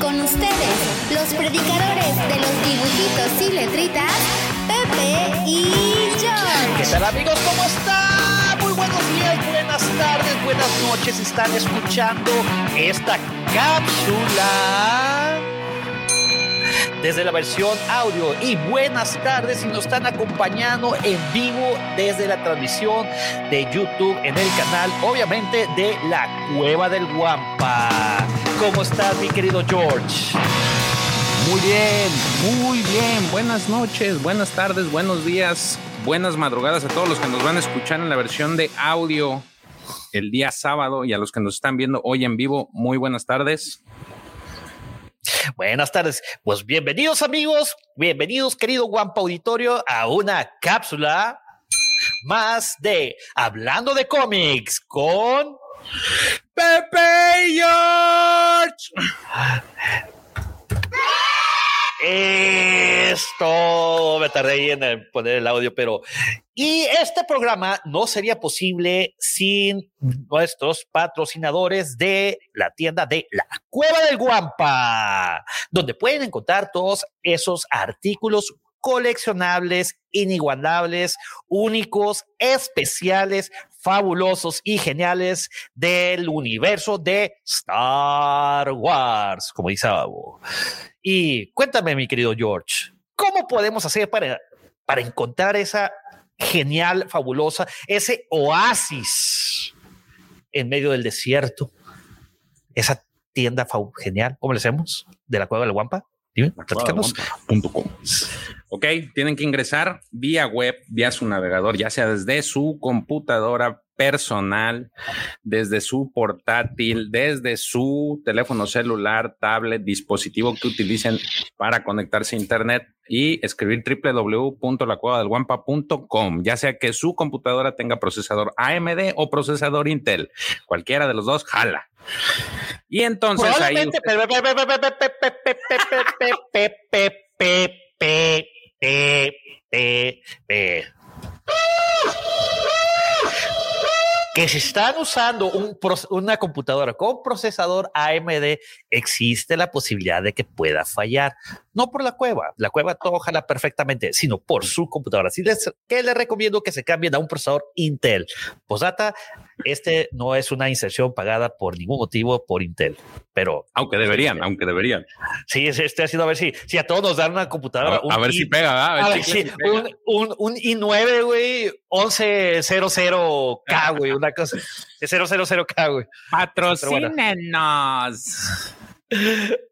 Con ustedes, los predicadores de los dibujitos y letritas, Pepe y George. ¿Qué tal amigos? ¿Cómo están? Muy buenos días, buenas tardes, buenas noches. Están escuchando esta cápsula desde la versión audio y buenas tardes si nos están acompañando en vivo desde la transmisión de YouTube en el canal, obviamente de la Cueva del Guampa. ¿Cómo estás, mi querido George? Muy bien, muy bien. Buenas noches, buenas tardes, buenos días, buenas madrugadas a todos los que nos van a escuchar en la versión de audio el día sábado y a los que nos están viendo hoy en vivo, muy buenas tardes. Buenas tardes. Pues bienvenidos amigos, bienvenidos querido Guampa Auditorio a una cápsula más de Hablando de cómics con Pepe George. Esto me tardé en poner el audio, pero y este programa no sería posible sin nuestros patrocinadores de la tienda de la Cueva del Guampa, donde pueden encontrar todos esos artículos coleccionables, inigualables, únicos, especiales, fabulosos y geniales del universo de Star Wars, como dice Abo. Y cuéntame, mi querido George, ¿cómo podemos hacer para, para encontrar esa genial, fabulosa, ese oasis en medio del desierto? Esa tienda genial, ¿cómo le hacemos? De la Cueva del Guampa. Dime, Ok, tienen que ingresar vía web, vía su navegador, ya sea desde su computadora personal, desde su portátil, desde su teléfono celular, tablet, dispositivo que utilicen para conectarse a Internet y escribir www.lacuevadelguampa.com, ya sea que su computadora tenga procesador AMD o procesador Intel. Cualquiera de los dos, jala. Y entonces ahí... que si están usando un, una computadora con procesador AMD, existe la posibilidad de que pueda fallar. No por la cueva, la cueva todo ojalá perfectamente, sino por su computadora. Así que les recomiendo que se cambien a un procesador Intel. Posdata, este no es una inserción pagada por ningún motivo por Intel, pero aunque deberían, aunque deberían. Sí, estoy haciendo a ver si, si a todos nos dan una computadora. A, ver, si pega, a ver, si Un, un, un, i9, güey, 1100K, güey, una cosa. 000K, güey. Patrocínenos.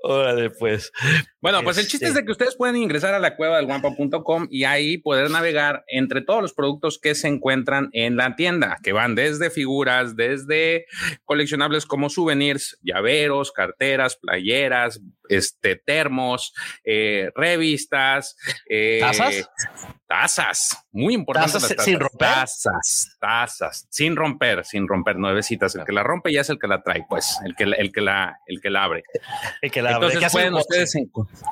Órale, pues. Bueno, pues el chiste es de este que ustedes pueden ingresar a la cueva del guampa.com y ahí poder navegar entre todos los productos que se encuentran en la tienda, que van desde figuras, desde coleccionables como souvenirs, llaveros, carteras, playeras, este, termos, eh, revistas, eh, tazas, tazas, muy importantes. Tazas sin romper. Tazas, tazas, sin romper, sin romper, nuevecitas. El que la rompe ya es el que la trae, pues, el que, el que la, el que la abre. El que la abre. Entonces pueden ustedes,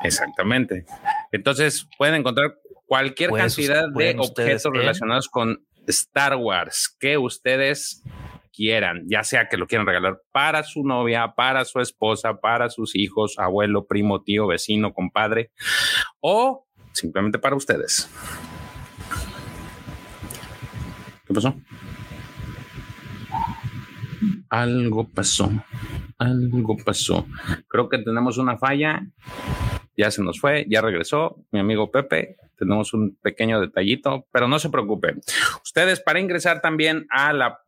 exactamente. Entonces pueden encontrar cualquier cantidad de objetos relacionados con Star Wars que ustedes quieran, ya sea que lo quieran regalar para su novia, para su esposa, para sus hijos, abuelo, primo, tío, vecino, compadre, o simplemente para ustedes. ¿Qué pasó? Algo pasó, algo pasó. Creo que tenemos una falla. Ya se nos fue, ya regresó mi amigo Pepe. Tenemos un pequeño detallito, pero no se preocupen. Ustedes para ingresar también a la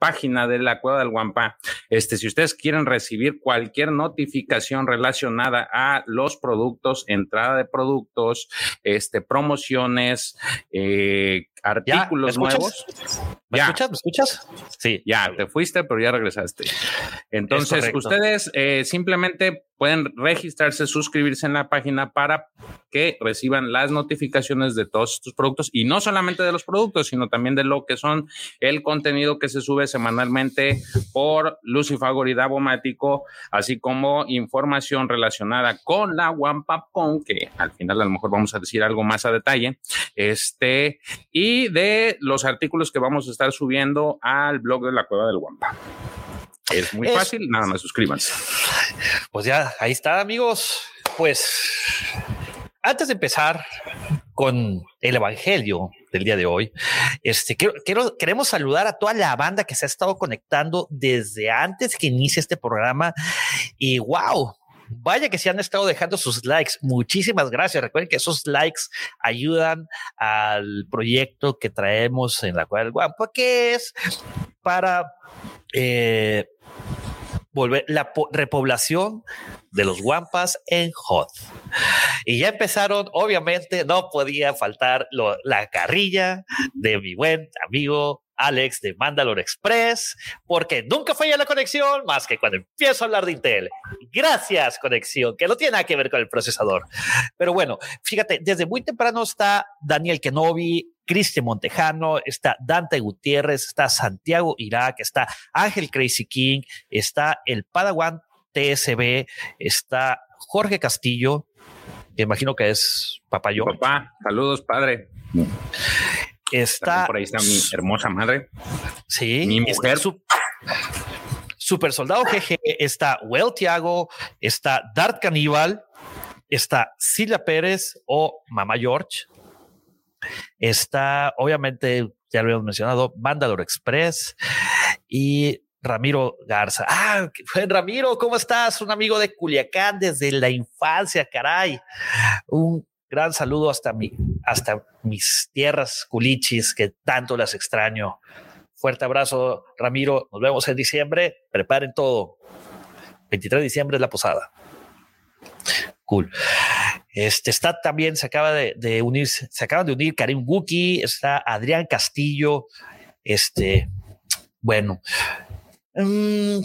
página de la Cueva del Guampa. Este, si ustedes quieren recibir cualquier notificación relacionada a los productos, entrada de productos, este, promociones, eh, artículos nuevos. ¿Me escuchas? ¿Me escuchas? Sí. Ya, te fuiste, pero ya regresaste. Entonces, ustedes eh, simplemente pueden registrarse, suscribirse en la página para que reciban las notificaciones de todos estos productos y no solamente de los productos, sino también de lo que son el contenido que se sube semanalmente por Lucifago y Davomático, así como información relacionada con la Con, que al final a lo mejor vamos a decir algo más a detalle, este, y de los artículos que vamos a estar subiendo al blog de la Cueva del Wampa. Es muy fácil, nada más suscríbanse. Pues ya, ahí está, amigos. Pues antes de empezar con el evangelio del día de hoy, este quiero, queremos saludar a toda la banda que se ha estado conectando desde antes que inicie este programa. Y wow, Vaya que se han estado dejando sus likes. Muchísimas gracias. Recuerden que esos likes ayudan al proyecto que traemos en la cual guapo, que es para eh, volver la repoblación de los Wampas en Hot. Y ya empezaron, obviamente, no podía faltar la carrilla de mi buen amigo Alex de Mandalore Express, porque nunca falla la conexión más que cuando empiezo a hablar de Intel. Gracias, conexión, que no tiene nada que ver con el procesador. Pero bueno, fíjate, desde muy temprano está Daniel Kenobi, Cristian Montejano, está Dante Gutiérrez, está Santiago Irak, está Ángel Crazy King, está el Padawan TSB, está Jorge Castillo, que imagino que es papayo. Papá, saludos, padre. Está. por ahí está mi hermosa madre. Sí. Mi mujer. Su, super Soldado GG, está Well Tiago, está Dart Caníbal, está Silvia Pérez o Mamá George. Está, obviamente, ya lo habíamos mencionado, Mandalor Express y Ramiro Garza. Ah, Ramiro, ¿cómo estás? Un amigo de Culiacán desde la infancia, caray. Un gran saludo hasta, mi, hasta mis tierras culichis que tanto las extraño. Fuerte abrazo, Ramiro. Nos vemos en diciembre. Preparen todo. 23 de diciembre es la posada. Cool. Este está también, se acaba de, unir, se acaban de unir Karim Guki, está Adrián Castillo. Este, bueno, mm,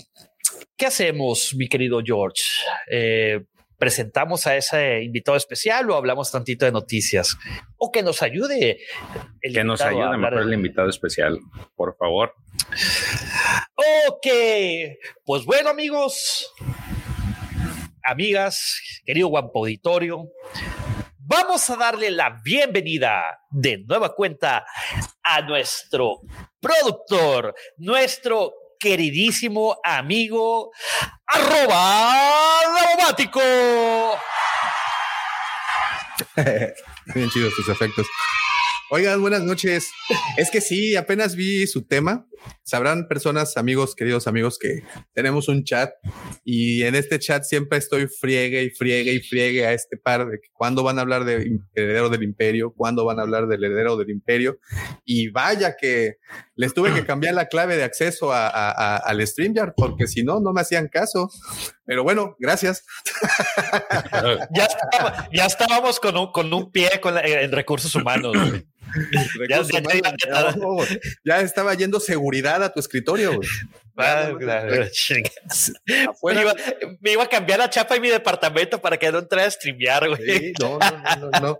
¿qué hacemos, mi querido George? Eh, presentamos a ese invitado especial o hablamos tantito de noticias o que nos ayude. El que nos ayude mejor el invitado especial, por favor. Ok, pues bueno amigos, amigas, querido Guampo Auditorio, vamos a darle la bienvenida de nueva cuenta a nuestro productor, nuestro queridísimo amigo arroba dramático. Bien chidos tus efectos. Oigan, buenas noches. Es que sí, apenas vi su tema. Sabrán personas, amigos, queridos amigos, que tenemos un chat y en este chat siempre estoy friegue y friegue y friegue a este par de cuándo van a hablar del heredero del imperio, cuándo van a hablar del heredero del imperio. Y vaya que les tuve que cambiar la clave de acceso a, al StreamYard porque si no, no me hacían caso. Pero bueno, gracias. ya, estábamos, con un, con un pie en recursos humanos. ya, estaba yendo seguridad a tu escritorio. Ah, me, iba, a cambiar la chapa en mi departamento para que no entrara a streamear, güey. no, no, no, no.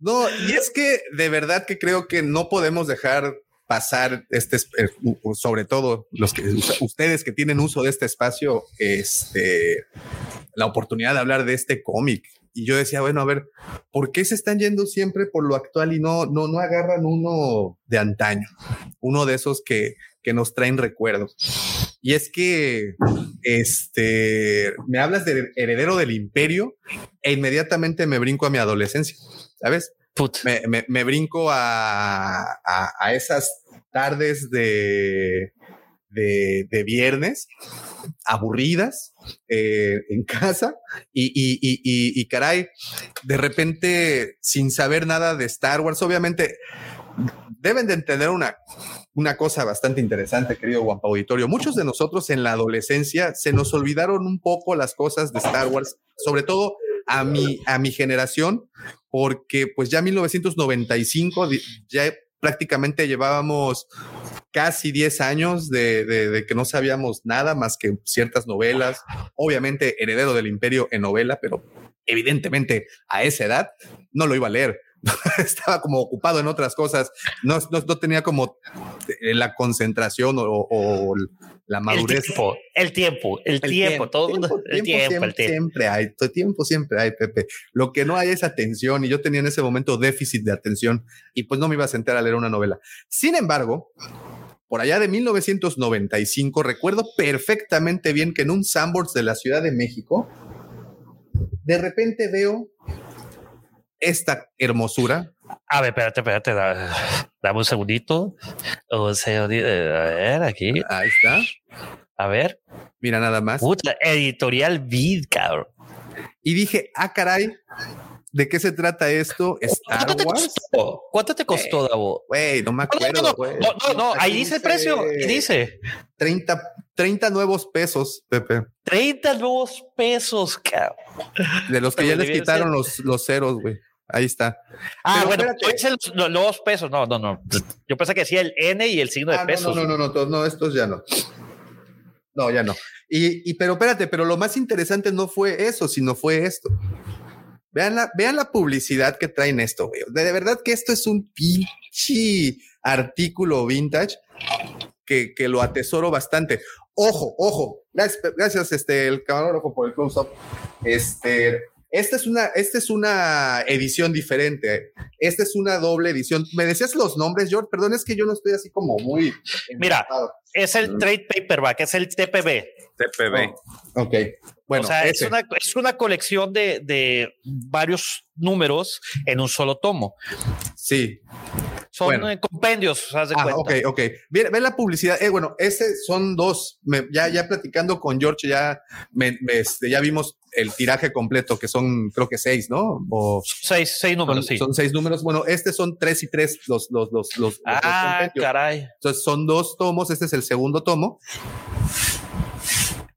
No, y es que de verdad que creo que no podemos dejar pasar este, eh, sobre todo los que ustedes que tienen uso de este espacio, este, la oportunidad de hablar de este cómic. Y yo decía, bueno, a ver, ¿por qué se están yendo siempre por lo actual y no, no, no agarran uno de antaño? Uno de esos que, que nos traen recuerdos. Y es que, este, me hablas del heredero del imperio e inmediatamente me brinco a mi adolescencia, ¿sabes? Me, me, brinco a, a, esas tardes de, de, de viernes aburridas eh, en casa y, y, y, y, caray, de repente sin saber nada de Star Wars, obviamente deben de entender una, una cosa bastante interesante, querido Guampa Auditorio. Muchos de nosotros en la adolescencia se nos olvidaron un poco las cosas de Star Wars, sobre todo a mi, a mi generación, porque pues ya 1995 ya prácticamente llevábamos casi 10 años de, de, de, que no sabíamos nada más que ciertas novelas, obviamente heredero del imperio en novela, pero evidentemente a esa edad no lo iba a leer. Estaba como ocupado en otras cosas, no, no, no tenía como la concentración o, o, la madurez. El tiempo, el tiempo, el, el tiempo, todo tiempo, el tiempo, tiempo, siempre, siempre hay, todo tiempo siempre hay, Pepe. Lo que no hay es atención y yo tenía en ese momento déficit de atención y pues no me iba a sentar a leer una novela. Sin embargo, por allá de 1995, recuerdo perfectamente bien que en un Sandbox de la Ciudad de México, de repente veo esta hermosura. A ver, espérate, espérate, dame, un segundito. Un segundito. A ver, aquí. Ahí está. A ver. Mira nada más. Puta, editorial Vid, cabrón. Y dije, ah, caray, ¿De qué se trata esto? Star ¿Cuánto te Wars. Costó? ¿Cuánto te costó, Davo? Güey, no me acuerdo. No, no, no, no, ahí dice el precio. Ahí dice 30, 30 nuevos pesos, Pepe. 30 nuevos pesos, cabrón. De los que ya les quitaron los, los ceros, güey. Ahí está. Ah, Pero bueno, es el, los, los pesos. No, no, no. Yo pensé que decía el N y el signo de ah, pesos. No, no, no, no, no, estos ya no. No, ya no. Y, y, pero espérate, pero lo más interesante no fue eso, sino fue esto. Vean la, vean la publicidad que traen esto, güey. De, de verdad que esto es un pinche artículo vintage que, que lo atesoro bastante. Ojo, ojo. Gracias, gracias este, el camarógrafo por el close-up. Este, esta es una, esta es una edición diferente. Esta es una doble edición. ¿Me decías los nombres, George? Perdón, es que yo no estoy así como muy. Mira, es el trade paperback, es el TPB. TPB. Oh, ok. Bueno, o sea, es una, es una, colección de, de, varios números en un solo tomo. Sí. Son bueno. compendios, ¿sabes de ah, cuenta? Ok, ok. Ve, ve la publicidad. Eh, bueno, ese son dos. Me, ya, ya platicando con George, ya, me, me, este, ya vimos el tiraje completo, que son creo que seis, ¿no? O seis, seis números, son, sí. Son seis números. Bueno, este son tres y tres los, los, los, los. Ah, los caray. Entonces son dos tomos. Este es el segundo tomo.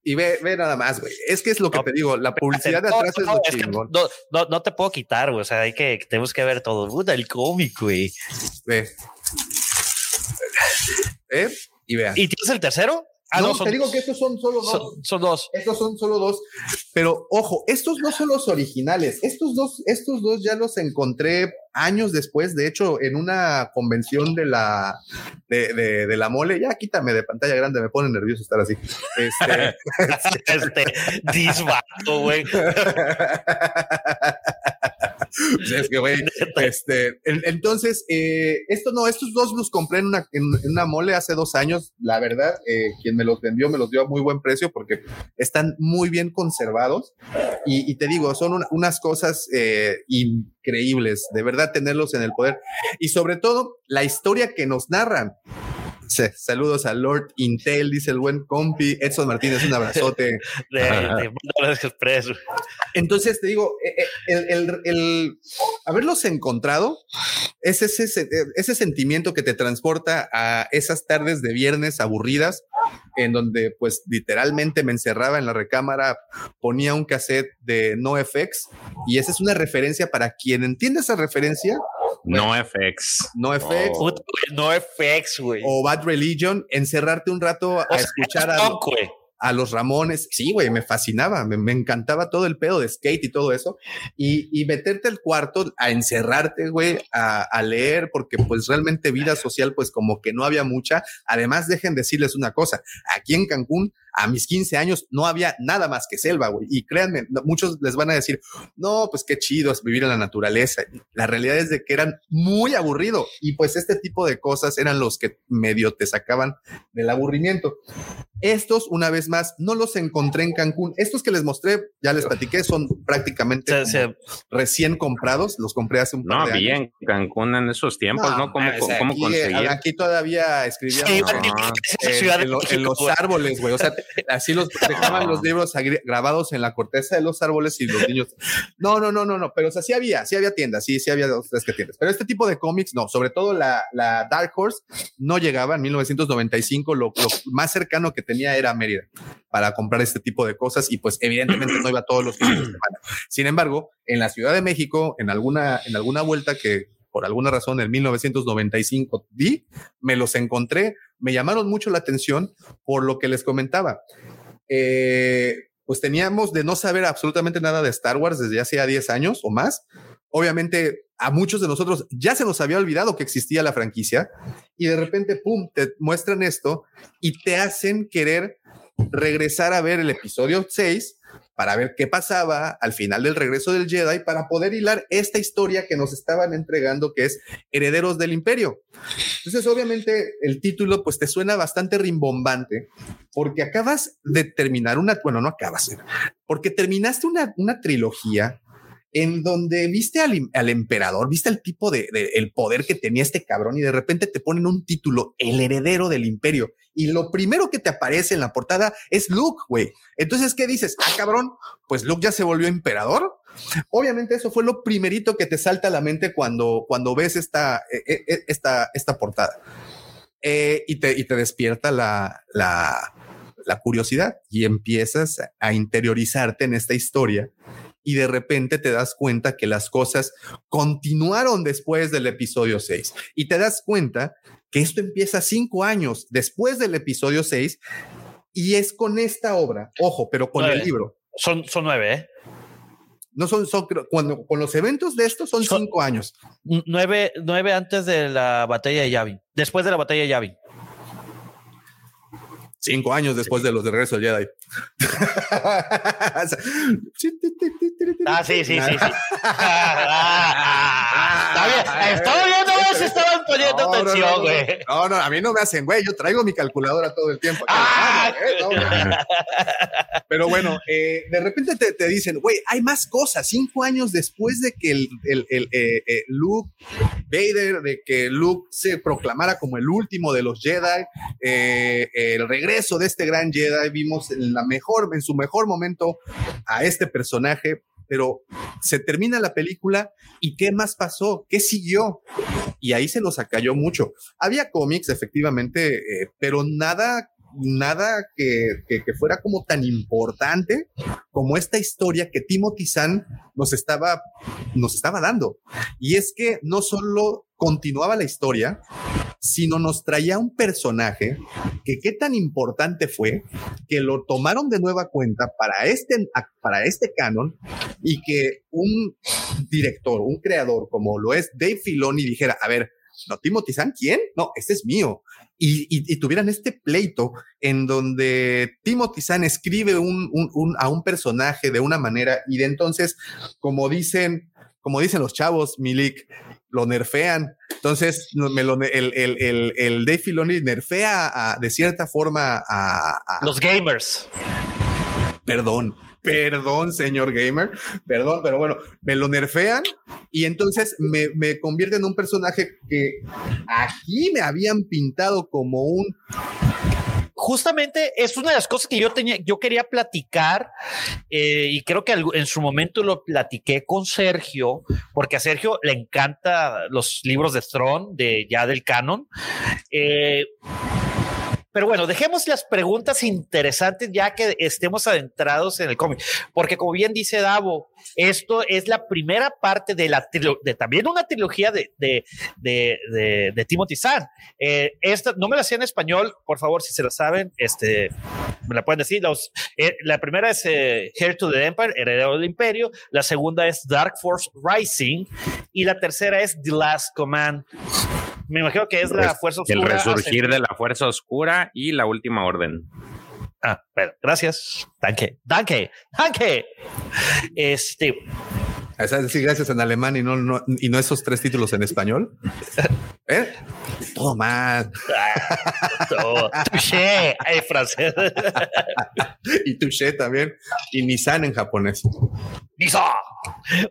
Y ve, ve nada más, güey. Es que es lo que no, te digo, la publicidad de atrás no, es lo es chingón. No, no, te puedo quitar, güey. O sea, hay que, tenemos que ver todo. Puta, el cómic, güey. Ve. ¿Eh? Y vean. ¿Y tienes el tercero? Ah, no, no son, te digo que estos son solo dos. Son, son, dos. Estos son solo dos. Pero ojo, estos no son los originales. Estos dos, estos dos ya los encontré años después. De hecho, en una convención de la de, de, de la mole. Ya quítame de pantalla grande, me pone nervioso estar así. Este, este disbato, güey. Pues es que, güey, este, entonces, eh, esto no, estos dos los compré en una, en, en una mole hace dos años. La verdad, eh, quien me los vendió me los dio a muy buen precio porque están muy bien conservados. Y, y te digo, son un, unas cosas eh, increíbles, de verdad, tenerlos en el poder. Y sobre todo, la historia que nos narran. Sí, saludos a Lord Intel, dice el buen compi. Edson Martínez, un abrazote. de, de Express. Entonces te digo, el, el, el, haberlos encontrado es ese, ese sentimiento que te transporta a esas tardes de viernes aburridas, en donde pues literalmente me encerraba en la recámara, ponía un cassette de NoFX y esa es una referencia para quien entiende esa referencia. No FX. No FX. Oh. No FX, güey. O Bad Religion, encerrarte un rato a o sea, escuchar a, no, a los Ramones. Sí, güey, me fascinaba, me, me, encantaba todo el pedo de skate y todo eso. Y, y meterte al cuarto a encerrarte, güey, a, leer, porque pues realmente vida social, pues como que no había mucha. Además, dejen decirles una cosa, aquí en Cancún a mis 15 años no había nada más que selva, güey. Y créanme, muchos les van a decir, no, pues qué chido es vivir en la naturaleza. La realidad es de que eran muy aburrido y pues este tipo de cosas eran los que medio te sacaban del aburrimiento. Estos, una vez más, no los encontré en Cancún. Estos que les mostré, ya les platiqué, son prácticamente sí, sí. recién comprados. Los compré hace un par no, de bien, años. Cancún en esos tiempos, ¿no? ¿Cómo, o sea, cómo aquí, conseguir? aquí, todavía escribíamos Sí, no, en, en, lo, en, los árboles, güey. O sea, así los dejaban los libros grabados en la corteza de los árboles y los niños. No, no, no, no, no. Pero o sea, sí había, sí había tiendas, sí, sí había dos, tres que tiendas. Pero este tipo de cómics, no. Sobre todo la, la Dark Horse no llegaba en 1995. Lo, lo más cercano que era Mérida para comprar este tipo de cosas y pues evidentemente no iba todos los fines de semana. Sin embargo, en la Ciudad de México, en alguna, en alguna vuelta que por alguna razón en 1995 vi, me los encontré, me llamaron mucho la atención por lo que les comentaba. Eh, pues teníamos de no saber absolutamente nada de Star Wars desde hace 10 años o más. Obviamente a muchos de nosotros ya se nos había olvidado que existía la franquicia y de repente, ¡pum!, te muestran esto y te hacen querer regresar a ver el episodio 6 para ver qué pasaba al final del regreso del Jedi para poder hilar esta historia que nos estaban entregando que es Herederos del Imperio. Entonces, obviamente, el título pues te suena bastante rimbombante porque acabas de terminar una, bueno, no acabas, porque terminaste una, una trilogía en donde viste al, emperador, viste el tipo de, el poder que tenía este cabrón y de repente te ponen un título, el heredero del imperio. Y lo primero que te aparece en la portada es Luke, güey. Entonces, ¿qué dices? Ah, cabrón, pues Luke ya se volvió emperador. Obviamente eso fue lo primerito que te salta a la mente cuando, cuando ves esta, e, e, e, esta, esta portada. Eh, y, te, y te despierta la, la curiosidad y empiezas a interiorizarte en esta historia y de repente te das cuenta que las cosas continuaron después del episodio 6 y te das cuenta que esto empieza cinco años después del episodio 6 y es con esta obra, ojo, pero con el libro. Son, son nueve, ¿eh? No son, son cuando con los eventos de estos son, cinco años. Nueve, nueve antes de la batalla de Yavin, después de la batalla de Yavin. Cinco años después de los de regreso del Jedi. ah, sí, sí, sí, sí. Estaba viendo si estaban poniendo atención, güey. No, no, a mí no me hacen, güey. Yo traigo mi calculadora todo el tiempo. Ah, ¿eh? Pero bueno, eh, de repente te, te dicen, güey, hay más cosas. Cinco años después de que el, el, el eh, Luke Vader, de que Luke se proclamara como el último de los Jedi, el regreso eso de este gran Jedi, vimos en, la mejor, en su mejor momento a este personaje, pero se termina la película y ¿qué más pasó? ¿Qué siguió? Y ahí se nos acalló mucho. Había cómics, efectivamente, eh, pero nada nada que, que, fuera como tan importante como esta historia que Timothy Zahn nos estaba, nos estaba dando. Y es que no solo continuaba la historia, sino nos traía un personaje que qué tan importante fue que lo tomaron de nueva cuenta para este, para este canon y que un director, un creador como lo es Dave Filoni dijera, a ver, no, Timothy Zahn, ¿quién? No, este es mío. Y, tuvieran este pleito en donde Timothy Zahn escribe un, a un personaje de una manera y de entonces, como dicen, como dicen los chavos, Milik, lo nerfean. Entonces, me lo, el, el, el, el Dave Filoni nerfea de cierta forma a, los gamers. Perdón, perdón, señor gamer, perdón, pero bueno, me lo nerfean y entonces me, me convierte en un personaje que aquí me habían pintado como un justamente es una de las cosas que yo tenía, yo quería platicar eh, y creo que en su momento lo platiqué con Sergio, porque a Sergio le encanta los libros de Throne, de ya del canon. Eh, pero bueno, dejemos las preguntas interesantes ya que estemos adentrados en el cómic, porque como bien dice Davo, esto es la primera parte de la de también una trilogía de, de, de, de, Timothy Zahn. Eh, esta no me la hacía en español, por favor, si se la saben, este, me la pueden decir. Los, eh, la primera es eh, to the Empire, Heredero del Imperio. La segunda es Dark Force Rising y la tercera es The Last Command. Me imagino que es la Fuerza Oscura. El resurgir de la Fuerza Oscura y la Última Orden. Ah, pero gracias. Danke, danke, danke. Este. Es decir, gracias en alemán y no, no, y no esos tres títulos en español. ¿Eh? Todo mal. Todo. Touché, francés. y touché también. Y Nissan en japonés. Nissan.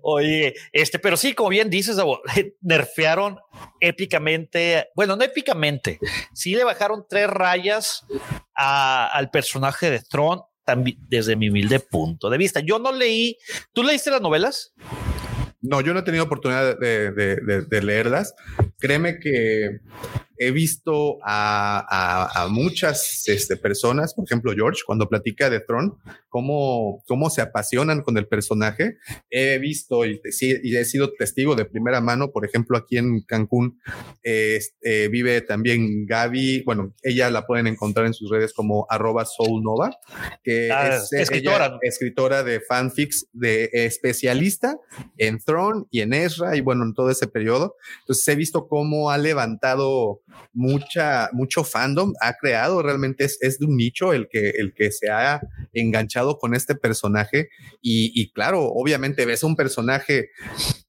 Oye, este, pero sí, como bien dices, nerfearon épicamente, bueno, no épicamente, sí le bajaron tres rayas al personaje de Tron también desde mi humilde punto de vista. Yo no leí, ¿tú leíste las novelas? No, yo no he tenido oportunidad de, leerlas. Créeme que he visto a, muchas este, personas, por ejemplo, George, cuando platica de Tron, cómo, cómo se apasionan con el personaje. He visto y, he sido testigo de primera mano, por ejemplo, aquí en Cancún este, vive también Gaby, bueno, ella la pueden encontrar en sus redes como arroba soulnova, que ah, es escritora. escritora de fanfics, de especialista en Tron y en Ezra y bueno, en todo ese periodo. Entonces he visto cómo ha levantado mucha, mucho fandom, ha creado realmente es, es de un nicho el que, el que se ha enganchado con este personaje y, claro, obviamente ves un personaje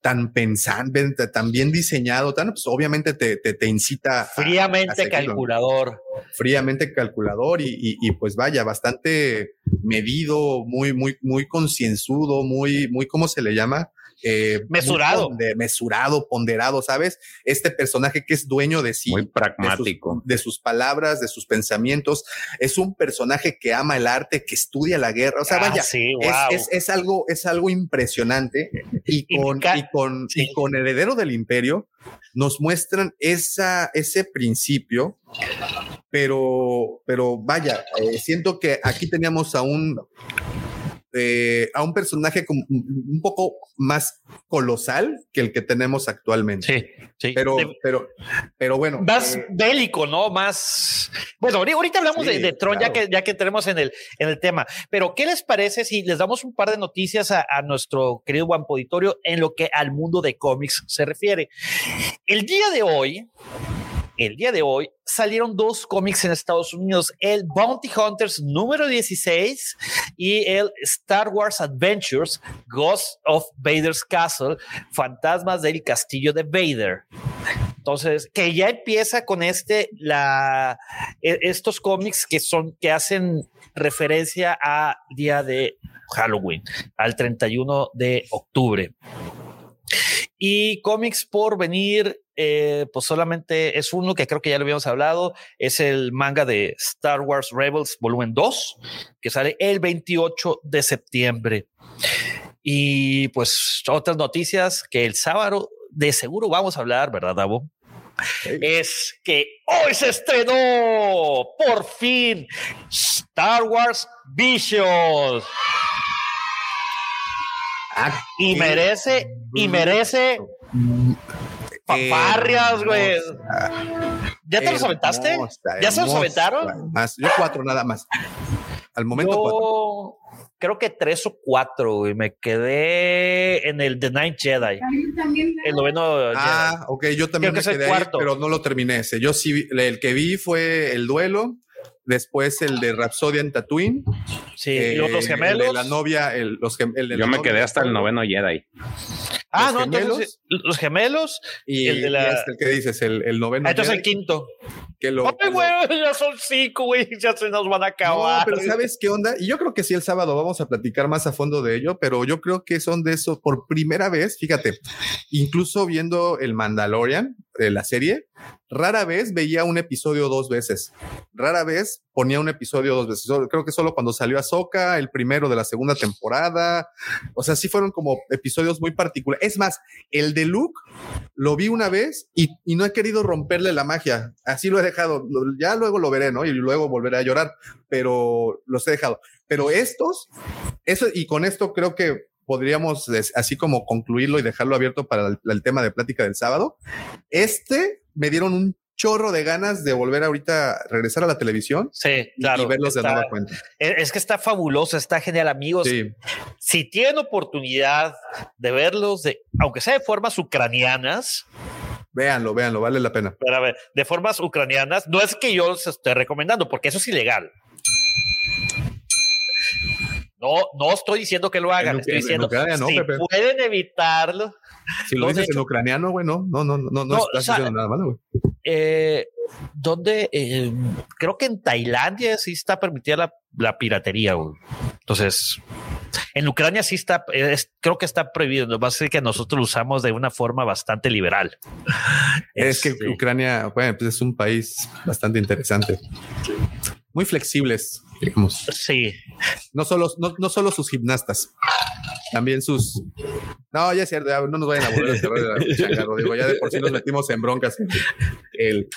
tan pensante, tan bien diseñado, tan, pues obviamente te, te, incita. Fríamente calculador. Fríamente calculador y, y, pues vaya, bastante medido, muy, muy, muy concienzudo, muy, muy, ¿cómo se le llama? Eh, mesurado. mesurado, ponderado, ¿sabes? Este personaje que es dueño de sí. Muy pragmático. De sus, palabras, de sus pensamientos. Es un personaje que ama el arte, que estudia la guerra. O sea, ah, vaya, es, algo, es algo impresionante. Y con, y con, y con Heredero del Imperio nos muestran esa, ese principio, pero, pero vaya, eh, siento que aquí teníamos a un eh, a un personaje como un poco más colosal que el que tenemos actualmente. Sí, sí. Pero, pero, pero bueno. Más eh, bélico, ¿no? Más. Bueno, ahorita hablamos de, Tron, ya que, ya que tenemos en el, en el tema. Pero, ¿qué les parece si les damos un par de noticias a, a nuestro querido Guampo Auditorio en lo que al mundo de cómics se refiere? El día de hoy, el día de hoy salieron dos cómics en Estados Unidos, el Bounty Hunters número 16 y el Star Wars Adventures Ghost of Vader's Castle, Fantasmas del Castillo de Vader. Entonces, que ya empieza con este, e, estos cómics que son, que hacen referencia a día de Halloween, al 31 de octubre. Y cómics por venir, eh, pues solamente es uno que creo que ya lo habíamos hablado, es el manga de Star Wars Rebels volumen 2, que sale el 28 de septiembre. Y pues otras noticias que el sábado de seguro vamos a hablar, ¿verdad, Davo? Es que hoy se estrenó por fin Star Wars Visions. Y merece, y merece paparrias, güey. ¿Ya te los aventaste? ¿Ya se los aventaron? Más, yo cuatro nada más. Al momento cuatro. Creo que tres o cuatro, y me quedé en el The Ninth Jedi. El noveno Ah, ok, yo también me quedé ahí, pero no lo terminé ese. Yo sí, el que vi fue el duelo, después el de Rhapsody en Tatooine. Sí, los gemelos. El de la novia, el, los el Yo me quedé hasta el noveno Jedi. Ah, no, entonces los gemelos y el de la. Este, el que dices, el, el noveno. Ah, entonces el quinto. Que lo, Ay, güey, ya son cinco, güey, ya se nos van a acabar. No, pero ¿sabes qué onda? Y yo creo que sí, el sábado vamos a platicar más a fondo de ello, pero yo creo que son de eso por primera vez, fíjate, incluso viendo el Mandalorian, de la serie, rara vez veía un episodio dos veces. Rara vez ponía un episodio dos veces. Creo que solo cuando salió Ahsoka, el primero de la segunda temporada. O sea, sí fueron como episodios muy particulares. Es más, el de Luke lo vi una vez y, no he querido romperle la magia. Así lo he dejado. Ya luego lo veré, ¿no? Y luego volveré a llorar, pero los he dejado. Pero estos, eso, y con esto creo que podríamos así como concluirlo y dejarlo abierto para el, tema de plática del sábado. Este me dieron un chorro de ganas de volver ahorita regresar a la televisión. Sí, claro. Y verlos de nueva cuenta. E, es que está fabuloso, está genial, amigos. Si tienen oportunidad de verlos, de, aunque sea de formas ucranianas, Véanlo, véanlo, vale la pena. Pero a ver, de formas ucranianas, no es que yo los esté recomendando, porque eso es ilegal. No, no estoy diciendo que lo hagan, estoy diciendo si pueden evitarlo. Si lo dices en ucraniano, güey, no, no, no, no, no, estás diciendo nada malo, güey. Eh, donde eh, creo que en Tailandia sí está permitida la, la piratería, güey. Entonces, en Ucrania sí está, creo que está prohibido. Lo más es que nosotros lo usamos de una forma bastante liberal. Es, que este Ucrania, bueno, pues es un país bastante interesante. Muy flexibles Sí. No solo, no, no solo sus gimnastas, también sus No, ya es cierto, ya no nos vayan a volver a cerrar el changarro. Digo, ya de por sí nos metimos en broncas el, el,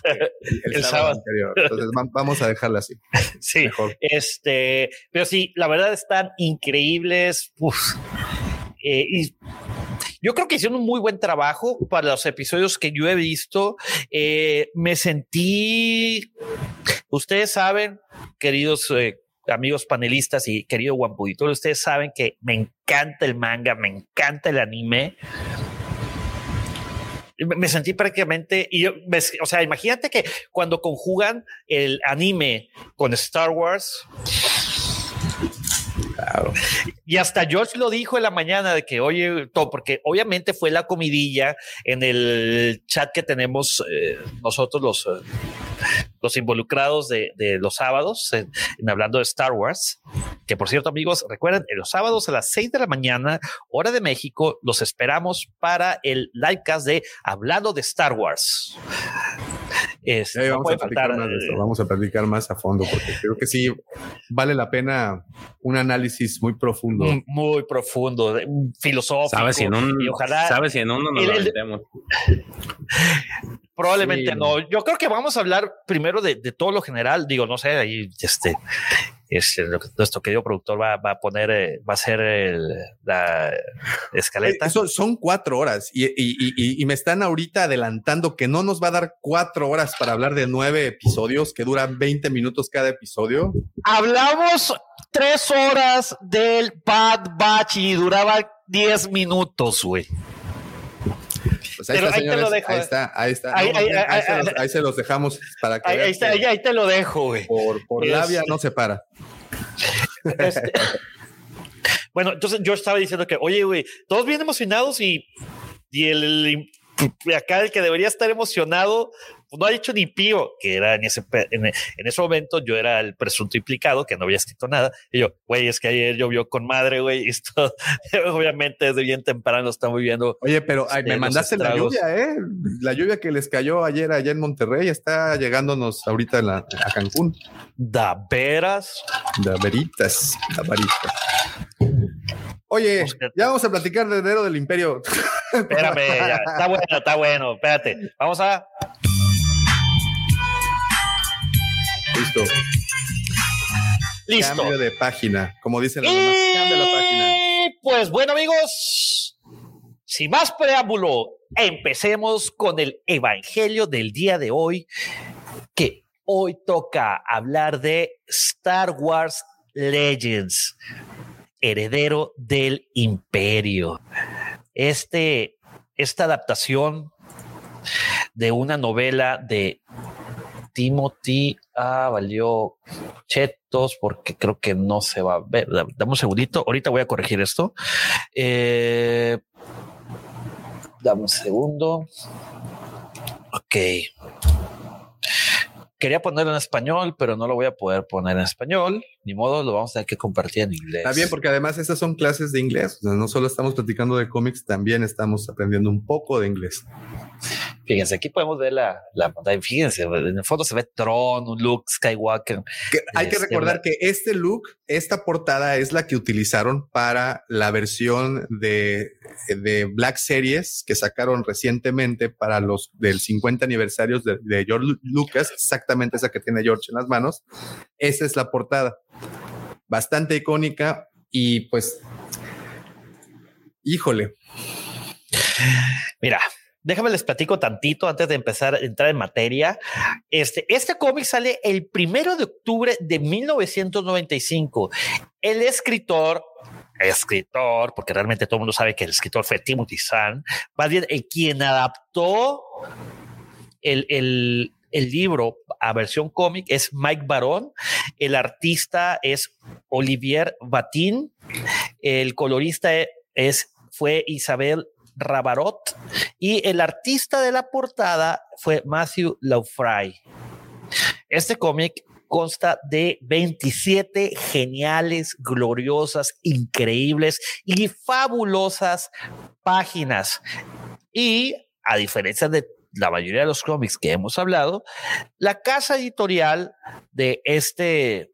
El sábado, sábado. anterior. Entonces va- vamos a dejarla así. Sí, Mejor. este, pero sí, la verdad están increíbles. Uf. Eh, y yo creo que hicieron un muy buen trabajo para los episodios que yo he visto. Eh, me sentí, ustedes saben, queridos eh, amigos panelistas y querido Guampudito, ustedes saben que me encanta el manga, me encanta el anime. Me- sentí prácticamente, o sea, imagínate que cuando conjugan el anime con Star Wars, Claro. y hasta George lo dijo en la mañana de que, oye, todo, porque obviamente fue la comidilla en el chat que tenemos eh, nosotros los, eh, los involucrados de, los sábados en, hablando de Star Wars. Que por cierto, amigos, recuerden, en los sábados a las 6 de la mañana, hora de México, los esperamos para el livecast de Hablando de Star Wars. Es, Ya no vamos, a platicar faltar, más de esto, vamos a platicar más a fondo porque creo que sí vale la pena un análisis muy profundo. muy, muy profundo, de- filosófico. Sabes si en un, y ojalá sabes si en uno nos el- lo. Probablemente Sí. no. Yo creo que vamos a hablar primero de, de todo lo general. Digo, no sé, ahí este, este, lo que nuestro querido productor va, va a poner, eh, va a hacer el- la escaleta. Eh, Eso son cuatro horas y, y- y- y- y me están ahorita adelantando que no nos va a dar cuatro horas para hablar de nueve episodios que duran 20 minutos cada episodio. Hablamos tres horas del Bad Batch y duraba 10 minutos, güey. Pues ahí Pero está, ahí te lo dejo. Ahí está, ahí está. Ahí- No, ahí- ahí, ahí- se los, ahí se los dejamos para que Ahí, está, ahí, te lo dejo, güey. por, por labia no se para. Este- bueno, entonces yo estaba diciendo que, oye, güey, todos bien emocionados y, y el, el- acá el que debería estar emocionado no ha dicho ni pío, que era en ese, en, en ese momento yo era el presunto implicado, que no había escrito nada. Y yo, güey, es que ayer llovió con madre, güey, y esto obviamente desde bien temprano estamos viendo. Oye, pero ay, me los mandaste la lluvia, ¿eh? La lluvia que les cayó ayer allá en Monterrey está llegándonos ahorita en la- a Cancún. Da veras. De veritas, de veritas. Oye, Pues, ya vamos a platicar de enero del imperio. Espérame, ya, está bueno, está bueno. Espérate, vamos a. Listo. Listo. Cambio de página. Como dicen las mamás, cambia la página. Y pues bueno, amigos, sin más preámbulo, empecemos con el evangelio del día de hoy, que hoy toca hablar de Star Wars Legends, heredero del imperio. Este, esta adaptación de una novela de Timothy, ah, valió chetos porque creo que no se va a ver. Da- Dame un segundito. Ahorita voy a corregir esto. Eh, dame un segundo. Ok. Quería ponerlo en español, pero no lo voy a poder poner en español. Ni modo, lo vamos a tener que compartir en inglés. Está bien, porque además estas son clases de inglés. No solo estamos platicando de cómics, también estamos aprendiendo un poco de inglés. Fíjense, aquí podemos ver la, la pantalla. Fíjense, en el fondo se ve Tron, un Luke Skywalker. Que hay que Este, recordar que este look, esta portada es la que utilizaron para la versión de, de Black Series que sacaron recientemente para los del 50 aniversarios de, de George Lu- Lucas, exactamente esa que tiene George en las manos. Esa es la portada. Bastante icónica y pues, híjole, Mira, déjame les platico tantito antes de empezar a entrar en materia. Este, este cómic sale el primero de octubre de 1995. El escritor, escritor, porque realmente todo el mundo sabe que el escritor fue Timothy Zahn, más bien el quien adaptó el, el, el libro a versión cómic es Mike Barón, el artista es Olivier Batin, el colorista es, fue Isabel Rabarot y el artista de la portada fue Matthew Laufray. Este cómic consta de 27 geniales, gloriosas, increíbles y fabulosas páginas. Y a diferencia de la mayoría de los cómics que hemos hablado, la casa editorial de este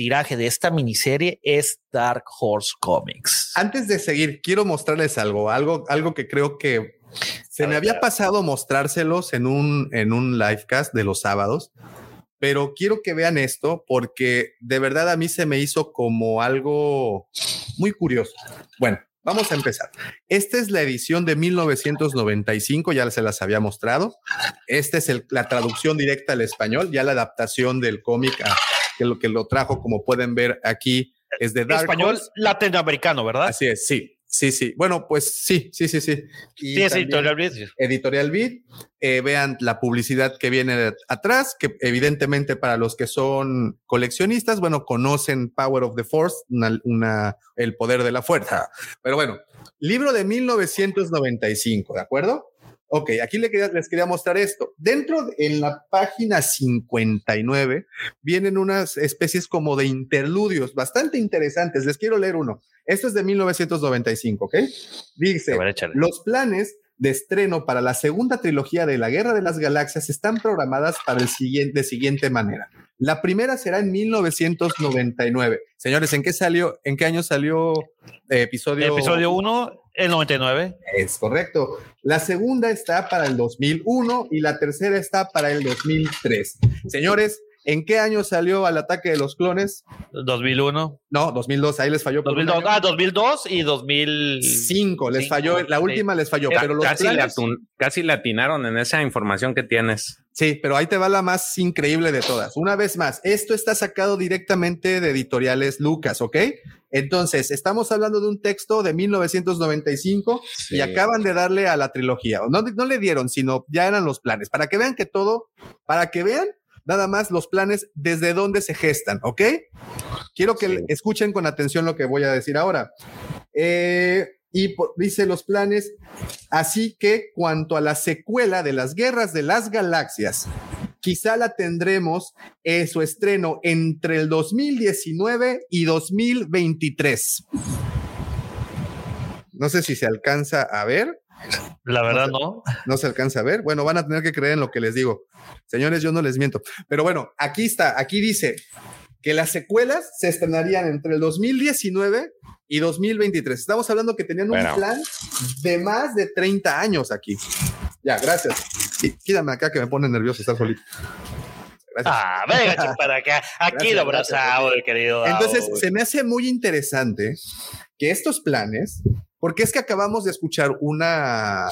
tiraje de esta miniserie es Dark Horse Comics. Antes de seguir, quiero mostrarles algo, algo, algo que creo que se me había pasado mostrárselos en un, en un livecast de los sábados, pero quiero que vean esto porque de verdad a mí se me hizo como algo muy curioso. Bueno, vamos a empezar. Esta es la edición de 1995, ya se las había mostrado. Esta es la traducción directa al español, ya la adaptación del cómic que lo que lo trajo, como pueden ver aquí, es de Dark Español latinoamericano, ¿verdad? Así es, sí. Sí, sí. Bueno, pues sí, sí, sí, sí. sí, es Editorial Beat. Editorial Beat. Eh, vean la publicidad que viene atrás, que evidentemente para los que son coleccionistas, bueno, conocen Power of the Force, una, el poder de la fuerza. Pero bueno, libro de 1995, ¿de acuerdo? Ok, aquí les quería, mostrar esto. Dentro, en la página 59, vienen unas especies como de interludios bastante interesantes. Les quiero leer uno. Esto es de 1995, ¿ok? Dice, los planes de estreno para la segunda trilogía de la Guerra de las Galaxias están programadas para el siguiente, de siguiente manera. La primera será en 1999. Señores, ¿en qué salió? ¿En qué año salió eh, episodio? Episodio 1 el 99. Es correcto. La segunda está para el 2001 y la tercera está para el 2003. Señores, ¿En qué año salió al ataque de los clones? 2001. No, 2002. Ahí les falló. 2002, ah, 2002 y 2005. Les falló. La última les falló. pero los casi, casi le atinaron en esa información que tienes. Sí, pero ahí te va la más increíble de todas. Una vez más, esto está sacado directamente de editoriales Lucas, ¿ok? Entonces, estamos hablando de un texto de 1995 y acaban de darle a la trilogía. No, no le dieron, sino ya eran los planes. Para que vean que todo, para que vean nada más los planes desde dónde se gestan, ¿ok? Quiero que escuchen con atención lo que voy a decir ahora. Eh, y dice los planes, así que cuanto a la secuela de las guerras de las galaxias, quizá la tendremos en su estreno entre el 2019 y 2023. No sé si se alcanza a ver. La verdad no, no. se alcanza a ver. Bueno, van a tener que creer en lo que les digo. Señores, yo no les miento. Pero bueno, aquí está, aquí dice que las secuelas se estrenarían entre el 2019 y 2023. Estamos hablando que tenían un plan de más de 30 años aquí. Ya, gracias. Y quídame acá que me pone nervioso estar solito. Gracias. Ah, venga para acá. Aquí lo abrazado, querido. Entonces, se me hace muy interesante que estos planes porque es que acabamos de escuchar una,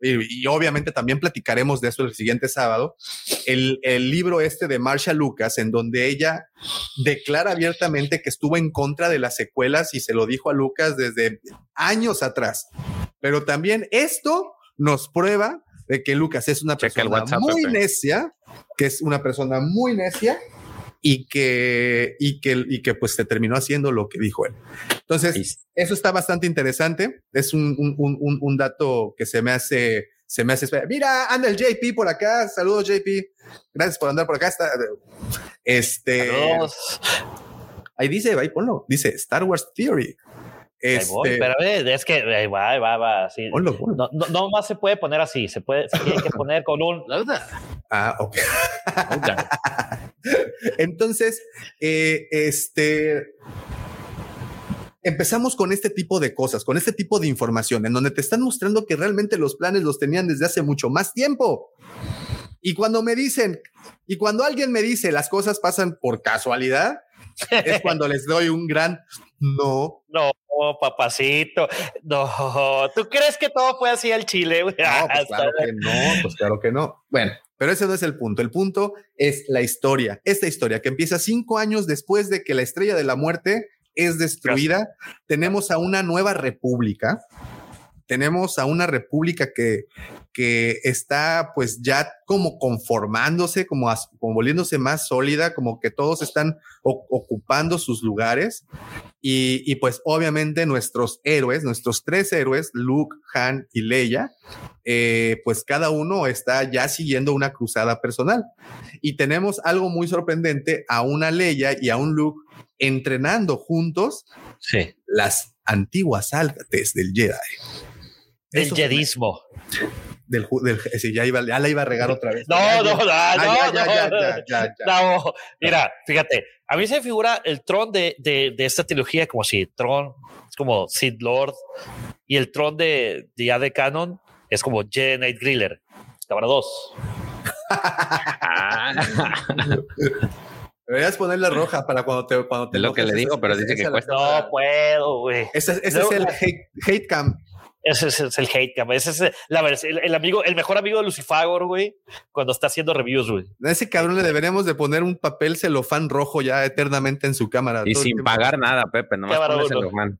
y, obviamente también platicaremos de eso el siguiente sábado, el, el, libro este de Marsha Lucas, en donde ella declara abiertamente que estuvo en contra de las secuelas y se lo dijo a Lucas desde años atrás. Pero también esto nos prueba de que Lucas es una persona muy necia, que es una persona muy necia y que, y que, y que pues se terminó haciendo lo que dijo él. Entonces, eso está bastante interesante. Es un, un, un, un, dato que se me hace, se me hace. Mira, anda el JP por acá. Saludos, JP. Gracias por andar por acá. Está, este. Ahí dice, ahí ponlo. Dice Star Wars Theory. Este, pero es que ahí va, ahí va, va así. No, no, no, más se puede poner así, se puede, se tiene que poner con un. ah, ok. Entonces, eh, este empezamos con este tipo de cosas, con este tipo de información, en donde te están mostrando que realmente los planes los tenían desde hace mucho más tiempo. Y cuando me dicen, y cuando alguien me dice las cosas pasan por casualidad, es cuando les doy un gran no. No, papacito. No, ¿tú crees que todo fue así al Chile? No, pues claro que no, pues claro que no. Bueno, pero ese no es el punto. El punto es la historia. Esta historia que empieza cinco años después de que la estrella de la muerte es destruida. Tenemos a una nueva república. Tenemos a una república que, que está pues ya como conformándose, como, como volviéndose más sólida, como que todos están ocupando sus lugares. Y, y, pues obviamente nuestros héroes, nuestros tres héroes, Luke, Han y Leia, eh, pues cada uno está ya siguiendo una cruzada personal. Y tenemos algo muy sorprendente a una Leia y a un Luke entrenando juntos las antiguas artes del Jedi. El jedismo. Del, del sí, ya, iba, ya la iba a regar otra vez. No, Ya, no, no, ya, no, mira, fíjate, a mí se me figura el Tron de, de, de esta trilogía como si Tron es como Sid Lord y el Tron de, de ya de Canon es como Jedi Knight Griller. Cámara 2. Ah, Deberías ponerle roja para cuando te cuando te Es lo que le digo, pero dice que cuesta. No puedo, güey. Ese, ese No, es el no. hate, hate cam. Ese es, el hate cam. Ese es la vers- el, el amigo, el mejor amigo de Lucifagor, güey, cuando está haciendo reviews, güey. A ese cabrón le deberíamos de poner un papel celofán rojo ya eternamente en su cámara. y sin pagar nada, Pepe, nomás Cámara pones. Luján.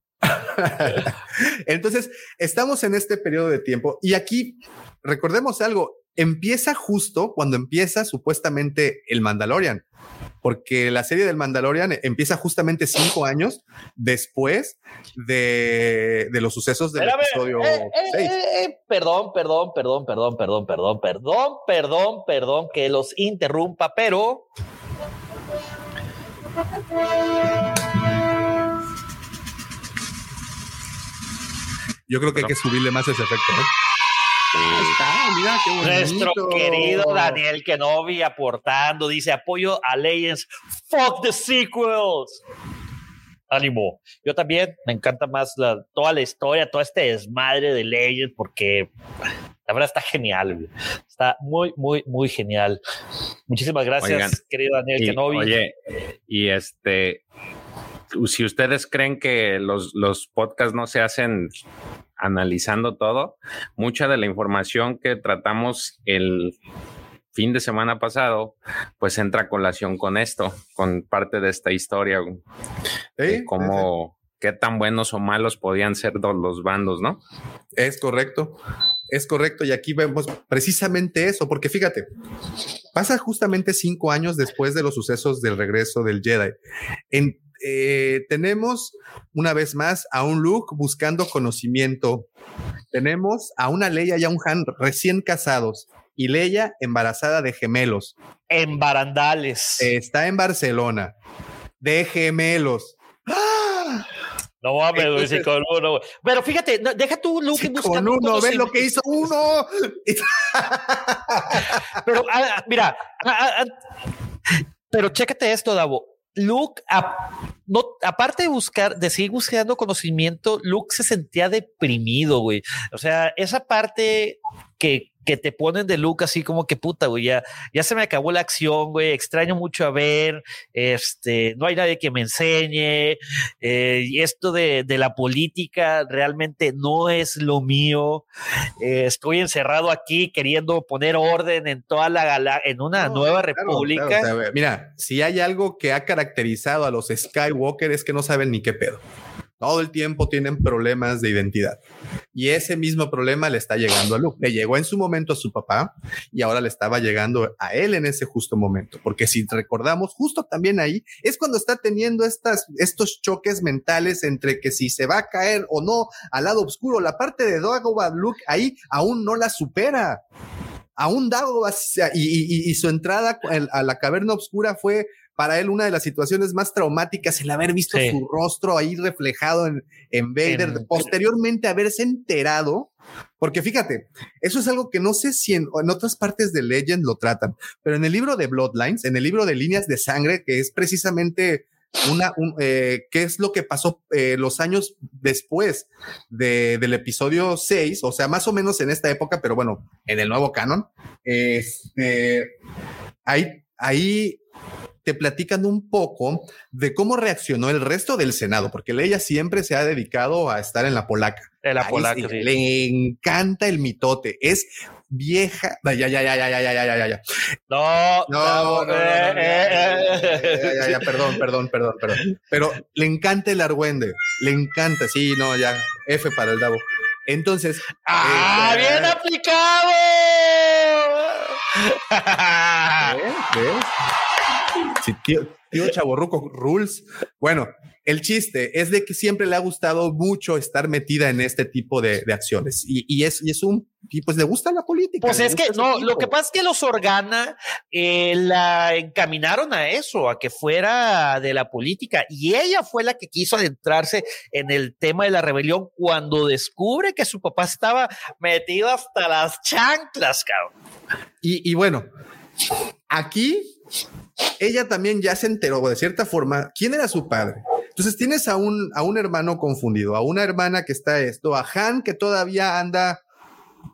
Entonces, estamos en este periodo de tiempo y aquí recordemos algo, empieza justo cuando empieza supuestamente el Mandalorian, porque la serie del Mandalorian empieza justamente cinco años después de, de los sucesos del episodio eh, eh, 6. eh, eh, perdón, perdón, perdón, perdón, perdón, perdón, perdón, perdón, perdón, que los interrumpa, pero Yo creo que hay que subirle más ese efecto. ¿eh? Ahí está, mira qué nuestro querido Daniel Kenobi aportando, dice apoyo a Legends, fuck the sequels. Ánimo. Yo también me encanta más la, toda la historia, todo este desmadre de Legends, porque la verdad está genial. güey. Está muy, muy, muy genial. Muchísimas gracias, Oigan, querido Daniel Y, Kenobi. oye, y este, si ustedes creen que los, los podcasts no se hacen analizando todo, mucha de la información que tratamos el fin de semana pasado, pues entra a colación con esto, con parte de esta historia, Sí, cómo, qué tan buenos o malos podían ser los bandos, ¿no? Es correcto, es correcto. Y aquí vemos precisamente eso, porque fíjate, pasa justamente cinco años después de los sucesos del regreso del Jedi. En, eh, tenemos una vez más a un Luke buscando conocimiento. Tenemos a una Leia y a un Han recién casados y Leia embarazada de gemelos. En barandales. Está en Barcelona de gemelos. ¡Ah! no mames, entonces- con uno. Pero fíjate, no, deja tú, Luke, buscando con uno, ¿ves lo que hizo uno? Pero ah, mira, ah, ah, pero chécate esto, Davo. Luke, no, aparte de buscar, de seguir buscando conocimiento, Luke se sentía deprimido, güey. O sea, esa parte que, que te ponen de Luke así como que puta, güey, ya, ya se me acabó la acción, güey, extraño mucho a ver, este, no hay nadie que me enseñe, eh, y esto de, de la política realmente no es lo mío, eh, estoy encerrado aquí queriendo poner orden en toda la gala, en una No, nueva claro, república. claro, o sea, a ver, mira, si hay algo que ha caracterizado a los Skywalker es que no saben ni qué pedo. Todo el tiempo tienen problemas de identidad. Y ese mismo problema le está llegando a Luke. Le llegó en su momento a su papá y ahora le estaba llegando a él en ese justo momento. Porque si recordamos, justo también ahí es cuando está teniendo estas, estos choques mentales entre que si se va a caer o no al lado oscuro. La parte de Dagobah Luke ahí aún no la supera aún Dagobah y, y- y su entrada a la caverna oscura fue para él una de las situaciones más traumáticas, el haber visto Sí. su rostro ahí reflejado en, en Vader, En- posteriormente haberse enterado, porque fíjate, eso es algo que no sé si en, en otras partes de Legend lo tratan, pero en el libro de Bloodlines, en el libro de líneas de sangre, que es precisamente una, un, eh, qué es lo que pasó eh, los años después de, del episodio 6, o sea, más o menos en esta época, pero bueno, en el nuevo canon, este, ahí, ahí te platican un poco de cómo reaccionó el resto del Senado, porque ella siempre se ha dedicado a estar en la polaca. De la Ahí polaca, sí. Le encanta el mitote, es vieja. Ya, ya, ya, ya, ya, ya, ya, ya, ya. No, No, no, no, no, eh, no, eh, ya, eh. ya, ya, perdón, perdón, perdón, perdón. Pero le encanta el argüende, le encanta, sí, no, ya, F para el Davo. Entonces, ¡Ah, eh, bien aplicado! ¿ves? ¿Ves? Sí, tío, tío Chaborruco Rules. Bueno, el chiste es de que siempre le ha gustado mucho estar metida en este tipo de, de acciones y, y, es, y es un y pues le gusta la política. Pues es que no, lo que pasa es que los Organa eh, la encaminaron a eso, a que fuera de la política y ella fue la que quiso adentrarse en el tema de la rebelión cuando descubre que su papá estaba metido hasta las chanclas, cabrón. Y, y bueno, aquí ella también ya se enteró de cierta forma quién era su padre. Entonces tienes a un, a un hermano confundido, a una hermana que está esto, a Han que todavía anda,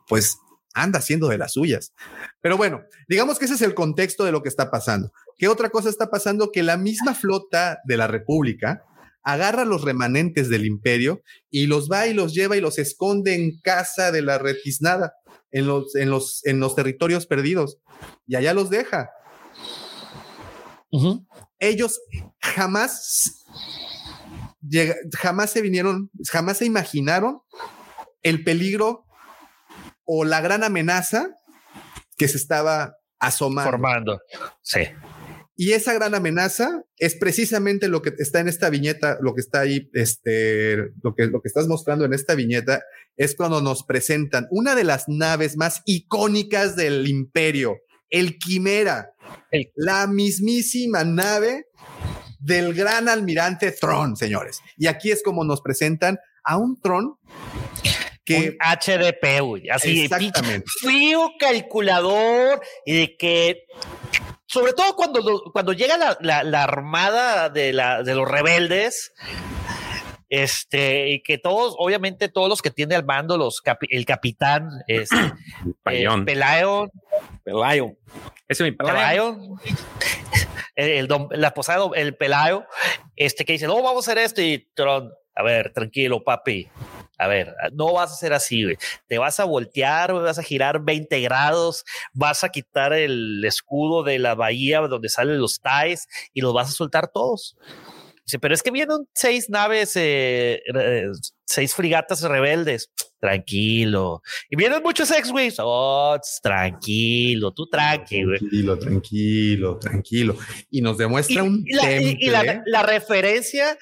pues anda haciendo de las suyas. Pero bueno, digamos que ese es el contexto de lo que está pasando. ¿Qué otra cosa está pasando? Que la misma flota de la República agarra los remanentes del imperio y los va y los lleva y los esconde en casa de la retiznada, en los, en los, en los territorios perdidos. Y allá los deja. Uh -huh. Ellos jamás, jamás se vinieron, jamás se imaginaron el peligro o la gran amenaza que se estaba asomando. Formando. Sí. Y esa gran amenaza es precisamente lo que está en esta viñeta, lo que está ahí, este, lo que, lo que estás mostrando en esta viñeta es cuando nos presentan una de las naves más icónicas del imperio, el Quimera, el, la mismísima nave del gran almirante Tron, señores. Y aquí es como nos presentan a un Tron que un HDP, güey, así exactamente. frío calculador y de que sobre todo cuando, cuando llega la, la, la armada de, la, de los rebeldes, este, y que todos, obviamente, todos los que tiene al mando, los capi, el capitán, este, eh, Pelayo, Pelayo, ese es mi Pelayo. El, el, la posada, el Pelayo, este, que dice, no, vamos a hacer esto, y Tron, a ver, tranquilo, papi. A ver, no vas a ser así, güey. Te vas a voltear, vas a girar 20 grados, vas a quitar el escudo de la bahía donde salen los TIEs y los vas a soltar todos. Dice, pero es que vienen seis naves, eh, seis frigatas rebeldes. Tranquilo. Y vienen muchos X-Wings. Oh, tranquilo, tú tranquilo. Tranquilo, tranquilo, tranquilo. Y nos demuestra y, un y la, y la, la referencia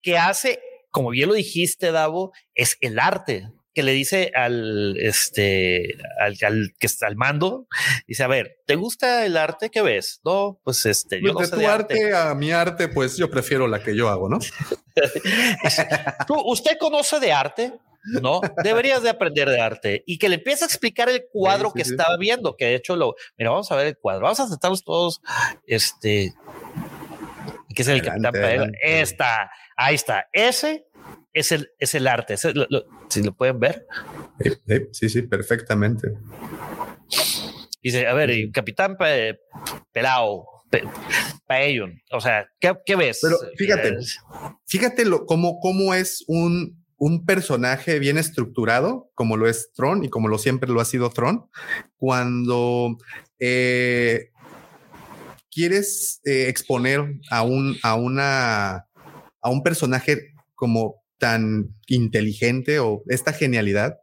que hace como bien lo dijiste, Davo, es el arte que le dice al este al, al que está al mando dice a ver te gusta el arte que ves no pues este yo no de sé tu de arte, arte, a mi arte pues yo prefiero la que yo hago no ¿Tú, usted conoce de arte no. Deberías de aprender de arte y que le empiece a explicar el cuadro sí, sí, que sí. estaba viendo que de hecho lo mira vamos a ver el cuadro vamos a sentarnos todos este que es el adelante, capitán esta ahí está ese es el, es el arte. Lo, lo, si lo pueden ver. Sí, sí, perfectamente. Dice, a ver, capitán Pe Pelao, Pe Paellon, o sea, ¿qué, ¿qué, ves? Pero fíjate, fíjate lo, cómo, cómo es un, un personaje bien estructurado, como lo es Tron y como lo siempre lo ha sido Tron, cuando eh, quieres eh, exponer a un, a una, a un personaje como tan inteligente o esta genialidad,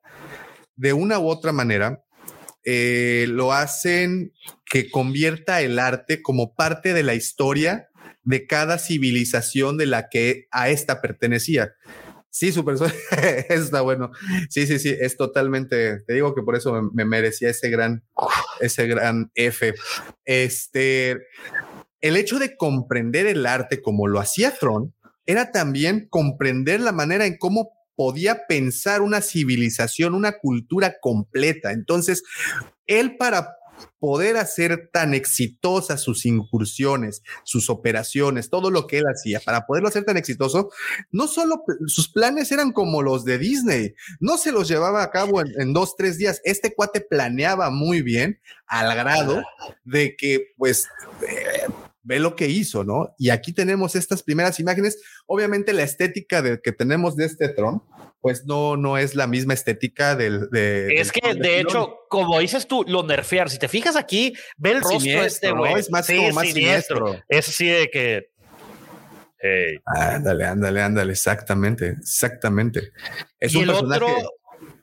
de una u otra manera, eh, lo hacen que convierta el arte como parte de la historia de cada civilización de la que a esta pertenecía. Sí, su persona está bueno. Sí, sí, sí, es totalmente. Te digo que por eso me, me merecía ese gran, ese gran F. Este, el hecho de comprender el arte como lo hacía Tron, era también comprender la manera en cómo podía pensar una civilización, una cultura completa. Entonces, él para poder hacer tan exitosas sus incursiones, sus operaciones, todo lo que él hacía, para poderlo hacer tan exitoso, no solo sus planes eran como los de Disney, no se los llevaba a cabo en, en dos, tres días. Este cuate planeaba muy bien al grado de que, pues, eh, ve lo que hizo, ¿no? Y aquí tenemos estas primeras imágenes. Obviamente la estética de, que tenemos de este Tron, pues no, no es la misma estética del... De, es del que, de, hecho, como dices tú, lo nerfear, si te fijas aquí, ve el rostro siniestro, este güey. ¿no? Es más, sí, como más siniestro. siniestro. Es así de que... Hey. Ándale, ándale, ándale, exactamente, exactamente. Es y un el personaje... otro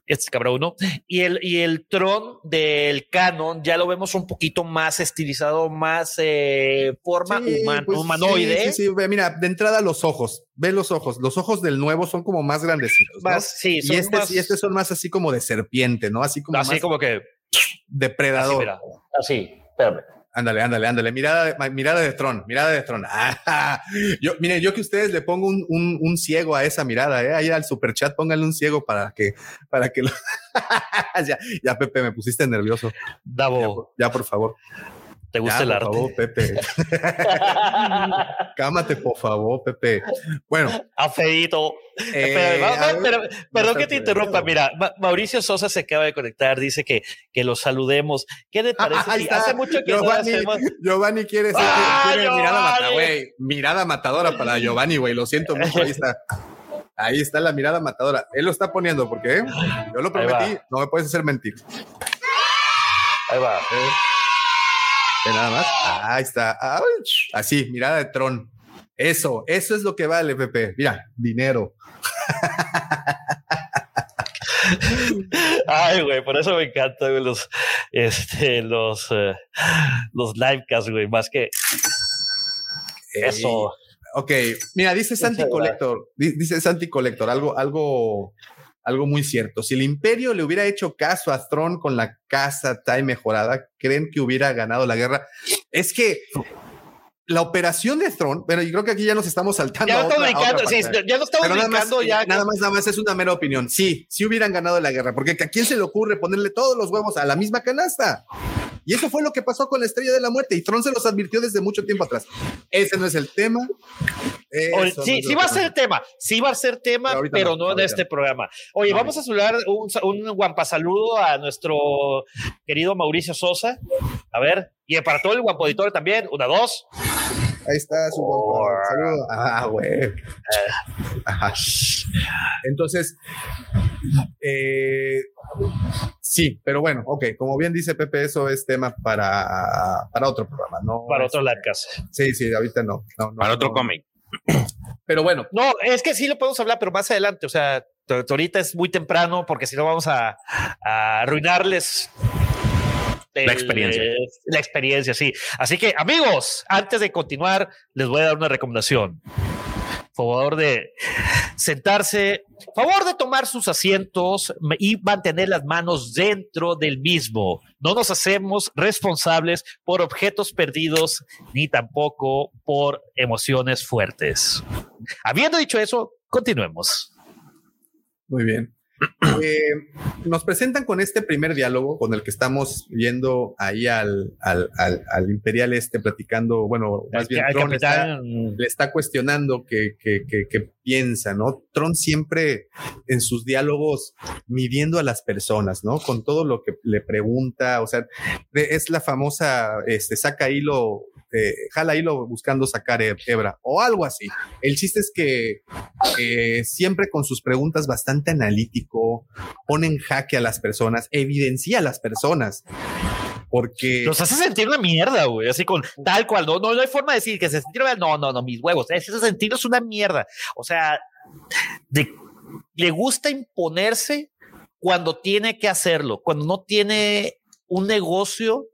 Este es Cabra 1. Y el, y el Tron del Canon ya lo vemos un poquito más estilizado, más eh, forma Sí, human- pues, humanoide. Sí, sí, mira, de entrada los ojos, ve los ojos. Los ojos del nuevo son como más grandecitos. ¿no? Más, sí, son y, este, más- y estos son más así como de serpiente, ¿no? Así como así más como que. Así, depredador. mira. Así, espérame. Ándale, ándale, ándale. Mirada de, mirada de Tron, mirada de Tron. Ah, yo, miren, yo que ustedes le pongo un, un, un ciego a esa mirada, ¿eh? Ahí al superchat, pónganle un ciego para que, para que lo. ya, ya, Pepe, me pusiste nervioso. Ya, Davo, por- ya, por favor. ¿Te gusta Ya, el por arte? favor, Pepe. Cámate, por favor, Pepe. Bueno, Afeito. eh, Pero, va- va- a ver, pero- perdón que te interrumpa. Mira, Ma- Mauricio Sosa se acaba de conectar. Dice que, que lo saludemos. ¿Qué le parece? Ahí si hace mucho que no Giovanni, hacemos. Giovanni quiere ser ¡Ah, quiere mirada Giovanni! matadora, güey. Mirada matadora para Giovanni, güey. Lo siento mucho. Ahí está. Ahí está la mirada matadora. Él lo está poniendo porque ¿eh? yo lo prometí. No me puedes hacer mentir. Ahí va. Ve nada más. Ahí está. Así, mirada de tron. Eso, eso es lo que vale, Pepe. Mira, dinero. Ay, güey, por eso me encanta güey, los, este, los, eh, los livecasts, güey, más que eso. Ok, mira, dice Santi Collector, di- dice Santi Collector, algo, algo, algo muy cierto. Si el Imperio le hubiera hecho caso a Throne con la casa TIE mejorada, ¿creen que hubiera ganado la guerra? Es que la operación de Throne, pero yo creo que aquí ya nos estamos saltando. Ya no estamos brincando, sí, ya no estamos nada más, ya. nada más, nada más es una mera opinión. Sí, sí hubieran ganado la guerra, porque ¿a quién se le ocurre ponerle todos los huevos a la misma canasta? Y eso fue lo que pasó con la Estrella de la Muerte y Tron se los advirtió desde mucho tiempo atrás. Ese no es el tema. Eso sí, no sí va a ser tema, sí va a ser tema, Pero no, no, en este programa. Oye, No, vamos a saludar un, un guampa saludo a nuestro querido Mauricio Sosa. A ver, y para todo el guampo auditorio también, una, dos. Ahí está su guapa. Saludo. Ah, güey. Ajá. Entonces, eh, sí, pero bueno, ok, como bien dice Pepe, eso es tema para, para otro programa, ¿no? Para otro livecast. Sí, sí, ahorita no. no, no, Para otro no. cómic. Pero bueno, No, es que sí lo podemos hablar, pero más adelante. O sea, ahorita es muy temprano porque si no vamos a, a arruinarles. La experiencia. La experiencia, sí. Así que, amigos, antes de continuar, les voy a dar una recomendación. Favor de sentarse, favor de tomar sus asientos y mantener las manos dentro del mismo. No nos hacemos responsables por objetos perdidos ni tampoco por emociones fuertes. Habiendo dicho eso, continuemos. muy bien. Eh, nos presentan con este primer diálogo con el que estamos viendo ahí al, al, al, al Imperial este platicando, bueno, más bien Tron está- capitán, le está cuestionando que, que, que, que piensa, ¿no? Tron siempre en sus diálogos midiendo a las personas, ¿no? Con todo lo que le pregunta, o sea, es la famosa, este, saca hilo, jala hilo buscando sacar he- hebra o algo así. El chiste es que siempre con sus preguntas bastante analítico, pone en jaque a las personas, evidencia a las personas. Porque los hace sentir una mierda, güey, así con tal cual. No, no, hay forma de decir que se sentir, no, no, no, mis huevos. Ese sentido es una mierda. O sea, le gusta imponerse cuando tiene que hacerlo, cuando no tiene un negocio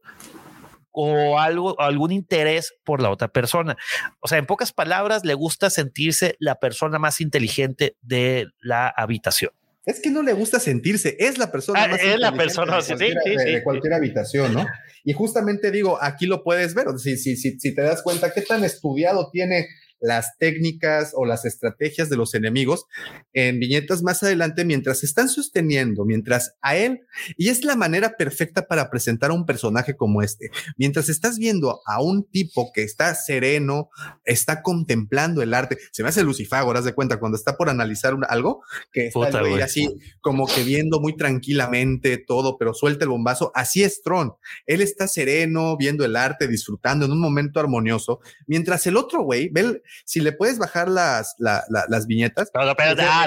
o algo, algún interés por la otra persona. O sea, en pocas palabras, le gusta sentirse la persona más inteligente de la habitación. Es que no le gusta sentirse, es la persona Ah, más es la inteligente persona, de sí, cualquiera- sí, de- sí, de sí. cualquier habitación, ¿no? Y justamente digo, aquí lo puedes ver, si, si, si, si te das cuenta qué tan estudiado tiene las técnicas o las estrategias de los enemigos en viñetas más adelante mientras están sosteniendo, mientras a él, y es la manera perfecta para presentar a un personaje como este, mientras estás viendo a un tipo que está sereno, está contemplando el arte, se me hace Lucifago, haz de cuenta, cuando está por analizar un- algo, que está Puta, el así como que viendo muy tranquilamente todo, pero suelta el bombazo, así es Tron, él está sereno, viendo el arte, disfrutando en un momento armonioso, mientras el otro güey, ve, el- si le puedes bajar las, la- la- las viñetas, No, no, pero, ah,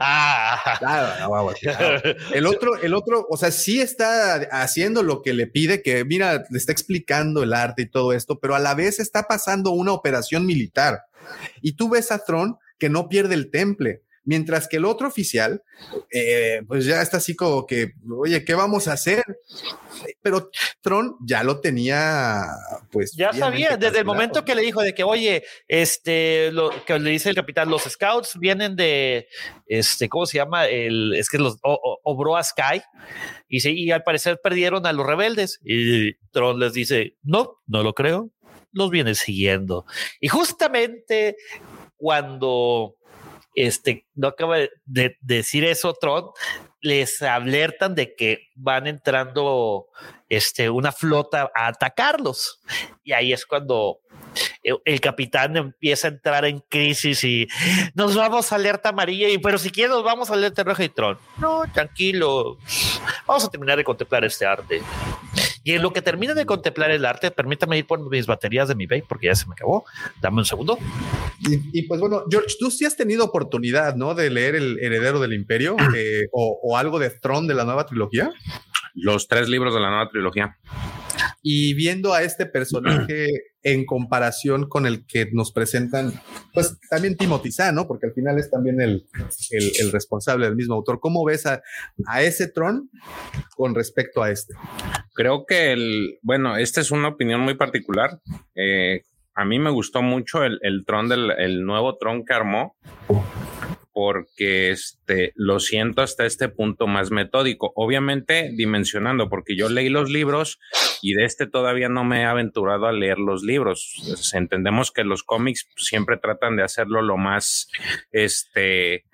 ah, ah, ah, El otro, el otro, o sea, sí está haciendo lo que le pide, que mira, le está explicando el arte y todo esto, pero a la vez está pasando una operación militar. Y tú ves a Tron que no pierde el temple. Mientras que el otro oficial, eh, pues ya está así como que, oye, ¿qué vamos a hacer? Pero Tron ya lo tenía, pues. Ya sabía, desde el momento que le dijo de que, oye, este, lo que le dice el capitán, los scouts vienen de, este, ¿cómo se llama? El, es que los obró a Sky y, sí, y al parecer perdieron a los rebeldes. Y Tron les dice, no, no lo creo, los viene siguiendo. Y justamente cuando este, no acaba de, decir eso, Tron, les alertan de que van entrando este, una flota a atacarlos. Y ahí es cuando el, capitán empieza a entrar en crisis y nos vamos a alerta amarilla, y pero si quieres nos vamos a alerta roja y Tron. No, tranquilo, vamos a terminar de contemplar este arte. Y en lo que termina de contemplar el arte, permítame ir por mis baterías de mi vape porque ya se me acabó. Dame un segundo. Y, pues bueno, George, tú sí has tenido oportunidad, ¿no? De leer El Heredero del Imperio eh, o, o algo de Throne de la nueva trilogía. Los tres libros de la nueva trilogía. Y viendo a este personaje en comparación con el que nos presentan, pues también Timothy ¿no? Porque al final es también el, el, responsable del mismo autor. ¿Cómo ves a, a, ese Tron con respecto a este? Creo que el, bueno, esta es una opinión muy particular. Eh, a mí me gustó mucho el, el Tron del el nuevo Tron que armó porque este, lo siento hasta este punto más metódico. Obviamente dimensionando, porque yo leí los libros y de este todavía no me he aventurado a leer los libros. entendemos que los cómics siempre tratan de hacerlo lo más este,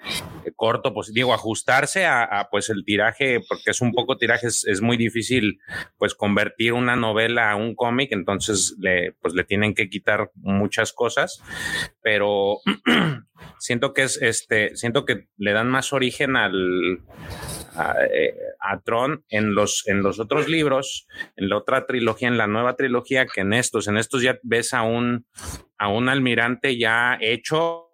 corto, pues digo, ajustarse a, pues el tiraje, porque es un poco tiraje, es, muy difícil pues convertir una novela a un cómic, entonces le, pues le tienen que quitar muchas cosas, pero siento que es este, siento que le dan más origen al eh, a, Tron en los, en los otros libros, en la otra trilogía, en la nueva trilogía, que en estos, en estos ya ves a un, a un almirante ya hecho,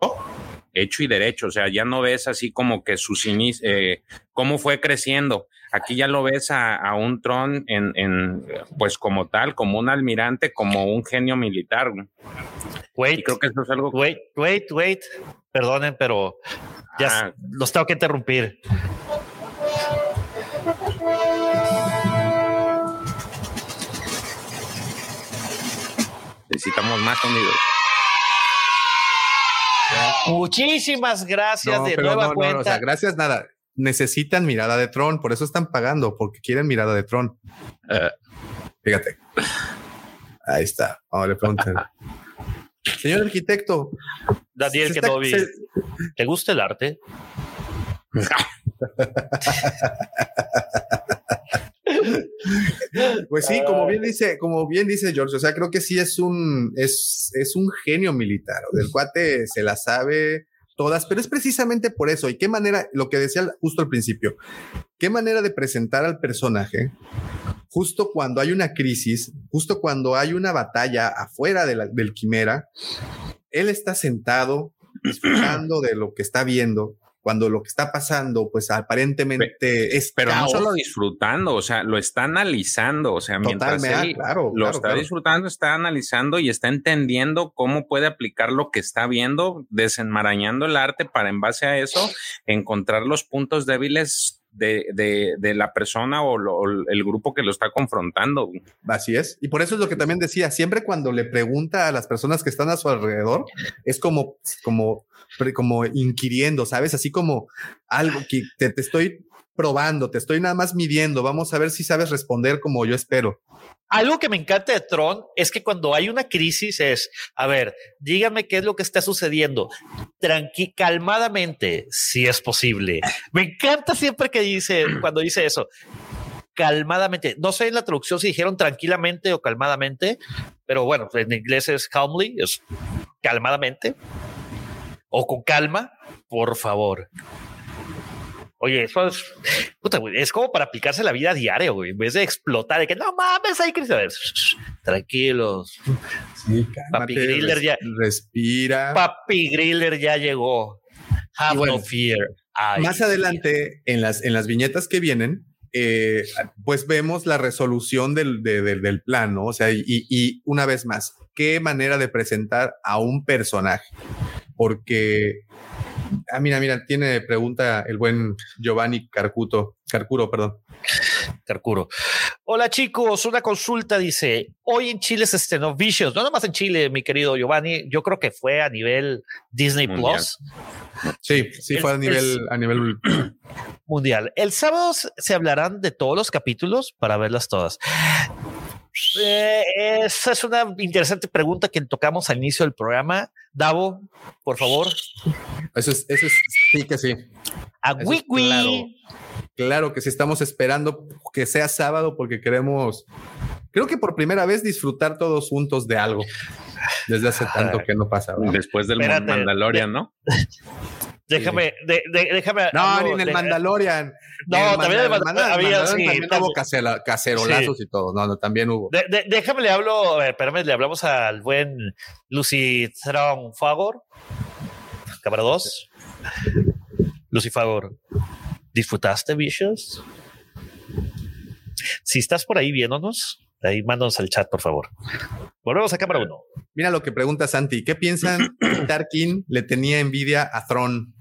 hecho y derecho, o sea, ya no ves así como que sus inicios, eh, cómo fue creciendo. Aquí ya lo ves a, un Tron en, en, pues como tal, como un almirante, como un genio militar. Wait, creo que eso es algo. Wait, wait, wait. Perdonen, pero ya ah. los tengo que interrumpir. Necesitamos más sonidos. Muchísimas gracias de nueva cuenta. gracias nada. Necesitan mirada de Tron, por eso están pagando, porque quieren mirada de Tron. Eh. Fíjate. Ahí está. Ahora le Señor arquitecto. Daniel Kenobi, ¿te gusta el arte? Pues sí, como bien dice, como bien dice George, o sea, creo que sí es un, es, es un genio militar. Del cuate se la sabe todas, pero es precisamente por eso. Y qué manera, lo que decía justo al principio, qué manera de presentar al personaje justo cuando hay una crisis, justo cuando hay una batalla afuera de del quimera, él está sentado disfrutando de lo que está viendo cuando lo que está pasando, pues aparentemente es. Pero no solo disfrutando, o sea, lo está analizando, o sea, mientras él lo está disfrutando, está analizando y está entendiendo cómo puede aplicar lo que está viendo, desenmarañando el arte para en base a eso encontrar los puntos débiles de, de, de, la persona o, el grupo que lo está confrontando. Así es. Y por eso es lo que también decía, siempre cuando le pregunta a las personas que están a su alrededor, es como, como como inquiriendo, ¿sabes? Así como algo que te, estoy probando, te estoy nada más midiendo, vamos a ver si sabes responder como yo espero. Algo que me encanta de Tron es que cuando hay una crisis es, a ver, dígame qué es lo que está sucediendo. Tranqui, calmadamente, si es posible. Me encanta siempre que dice, cuando dice eso, calmadamente. No sé en la traducción si dijeron tranquilamente o calmadamente, pero bueno, en inglés es calmly, es calmadamente o con calma, por favor. Oye, eso es, es como para aplicarse la vida diaria, güey. En vez de explotar, de que no mames, hay que tranquilos. Sí, Papi Griller ya respira. Papi Griller ya llegó. Have no fear. más adelante, en las, en las viñetas que vienen, eh, pues vemos la resolución del, del plan, ¿no? O sea, y, y una vez más, qué manera de presentar a un personaje porque Ah, mira, mira, tiene pregunta el buen Giovanni Carcuto, Carcuro, perdón. Carcuro. Hola chicos, una consulta dice, hoy en Chile se estrenó Vicious, no nomás en Chile, mi querido Giovanni, yo creo que fue a nivel Disney Mundial. Plus Sí, sí, El- fue a el- nivel, a nivel. mundial. El sábado se hablarán de todos los capítulos para verlas todas. Eh, esa es una interesante pregunta que tocamos al inicio del programa. Davo, por favor, Eso es, eso es, sí que sí. a Wiki. claro. Claro que sí, estamos esperando que sea sábado porque queremos, creo que por primera vez disfrutar todos juntos de algo. Desde hace tanto que no pasaba. Después del Espérate, Mandalorian, ¿no? Déjame, de- de- déjame. No, ni en el de- Mandalorian. No, el también en el Mandal- Mandal- había, Mandalorian sí, también también. hubo casera- cacerolazos y todo. No, no, también hubo. déjame le hablo, a ver, espérame, le hablamos al buen Lucy Throne Fagor. Cámara 2. Lucy Fagor, ¿disfrutaste Vicious? Si estás por ahí viéndonos, ahí mándanos al chat, por favor. Volvemos a cámara 1. Mira lo que pregunta Santi. ¿Qué piensan? que Tarkin le tenía envidia a Thron.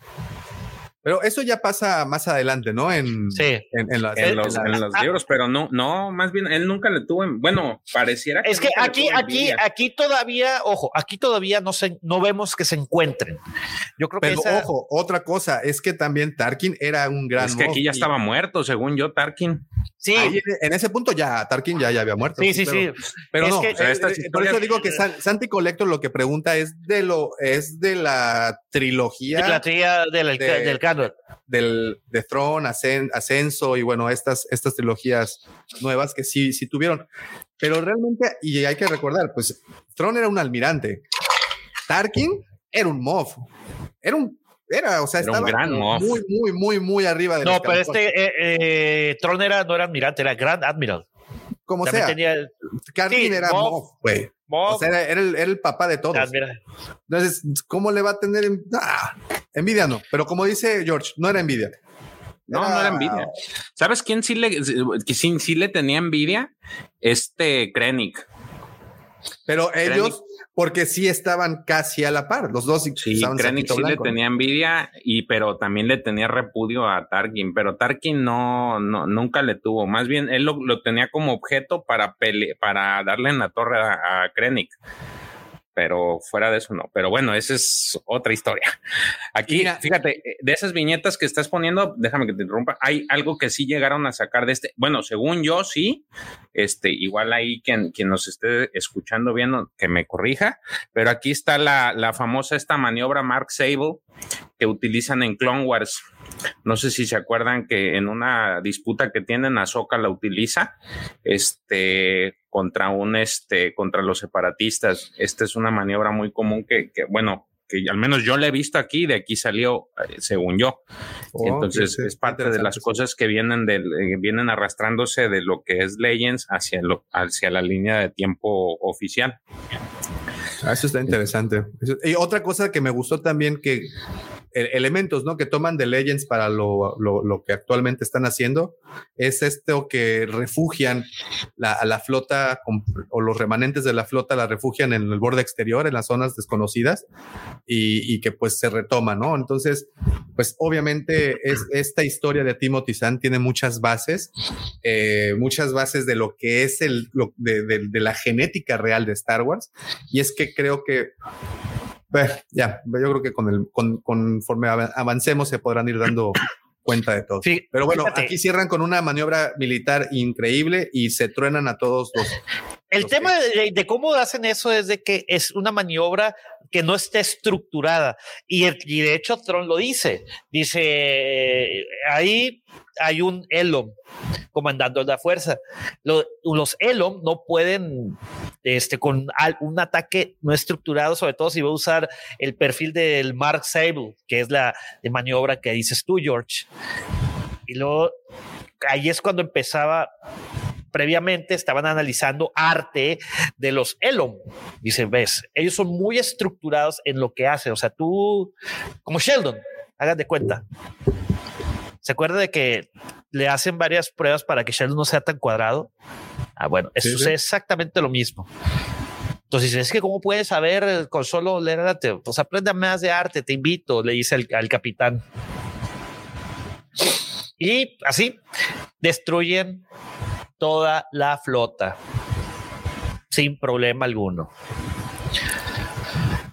Pero eso ya pasa más adelante, ¿no? En, Sí. en, en las- En en los, los libros, pero no, no, más bien él nunca le tuvo, en- bueno, pareciera Es que nunca le aquí, aquí, aquí todavía, ojo, aquí todavía no se, no vemos que se encuentren. Yo creo que Pero esa- ojo, otra cosa es que también Tarkin era un gran. Es que aquí ya estaba muerto, según yo, Tarkin. sí, ahí en- ese punto ya Tarkin ya, ya había muerto. sí, sí, pero- sí. Pero Es no, que- o sea, eh, por eso digo que San- Santi Collector lo que pregunta es de lo es de la trilogía De la tría del, de- del canon. del de Throne, Ascen- Ascenso y bueno, estas estas trilogías nuevas que sí sí tuvieron. Pero realmente y hay que recordar, pues Throne era un almirante. Tarkin era un Moff. Era un era, o sea, Era un estaba gran como Moff. muy muy muy muy arriba de No, pero este eh, eh, Tron era, no era admirante, era Grand Admiral. como También sea, tenía el Tarkin sí, era Moff. Moff, güey. O sea, era, era el, era el papá de todos. Admiral. Entonces, ¿cómo le va a tener en- ah, envidia? No, pero como dice George, no era envidia. No, no era envidia. ¿Sabes quién sí le, sí le tenía envidia? Este Krennic. Pero ellos, porque sí estaban casi a la par, los dos Sí, Krennic sí le tenía envidia y pero también le tenía repudio a Tarkin, pero Tarkin no, no nunca le tuvo, más bien él lo, lo tenía como objeto para pele, para darle en la torre a, a Krennic. Pero fuera de eso no. Pero bueno, esa es otra historia. Aquí, Mira. fíjate, eh, de esas viñetas que estás poniendo, déjame que te interrumpa, hay algo que sí llegaron a sacar de este. Bueno, según yo, sí. Este, igual ahí quien, quien nos esté escuchando bien, que me corrija. Pero aquí está la, la famosa esta maniobra Mark Sable que utilizan en Clone Wars. No sé si se acuerdan que en una disputa que tienen, Ahsoka la utiliza este, contra un este, contra los separatistas. Esta es una maniobra muy común que, que, bueno, que al menos yo la he visto aquí, de aquí salió, eh, según yo. Oh, Entonces sí, sí, es parte de las cosas que vienen del, eh, vienen arrastrándose de lo que es Legends hacia lo, hacia la línea de tiempo oficial. Ah, Eso está interesante. Eso- Y otra cosa que me gustó también que elementos, ¿no? Que toman de Legends para lo, lo- lo que actualmente están haciendo es esto que refugian la, a la flota o los remanentes de la flota la refugian en el borde exterior, en las zonas desconocidas y, y que pues se retoma, ¿no? Entonces, pues obviamente es, esta historia de Timothy Zahn tiene muchas bases, eh, muchas bases de lo que es el, lo- de, de- de la genética real de Star Wars. Y es que creo que, bueno, ya, yo creo que con el, con, conforme av- avancemos se podrán ir dando cuenta de todo. Sí, Pero bueno, fíjate, aquí cierran con una maniobra militar increíble y se truenan a todos los. El tema de, de cómo hacen eso es de que es una maniobra que no está estructurada. Y, el- y de hecho, Tron lo dice. Dice, eh, ahí hay un Elom comandando la fuerza. Lo- los Elom no pueden, este, con un ataque no estructurado, sobre todo si va a usar el perfil del Mark Sable, que es la de maniobra que dices tú, George. Y luego, ahí es cuando empezaba previamente estaban analizando arte de los Elom. Dicen, ves, ellos son muy estructurados en lo que hacen. O sea, tú, como Sheldon, hagan de cuenta. ¿Se acuerda de que le hacen varias pruebas para que Sheldon no sea tan cuadrado? Ah, bueno, eso Sí, es exactamente lo mismo. Entonces, es que cómo puedes saber con solo leer arte? Pues aprende más de arte, te invito, le dice al capitán. Y así destruyen toda la flota sin problema alguno.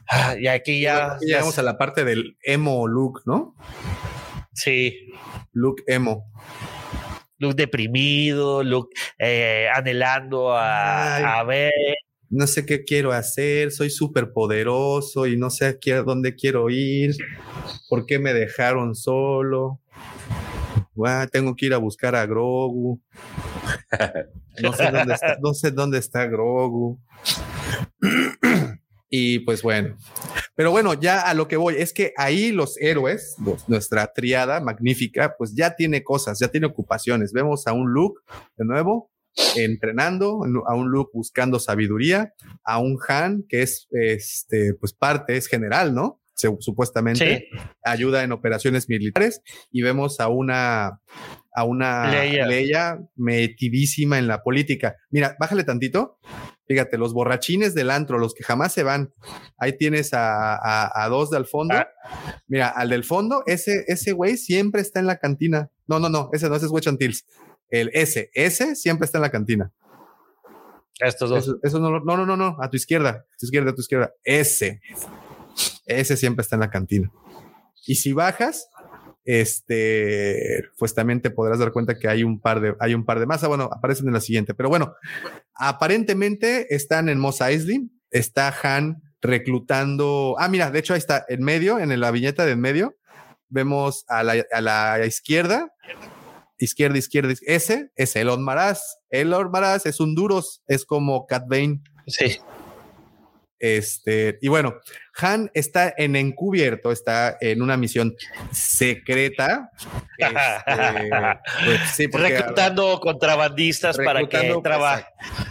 Ah, y aquí ya llegamos a la parte del emo look, ¿no? Sí. Look emo. Look deprimido, look eh, anhelando a, a ver no sé qué quiero hacer, soy súper poderoso y no sé a dónde quiero ir, por qué me dejaron solo. tengo que ir a buscar a Grogu. No sé dónde está, no sé dónde está Grogu. y pues bueno. Pero bueno, ya a lo que voy es que ahí los héroes, nuestra triada magnífica, pues ya tiene cosas, ya tiene ocupaciones. Vemos a un Luke de nuevo entrenando, a un Luke buscando sabiduría, a un Han que es este, pues parte, es general, ¿no? supuestamente ayuda en operaciones militares y vemos a una a una Leia. metidísima en la política. Mira, bájale tantito. Fíjate, los borrachines del antro, los que jamás se van. Ahí tienes a, dos del fondo. Ah. Mira, al del fondo, ese, ese güey siempre está en la cantina. No, no, no, ese no, ese es Witch el S. S siempre está en la cantina. Estos dos. Eso, no, no, no, no, a tu izquierda, a tu izquierda, a tu izquierda. S. S siempre está en la cantina. Y si bajas, este, pues también te podrás dar cuenta que hay un par de, hay un par de más. Bueno, aparecen en la siguiente. Pero bueno, aparentemente están en Mos Eisley. Está Han reclutando. Ah, mira, de hecho ahí está en medio, en la viñeta de en medio. Vemos a la, a la izquierda izquierda, izquierda, ese es Elon Maraz. Elon Maraz es un duros, es como Cat Bane. Sí. Este, y bueno, Han está en encubierto, está en una misión secreta. Este, pues reclutando contrabandistas para que, trabajen.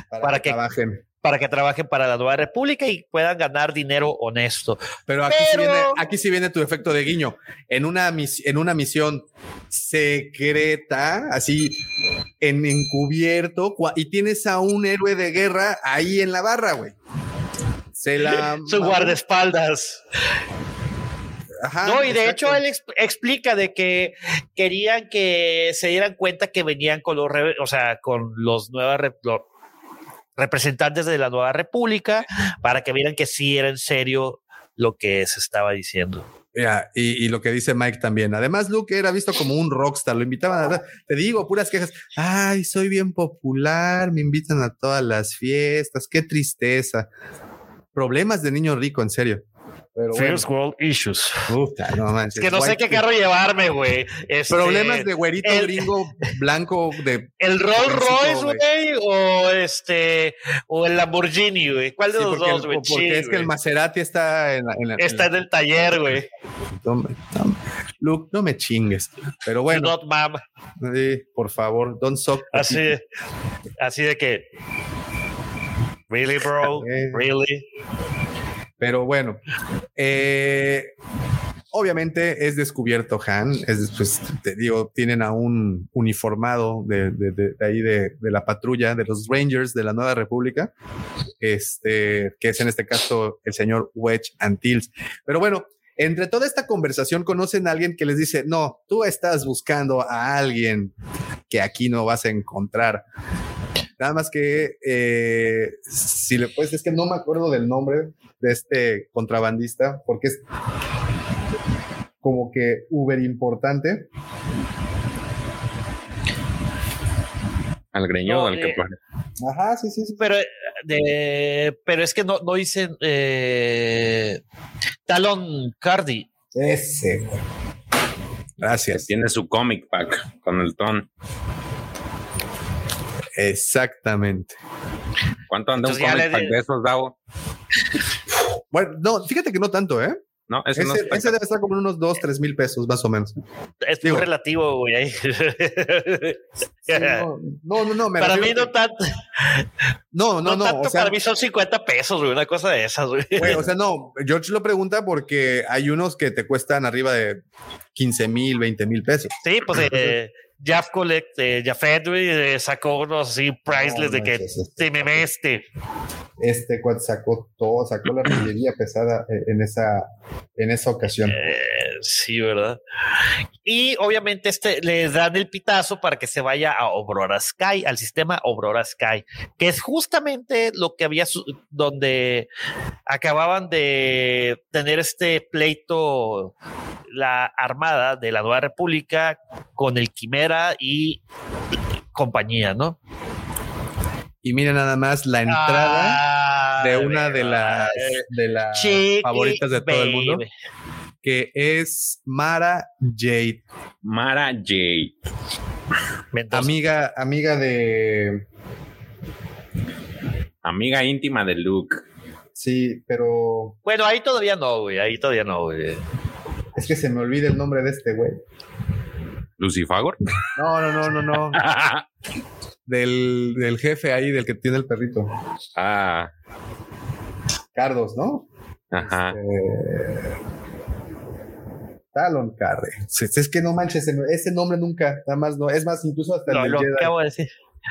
para, que trabajen para que trabajen para la Nueva República y puedan ganar dinero honesto. Pero aquí, Sí, viene, aquí sí viene tu efecto de guiño. En una, en una misión secreta, así en encubierto, y tienes a un héroe de guerra ahí en la barra, güey. Se la. Su guardaespaldas. Ajá, no, y de hecho él explica de que querían que se dieran cuenta que venían con los, o sea, con los nuevas, representantes de la nueva república para que vieran que sí era en serio lo que se estaba diciendo. y, lo que dice Mike también. Además, Luke era visto como un rockstar. Lo invitaban a. Te digo, puras quejas. Ay, soy bien popular. Me invitan a todas las fiestas. Qué tristeza. Problemas de niño rico, en serio. First World Issues. Es que no sé qué carro llevarme, güey. Este, Problemas de güerito gringo blanco de. El Rolls Royce, güey, o este, o el Lamborghini, güey. ¿Cuál de los dos, güey? Porque es que el Maserati está en, la, Está en, el taller, güey. Luke, no me chingues. Pero bueno. Not mom. Sí, por favor, don't suck. Así, así de que. Really, bro? Really? Pero bueno, eh, obviamente es descubierto Han, es, pues, te digo, tienen a un uniformado de, ahí de, la patrulla de los Rangers de la Nueva República, este, que es en este caso el señor Wedge Antilles. Pero bueno, entre toda esta conversación conocen a alguien que les dice, no, tú estás buscando a alguien que aquí no vas a encontrar. Nada más que eh, si le puedes, es que no me acuerdo del nombre de este contrabandista, porque es como que uber importante. Al greñudo, al que Ajá, sí, sí, sí. Pero, de, pero es que no, no dicen eh, Talon Cardi. Ese. Gracias. tiene su comic pack con el ton. Exactamente. ¿Cuánto anda un comic pack de esos, Davo? Bueno, no, fíjate que no tanto, ¿eh? No, ese, no ese debe estar como unos 2, 3 mil pesos, más o menos. Es muy relativo, güey. no, no, no, Para mí no tanto. No, no, no. Tanto, para mí son 50 pesos, güey, una cosa de esas, güey. O sea, no, George lo pregunta porque hay unos que te cuestan arriba de 15 mil, 20 mil pesos. Sí, pues eh, Jaf Collect, eh, Jafet, güey, eh, sacó unos así priceless de que este- te memeste. Este cual sacó todo, sacó la artillería pesada en esa, en esa ocasión. Eh, sí, ¿verdad? Y obviamente este le dan el pitazo para que se vaya a Aurora Sky, al sistema Aurora Sky, que es justamente lo que había su- donde acababan de tener este pleito la Armada de la Nueva República con el Quimera y compañía, ¿no? Y mira nada más la entrada Ah, de una de las, eh, de las Chiqui favoritas de todo el mundo, que es Mara Jade, Mara Jade. Mendoza. amiga, amiga de Amiga íntima de Luke. sí, pero Bueno, ahí todavía no, güey. Ahí todavía no, güey. es que se me olvida el nombre de este güey. Lucifagor. No, no, no, no, no. Del, del jefe ahí, del que tiene el perrito. ah, Cardos, ¿no? ajá. Eh, Talon Carre. Sí, Es que no manches, ese, nombre nunca, nada más no. Es más, incluso hasta el Lo, del lo Jedi. acabo de decir.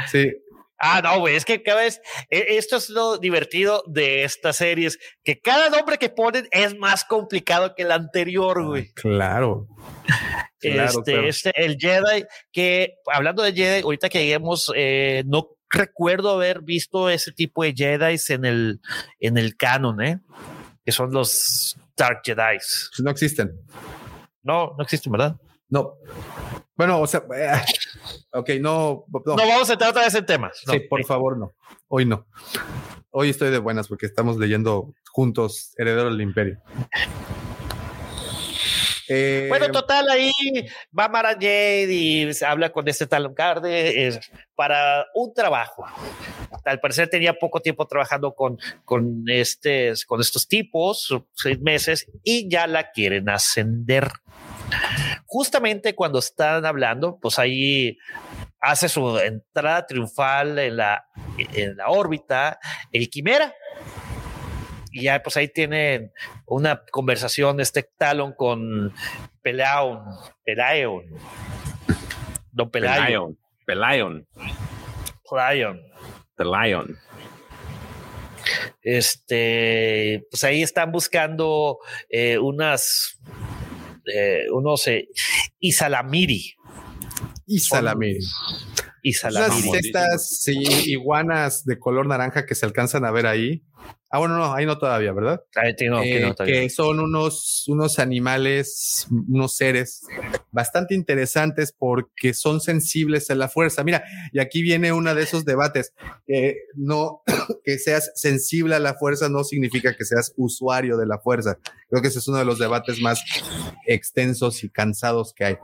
Sí, Ah, no, güey, es que cada vez, e- esto es lo divertido de estas series, que cada nombre que ponen es más complicado que el anterior, güey. claro. Claro, este, claro. este, el Jedi, que hablando de Jedi, ahorita que lleguemos, eh, no recuerdo haber visto ese tipo de Jedi en el, en el canon, ¿eh? Que son los Dark Jedi. No existen. No, no existen, ¿verdad? No. Bueno, o sea, eh, ok, no. No, No, vamos a entrar otra vez en temas. No. sí, por favor, no. Hoy no. Hoy estoy de buenas porque estamos leyendo juntos Heredero del Imperio. Eh, Bueno, total, ahí va Mara Jade y se habla con este Talon Carde eh, para un trabajo. Al parecer tenía poco tiempo trabajando con, con, con estos tipos, seis meses, y ya la quieren ascender. Justamente cuando están hablando, pues ahí hace su entrada triunfal en la, en la órbita el Quimera. Y ya pues ahí tienen una conversación este Talon con Pelaon, Pelaon, Don Pelayon, Pelion. Pelion. Pelayon. Pelion. Este, pues ahí están buscando eh, unas, eh, unos eh, Isalamiri, y Salamiri. Isalamiri. Esas, estas sí, iguanas de color naranja que se alcanzan a ver ahí. Ah, bueno, no, ahí no todavía, ¿verdad? Ahí no, que Eh, no, que son unos, unos animales, unos seres bastante interesantes porque son sensibles a la fuerza. Mira, y aquí viene uno de esos debates. que no, que seas sensible a la fuerza no significa que seas usuario de la fuerza. Creo que ese es uno de los debates más extensos y cansados que hay.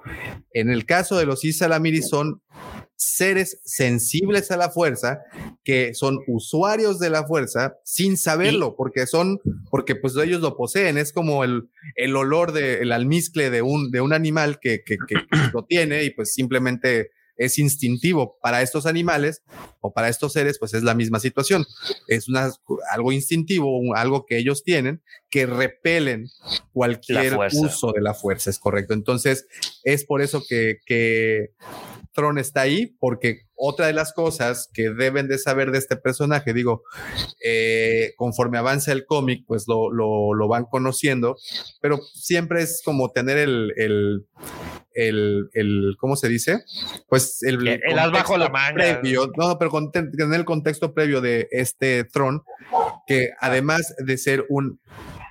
En el caso de los Isalamiri son seres sensibles a la fuerza que son usuarios de la fuerza sin saberlo, porque son, porque pues ellos lo poseen, es como el, el olor del almizcle de un, de un animal que, que, que lo tiene y pues simplemente es instintivo para estos animales o para estos seres, pues es la misma situación. Es una, algo instintivo, un- algo que ellos tienen que repelen cualquier uso de la fuerza, es correcto. Entonces, es por eso que, que Tron está ahí, porque otra de las cosas que deben de saber de este personaje, digo, eh, conforme avanza el cómic, pues lo, lo, lo van conociendo, pero siempre es como tener el, el, el, el ¿cómo se dice? Pues el, El- as bajo la manga. Previo, no, pero con, tener el contexto previo de este Tron, que además de ser un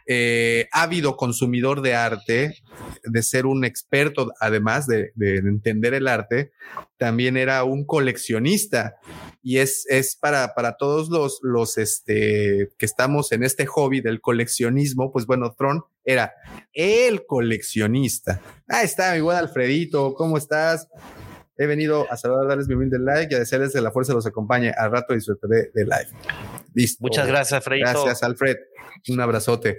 eh, ávido consumidor de arte, de ser un experto, además de, de entender el arte, también era un coleccionista. Y es, es para, para todos los, los este, que estamos en este hobby del coleccionismo, pues bueno, Tron era el coleccionista. Ah, está mi buen Alfredito, ¿cómo estás? He venido a saludar, darles mi humilde like y a desearles que la fuerza los acompañe. Al rato disfrutaré de live. Listo. Muchas gracias, Freito. Gracias, Alfred. Un abrazote.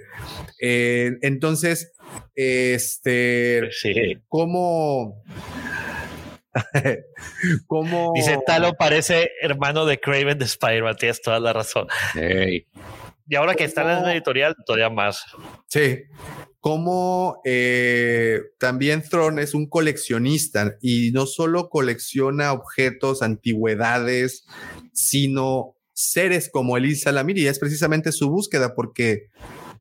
Eh, entonces, este, Sí. ¿cómo? ¿Cómo? Dice Talon parece hermano de Craven de Spider-Man, tienes toda la razón. Y ahora que está en la editorial, todavía más. Sí. cómo eh, también Thron es un coleccionista y no solo colecciona objetos, antigüedades, sino seres como Elisa Lamir y es precisamente su búsqueda porque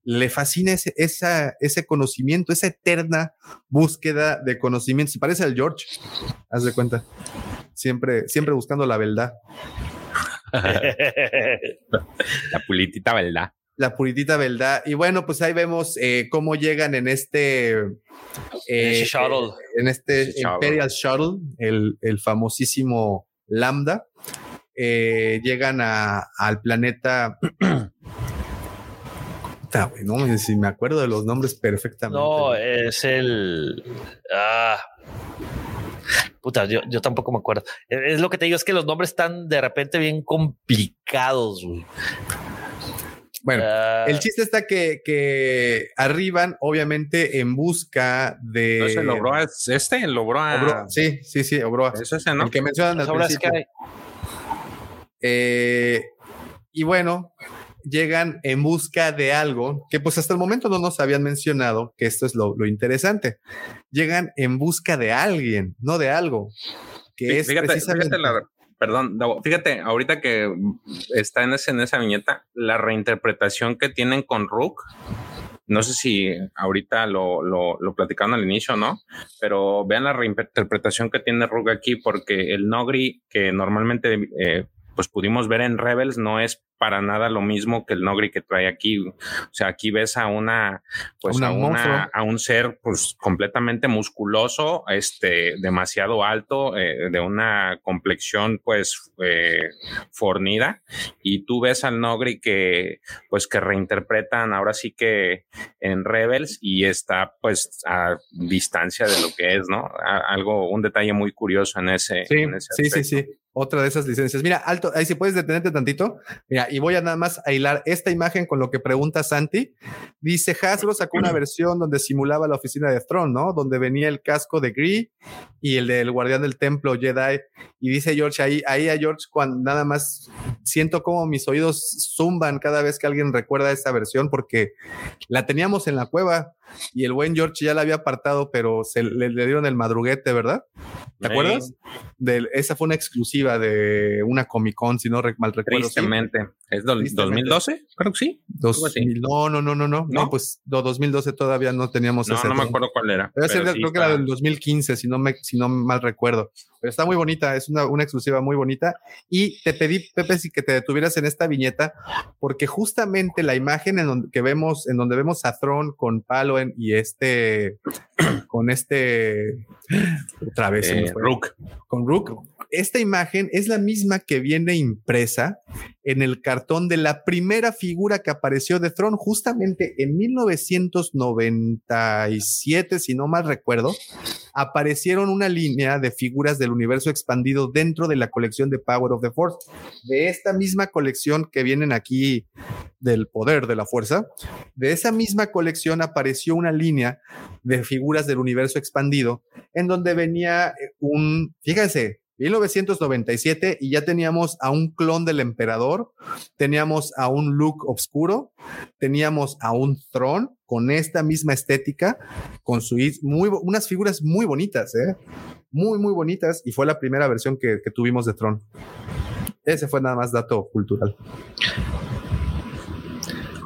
le fascina ese, esa, ese conocimiento, esa eterna búsqueda de conocimiento. Se parece al George, haz de cuenta. Siempre, siempre buscando la verdad. la pulitita verdad la puritita verdad. Y bueno, pues ahí vemos eh, cómo llegan en este, eh, shuttle. en este Imperial Shuttle, el, el famosísimo Lambda. Eh, llegan a, al planeta. no sé si me acuerdo de los nombres perfectamente. No, es el. Ah. Puta, yo, yo tampoco me acuerdo. Es lo que te digo, es que los nombres están de repente bien complicados. Güey. Bueno, el ah. chiste está que, que, arriban, obviamente, en busca de. ¿No se logró este? ¿Logró a... sí, sí, sí, Obroa. Es ese, ¿no? El que mencionan al principio. Eh, y bueno, llegan en busca de algo que pues hasta el momento no nos habían mencionado, que esto es lo, lo interesante. Llegan en busca de alguien, no de algo. Que es precisamente... fíjate la, perdón, fíjate, ahorita que está en, en esa viñeta, la reinterpretación que tienen con Rook, no sé si ahorita lo, lo, lo platicaron al inicio, ¿no? Pero vean la reinterpretación que tiene Rook aquí, porque el Nogri, que normalmente eh, pues pudimos ver en Rebels, no es para nada lo mismo que el Nogri que trae aquí. O sea, aquí ves a una, pues a, una, a, un ser pues completamente musculoso, este, demasiado alto, eh, de una complexión pues eh, fornida. Y tú ves al Nogri que pues que reinterpretan ahora sí que en Rebels y está pues a distancia de lo que es, ¿no? algo, un detalle muy curioso en ese. Sí, en ese sí, sí, sí otra de esas licencias. Mira, alto, ahí si puedes detenerte tantito. Mira, y voy a nada más a hilar esta imagen con lo que pregunta Santi. Dice Hasbro sacó una versión donde simulaba la oficina de Throne, ¿no? Donde venía el casco de Gree y el del guardián del templo Jedi. Y dice George ahí, ahí a George cuando nada más siento como mis oídos zumban cada vez que alguien recuerda esa versión porque la teníamos en la cueva y el buen George ya la había apartado, pero se le, dieron el madruguete, ¿verdad? ¿Te acuerdas? De, esa fue una exclusiva de una Comic Con, si no mal recuerdo. Tristemente. ¿Es 2012? Creo que sí. no, no, no, no, no, no. pues 2012 todavía no teníamos no, No me acuerdo cuál era. creo que era del 2015, si no, me, si no mal recuerdo. Pero está muy bonita, es una, una exclusiva muy bonita. Y te pedí, Pepe, si que te detuvieras en esta viñeta, porque justamente la imagen en donde que vemos, en donde vemos a Throne con Paloen y este, con este, otra vez, eh, Rook. Con Rook, esta imagen es la misma que viene impresa en el cartón de la primera figura que apareció de Throne justamente en 1997, si no mal recuerdo, aparecieron una línea de figuras del universo expandido dentro de la colección de Power of the Force. De esta misma colección que vienen aquí del poder de la fuerza, de esa misma colección apareció una línea de figuras del universo expandido en donde venía un, fíjense, 1997 y ya teníamos a un clon del emperador, teníamos a un look oscuro, teníamos a un Tron con esta misma estética, con su muy unas figuras muy bonitas, ¿eh? muy muy bonitas y fue la primera versión que, tuvimos de Tron. Ese fue nada más dato cultural.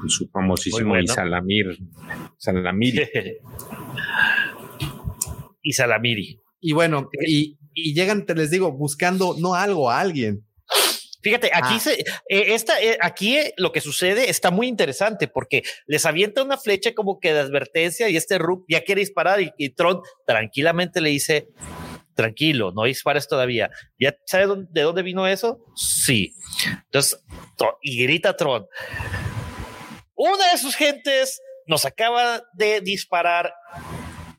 su famosísimo bueno. Isalamir. Salamiri. Isalamiri. Y bueno, y, y llegan, te les digo, buscando no algo, a alguien. Fíjate, aquí ah. se, eh, esta, eh, aquí eh, lo que sucede está muy interesante porque les avienta una flecha como que de advertencia y este Rook ya quiere disparar y, Tron tranquilamente le dice, tranquilo, no dispares todavía. ¿Ya sabes de dónde vino eso? Sí. Entonces, y grita Tron. Una de sus gentes nos acaba de disparar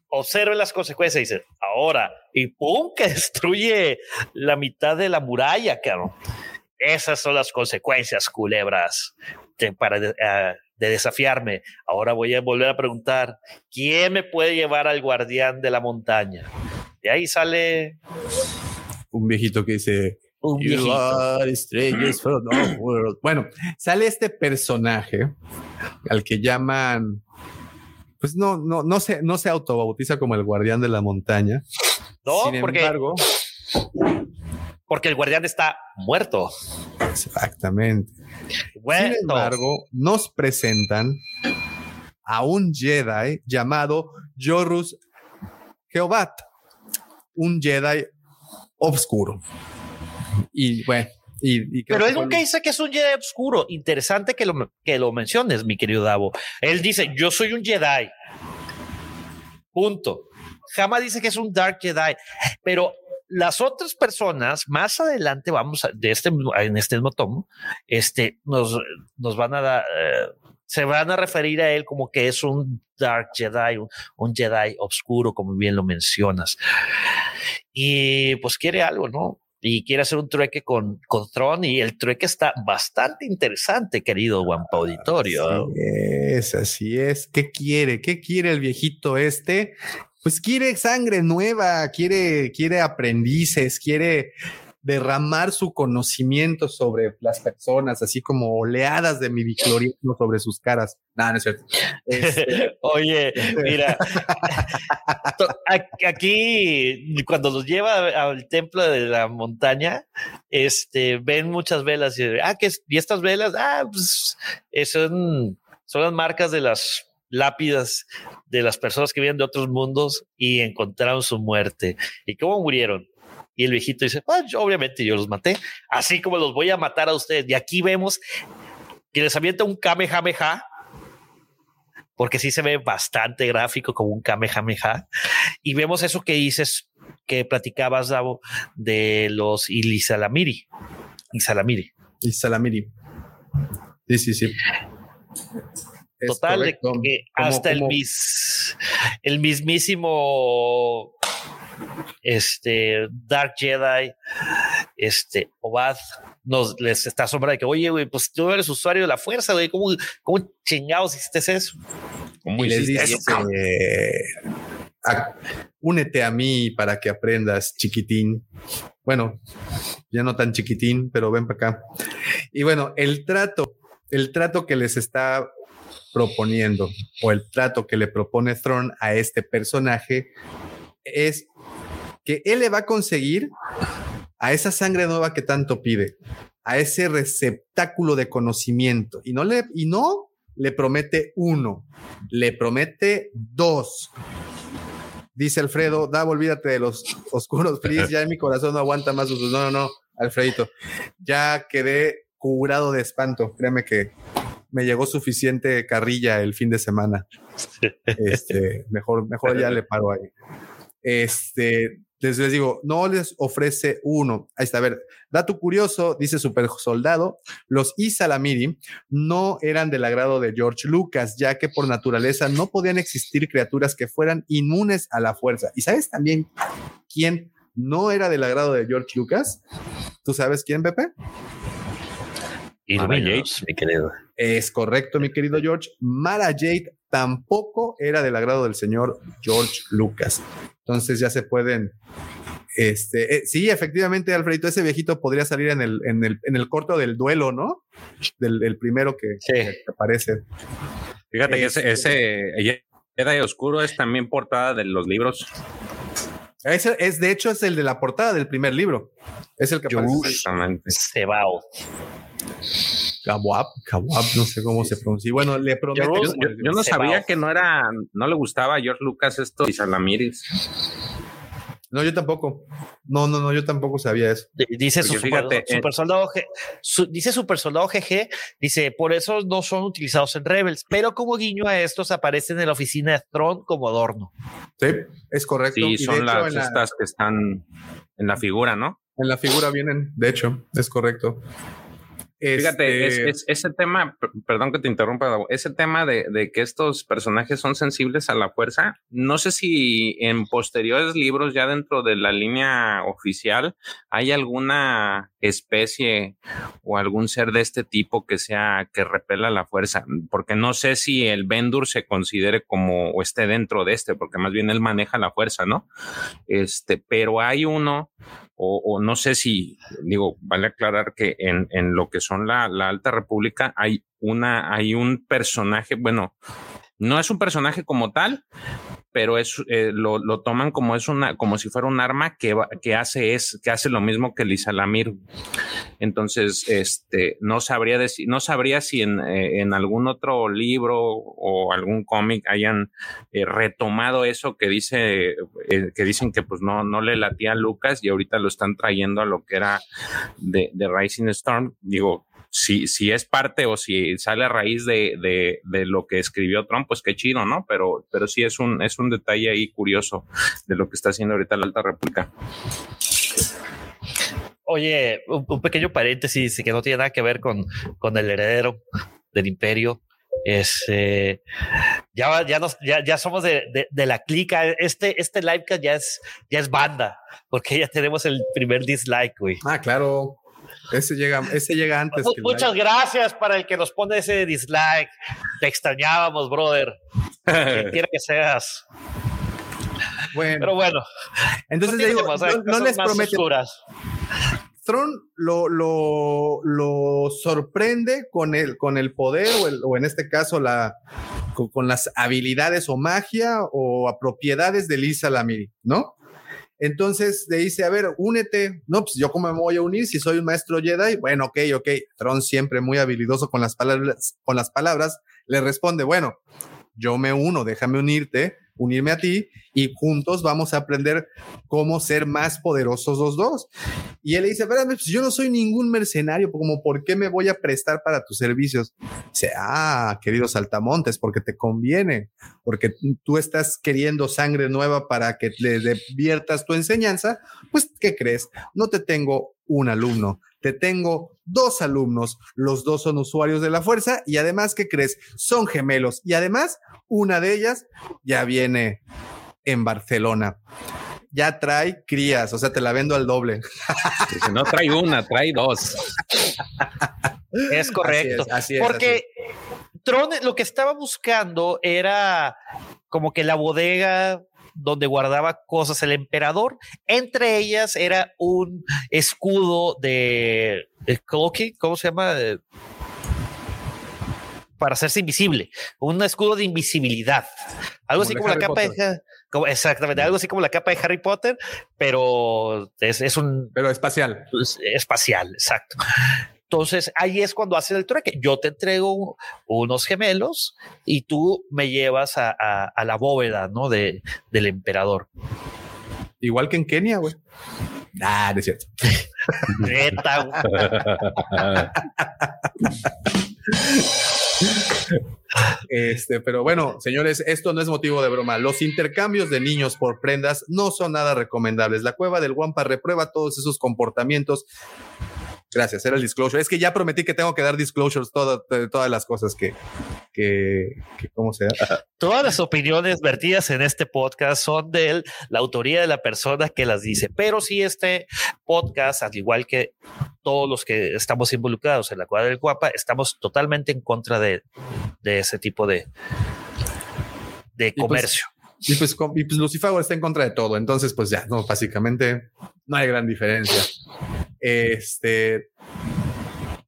observe las consecuencias, dice, ahora, y pum, que destruye la mitad de la muralla, cabrón. Esas son las consecuencias, culebras, de, para ah, de desafiarme. Ahora voy a volver a preguntar, ¿quién me puede llevar al guardián de la montaña? Y ahí sale un viejito que dice, un Bueno, sale este personaje al que llaman pues no, no, no se, no se autobautiza como el guardián de la montaña. No, Sin porque, embargo, porque el guardián está muerto. exactamente. Muerto. Sin embargo, nos presentan a un Jedi llamado Jorus Geobat, un Jedi obscuro. Y bueno, y, Pero él nunca dice que es un Jedi oscuro. Interesante que lo, que lo menciones, mi querido Davo. Él dice, yo soy un Jedi. Punto. Jamás dice que es un Dark Jedi. Pero las otras personas, más adelante, vamos a, de este, en este mismo tomo, este, nos, nos van a dar, eh, se van a referir a él como que es un Dark Jedi, un, un Jedi oscuro, como bien lo mencionas. Y pues quiere algo, ¿no? Y quiere hacer un trueque con, con Tron y el trueque está bastante interesante, querido Wampa Auditorio. Así es, así es. ¿Qué quiere? ¿Qué quiere el viejito este? Pues quiere sangre nueva, quiere, quiere aprendices, quiere derramar su conocimiento sobre las personas, así como oleadas de midiclorismo sobre sus caras. No, no es cierto. Este, Oye, mira, to- a- aquí cuando los lleva al templo de la montaña, este, ven muchas velas y, ah, que y estas velas, ah, pues eh, son, son las marcas de las lápidas de las personas que vienen de otros mundos y encontraron su muerte. ¿Y cómo murieron? Y el viejito dice, "Ah, yo- obviamente yo los maté, así como los voy a matar a ustedes. Y aquí vemos que les avienta un Kamehameha, porque sí se ve bastante gráfico como un Kamehameha. Y vemos eso que dices, que platicabas, Davo, de los Ilisalamiri. Isalamiri. y Salamiri. Sí, sí, sí. Total, de que Como- hasta el, mis, el mismísimo este Dark Jedi, este Obad, nos les está asombra de que, oye, güey, pues tú eres usuario de la fuerza, güey, ¿cómo, cómo chingados hiciste eso? ¿Cómo y les dice, eso, eh, "Ah, únete a mí para que aprendas, chiquitín. Bueno, ya no tan chiquitín, pero ven para acá. Y bueno, el trato, el trato que les está proponiendo o el trato que le propone Thrawn a este personaje es que él le va a conseguir a esa sangre nueva que tanto pide, a ese receptáculo de conocimiento y no le y no le promete uno, le promete dos. Dice Alfredo, Davo, olvídate de los oscuros, please. Ya mi corazón no aguanta más. No, no, no, Alfredito. Ya quedé curado de espanto. Créeme que me llegó suficiente carrilla el fin de semana. Este, mejor, mejor ya le paro ahí. Este, les, les digo, no les ofrece uno. Ahí está, a ver, dato curioso, dice Super Soldado, los Isalamiri no eran del agrado de George Lucas, ya que por naturaleza no podían existir criaturas que fueran inmunes a la fuerza. ¿Y sabes también quién no era del agrado de George Lucas? ¿Tú sabes quién, Pepe? Ilumínanos, mi querido. Es correcto, mi querido George. Mara Jade tampoco era del agrado del señor George Lucas. Entonces ya se pueden. Este, eh, sí, efectivamente, Alfredito, ese viejito podría salir en el, en el, en el corto del duelo, ¿no? Del el primero que, Sí. que aparece. Fíjate que ese, Este- ese Jedi Oscuro es también portada de los libros. Ese es, de hecho, es el de la portada del primer libro. Es el que aparece. Exactamente. Sebao. Kawab, Kawab, no sé cómo se pronuncia. Bueno, le promete. Yo- Yo, yo- yo no sabía que no era, no le gustaba a George Lucas esto y Salamiris. No, yo tampoco. No, no, no, yo tampoco sabía eso. Dice su Porque super, fíjate, eh, soldado su- dice super soldado GG, dice por eso no son utilizados en Rebels, pero como guiño a estos aparecen en la oficina de Tron como adorno. Sí, es correcto. Sí, Y son hecho, las la- estas que están en la figura, ¿no? En la figura vienen, de hecho, es correcto. Fíjate, Este, es, es- ese tema, per- perdón que te interrumpa, ese tema de, de que estos personajes son sensibles a la fuerza, no sé si en posteriores libros, ya dentro de la línea oficial, hay alguna especie o algún ser de este tipo que sea, que repela la fuerza, porque no sé si el Bendur se considere como o esté dentro de este, porque más bien él maneja la fuerza, ¿no? Este, pero hay uno o, o no sé si, digo, vale aclarar que en, en lo que son la, la Alta República hay una, hay un personaje, bueno, no es un personaje como tal, pero es eh, lo, lo, toman como es una como si fuera un arma que, que hace es que hace lo mismo que el Lamir. Entonces, este no sabría decir, no sabría si en, eh, en algún otro libro o algún cómic hayan eh, retomado eso que dice que dicen que pues no no le latía a Lucas y ahorita lo están trayendo a lo que era de Rising Storm. Digo, si, si es parte o si sale a raíz de, de, de, lo que escribió Trump, pues qué chido, ¿no? Pero, pero sí es un, es un detalle ahí curioso de lo que está haciendo ahorita la Alta República. Oye, un, pequeño paréntesis que no tiene nada que ver con, con el heredero del imperio. Es, eh, ya, ya, nos, ya, ya somos de, de, de, la clica. Este, este livecast ya es, ya es banda, porque ya tenemos el primer dislike, güey. Ah, claro. Ese llega, ese llega antes. Que Muchas like. gracias para el que nos pone ese dislike. Te extrañábamos, brother. Quien quiera que seas. Bueno, pero bueno. Entonces digo, no, no les prometo. Tron lo, lo, lo, sorprende con el, con el poder o, el, o en este caso la, con, con, las habilidades o magia o a propiedades de Lisa Lamiri, ¿no? Entonces le dice, a ver, únete. No, pues yo cómo me voy a unir si soy un maestro Jedi. Bueno, ok, ok. Tron siempre muy habilidoso con las palabras, con las palabras, le responde, bueno, yo me uno, déjame unirte, unirme a ti y juntos vamos a aprender cómo ser más poderosos los dos. Y él le dice, espérame, pues yo no soy ningún mercenario, como por qué me voy a prestar para tus servicios. Dice, ah, querido Saltamontes, porque te conviene, porque tú estás queriendo sangre nueva para que le diviertas tu enseñanza, pues, ¿qué crees? No te tengo un alumno, te tengo dos alumnos, los dos son usuarios de la fuerza y además, ¿qué crees? Son gemelos y además una de ellas ya viene en Barcelona. Ya trae crías, o sea, te la vendo al doble. Si no trae una, trae dos. Es correcto. Así es, así es, Porque así. Tron lo que estaba buscando era como que la bodega donde guardaba cosas el emperador. Entre ellas era un escudo de, de cloaking, ¿cómo se llama? De, para hacerse invisible, un escudo de invisibilidad, algo como así como Harry la capa Potter. de como, exactamente, algo así como la capa de Harry Potter, pero es, es un pero espacial, espacial, exacto. Entonces ahí es cuando hacen el trueque. Yo te entrego unos gemelos y tú me llevas a, a, a la bóveda, ¿no? De, del emperador. Igual que en Kenia, güey. Ah, no es cierto. Neta. Este, pero bueno, señores, esto no es motivo de broma. Los intercambios de niños por prendas no son nada recomendables. La cueva del Wampa reprueba todos esos comportamientos. Gracias, era el disclosure. Es que ya prometí que tengo que dar disclosures todo, de todas las cosas que, que, que ¿cómo se? Todas las opiniones vertidas en este podcast son de la autoría de la persona que las dice, pero si este podcast, al igual que todos los que estamos involucrados en la cuadra del Guapa, estamos totalmente en contra de, de ese tipo de, de comercio. Y pues, y pues, y pues Lucifer está en contra de todo. Entonces, pues ya, no, básicamente no hay gran diferencia. Este.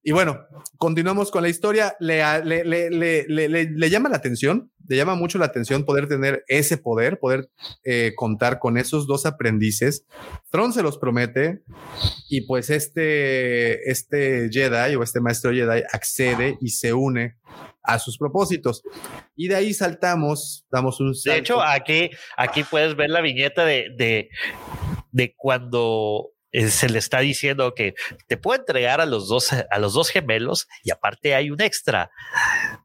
Y bueno, continuamos con la historia. Le, le, le, le, llama la atención, le llama mucho la atención poder tener ese poder, poder eh, contar con esos dos aprendices. Tron se los promete y pues este, este Jedi o este maestro Jedi accede y se une a sus propósitos. Y de ahí saltamos, damos un salto. De hecho, aquí, aquí puedes ver la viñeta de, de, de cuando se le está diciendo que te puedo entregar a los dos, a los dos gemelos y aparte hay un extra.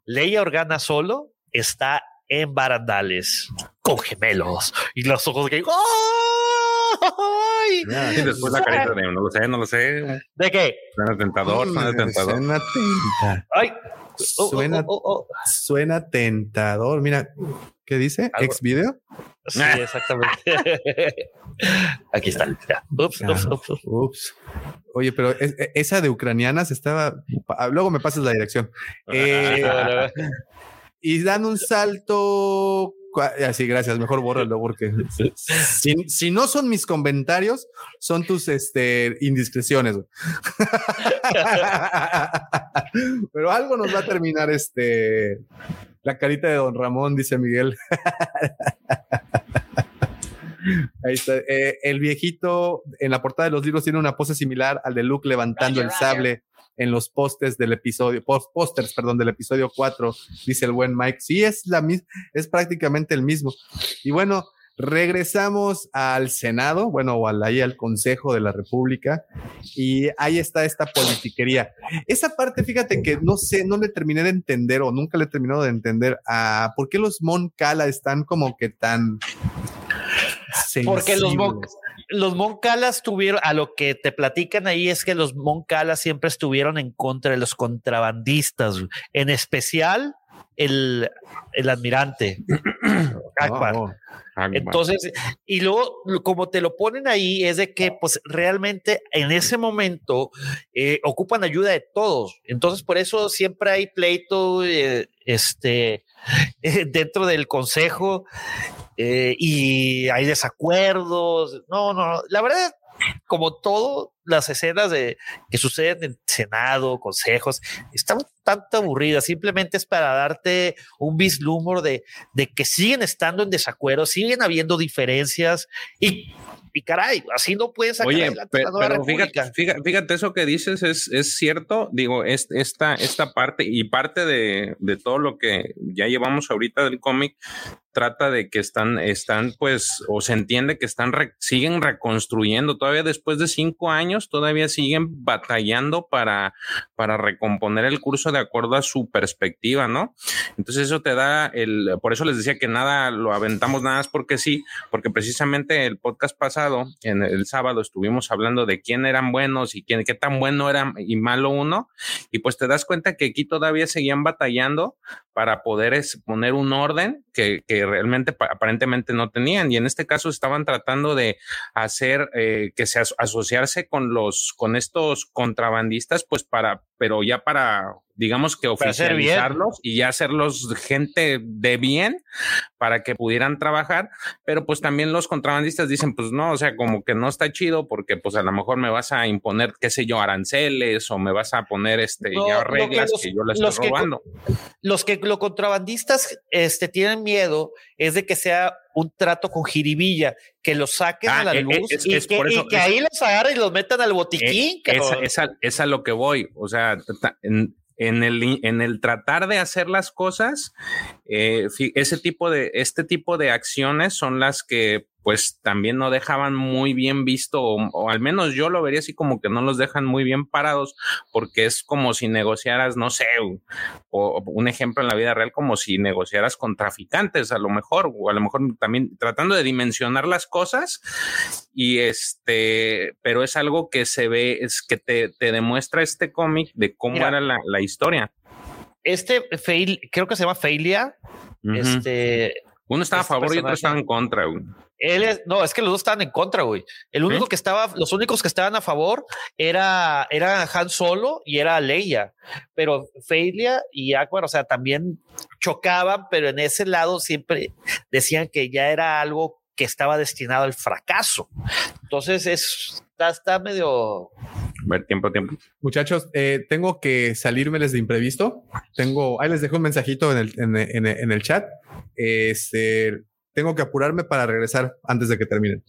Leia Organa solo está en barandales con gemelos y los ojos que ¡Ay! Y después la carita de no lo sé, no lo sé. ¿De qué? Suena tentador, suena tentador. Suena. Ay. Suena, oh, oh, oh, suena tentador. Mira, ¿qué dice? ¿Ex video? Sí, exactamente. Aquí está. Ups, ups, ups, ups, ups. Oye, pero es, esa de ucranianas estaba. Luego me pasas la dirección. Eh, y dan un salto. Así, gracias. Mejor bórralo porque si, si, no son mis comentarios, son tus este, indiscreciones. Pero algo nos va a terminar este La carita de Don Ramón, dice Miguel. Ahí está. Eh, el viejito en la portada de los libros tiene una pose similar al de Luke levantando el sable en los postes del episodio, pósters, perdón, del episodio 4, dice el buen Mike. Sí, es la misma, es prácticamente el mismo. Y bueno, regresamos al Senado, bueno, o al, ahí al Consejo de la República, y ahí está esta politiquería. Esa parte, fíjate que no sé, no le terminé de entender o nunca le he terminado de entender a por qué los Moncala están como que tan porque los, los Moncalas tuvieron, a lo que te platican ahí es que los Moncalas siempre estuvieron en contra de los contrabandistas, en especial el, el admirante Akbar. Oh, Entonces, y luego, como te lo ponen ahí, es de que, pues, realmente en ese momento eh, ocupan ayuda de todos. Entonces, por eso siempre hay pleito, eh, este, dentro del consejo eh, y hay desacuerdos. No, no, la verdad, como todo, las escenas de que suceden en Senado, consejos, están tanto aburridas. Simplemente es para darte un vislumbre de, de que siguen estando en desacuerdo, siguen habiendo diferencias y y caray, así no puedes sacar Oye, pero, fíjate, fíjate, eso que dices es, es cierto. Digo, es, esta, esta parte y parte de, de todo lo que ya llevamos ahorita del cómic trata de que están, están pues, o se entiende que están, siguen reconstruyendo, todavía después de cinco años, todavía siguen batallando para, para recomponer el curso de acuerdo a su perspectiva, ¿no? Entonces eso te da el, por eso les decía que nada, lo aventamos nada más porque sí, porque precisamente el podcast pasado, en el sábado, estuvimos hablando de quién eran buenos y quién, qué tan bueno era y malo uno, y pues te das cuenta que aquí todavía seguían batallando para poder poner un orden que, que realmente aparentemente no tenían. Y en este caso estaban tratando de hacer eh, que se asociarse con los, con estos contrabandistas, pues para, pero ya para digamos que oficializarlos y ya hacerlos gente de bien para que pudieran trabajar, pero pues también los contrabandistas dicen, pues no, o sea, como que no está chido porque pues a lo mejor me vas a imponer, qué sé yo, aranceles o me vas a poner este ya reglas que, yo les estoy robando. los que los contrabandistas este, tienen miedo es de que sea un trato con jiribilla, que los saquen a ah, la e, e, luz y, que, ahí los agarren y los metan al botiquín. Eh, es, a, lo que voy, o sea, en, en el, en el tratar de hacer las cosas, eh, ese tipo de, este tipo de acciones son las que pues también no dejaban muy bien visto, o, al menos yo lo vería así como que no los dejan muy bien parados, porque es como si negociaras, no sé, o, un ejemplo en la vida real, como si negociaras con traficantes, a lo mejor, o a lo mejor también tratando de dimensionar las cosas, y este, pero es algo que se ve, es que te, demuestra este cómic de cómo era la, historia. Este fail, creo que se llama Failia, este... Uno estaba a este favor y otro estaba en contra. Él es, no, es que los dos estaban en contra, güey. El único que estaba, los únicos que estaban a favor era, era Han Solo y era Leia. Pero Feilia y Aquar, o sea, también chocaban, pero en ese lado siempre decían que ya era algo que estaba destinado al fracaso. Entonces es, está, está medio ver tiempo tiempo. Muchachos, eh, tengo que salírmeles de imprevisto. Tengo, ahí les dejo un mensajito en el, en, en, en el chat. Este, tengo que apurarme para regresar antes de que terminen.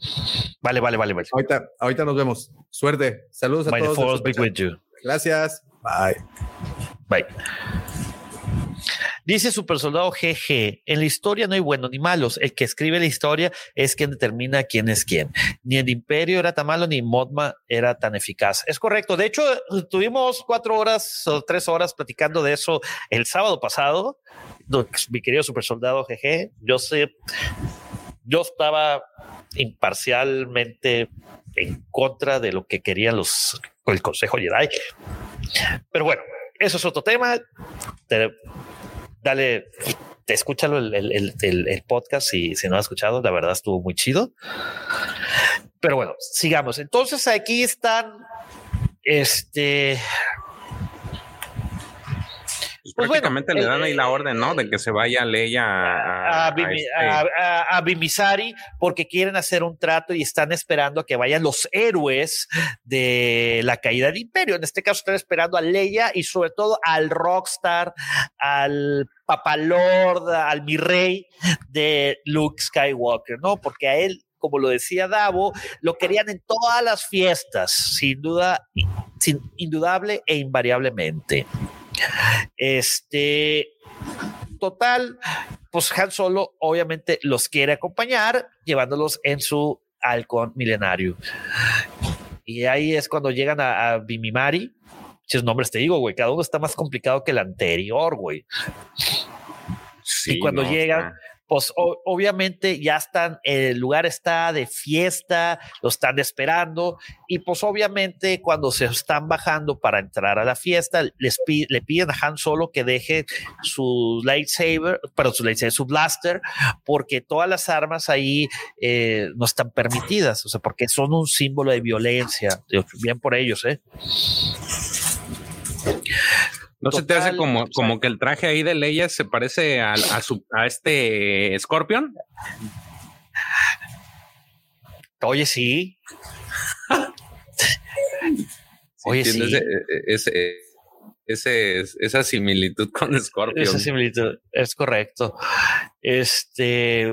Vale, vale, vale, vale. Ahorita, ahorita nos vemos. Suerte. Saludos a todos. Gracias. Bye. Bye. Dice Super Soldado GG, en la historia no hay buenos ni malos, el que escribe la historia es quien determina quién es quién. Ni el imperio era tan malo, ni Modma era tan eficaz. Es correcto. De hecho, tuvimos cuatro horas o tres horas platicando de eso el sábado pasado. Mi querido Super Soldado GG, yo sé, yo estaba imparcialmente en contra de lo que querían los el Consejo Jedi. Pero bueno, eso es otro tema dale, escúchalo el, el, el, podcast si, si no has escuchado, la verdad estuvo muy chido. Pero bueno, sigamos. Entonces aquí están, este, Pues prácticamente bueno, le dan eh, ahí la orden, ¿no? De que se vaya Leia a, a, a Bimi- este- a Bimisari porque quieren hacer un trato y están esperando a que vayan los héroes de la caída del imperio. En este caso están esperando a Leia y sobre todo al rockstar, al papalord, al mi rey de Luke Skywalker, ¿no? Porque a él, como lo decía Davo, lo querían en todas las fiestas, sin duda, sin, indudable e invariablemente. Este, total, pues Han Solo obviamente los quiere acompañar, llevándolos en su halcón milenario. Y ahí es cuando llegan a, a Bimimari. Si nombres te digo, güey, cada uno está más complicado que el anterior, güey. Sí, y cuando no, llegan, Pues obviamente ya están, el lugar está de fiesta, lo están esperando y pues obviamente cuando se están bajando para entrar a la fiesta, les le piden a Han Solo que deje su lightsaber, pero su lightsaber, su blaster, porque todas las armas ahí eh, no están permitidas, o sea, porque son un símbolo de violencia. Bien por ellos, ¿eh? ¿No se te hace Total, como, o sea- como que el traje ahí de Leia se parece a, su, a este Scorpion? Oye, sí. Oye, sí. Ese, ese- esa similitud con Scorpion. Esa similitud es correcto. Este,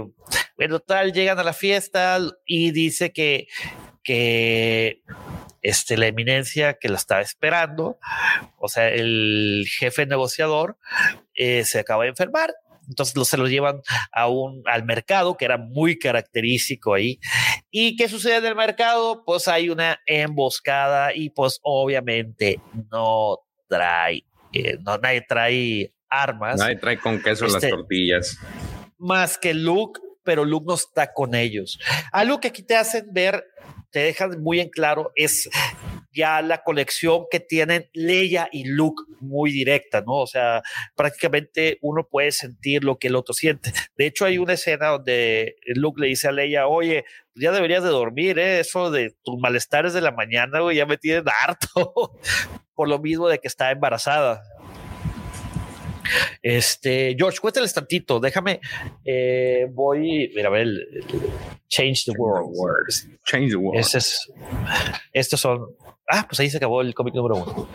bueno, tal, llegan a la fiesta y dice que, que este, la eminencia que la estaba esperando, o sea, el jefe negociador, eh, se acaba de enfermar. Entonces lo- se lo llevan a un, al mercado, que era muy característico ahí. ¿Y qué sucede en el mercado? Pues hay una emboscada y pues obviamente no trae, eh, no, nadie trae armas Nadie trae con queso Este- las tortillas. más que Luke, pero Luke no está con ellos. Algo que aquí te hacen ver, te dejan muy en claro, es ya la conexión que tienen Leia y Luke muy directa, ¿no? O sea, prácticamente uno puede sentir lo que el otro siente. De hecho, hay una escena donde Luke le dice a Leia, oye, ya deberías de dormir, ¿eh? Eso de tus malestares de la mañana, güey, ya me tienen harto. Por lo mismo de que está embarazada. Este, George, cuéntales tantito, déjame, eh, voy, mira, a ver, el- el Change the World. Change the world. Ese es, estos son, ah, pues ahí se acabó el cómic número uno.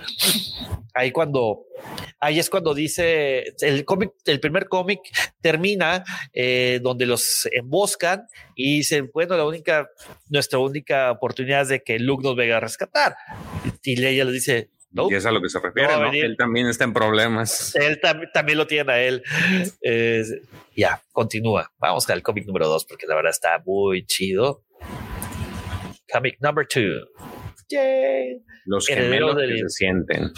Ahí cuando, ahí es cuando dice, el cómic, el primer cómic termina eh, donde los emboscan y dicen, bueno, la única, nuestra única oportunidad es de que Luke nos venga a rescatar. Y Leia le dice, no, Y es a lo que se refiere, No. Él también está en problemas. él tam- también lo tiene a él. Eh, ya, continúa. Vamos al cómic número dos, porque la verdad está muy chido. Comic number two. Yay. Los Heredero gemelos que del- se sienten.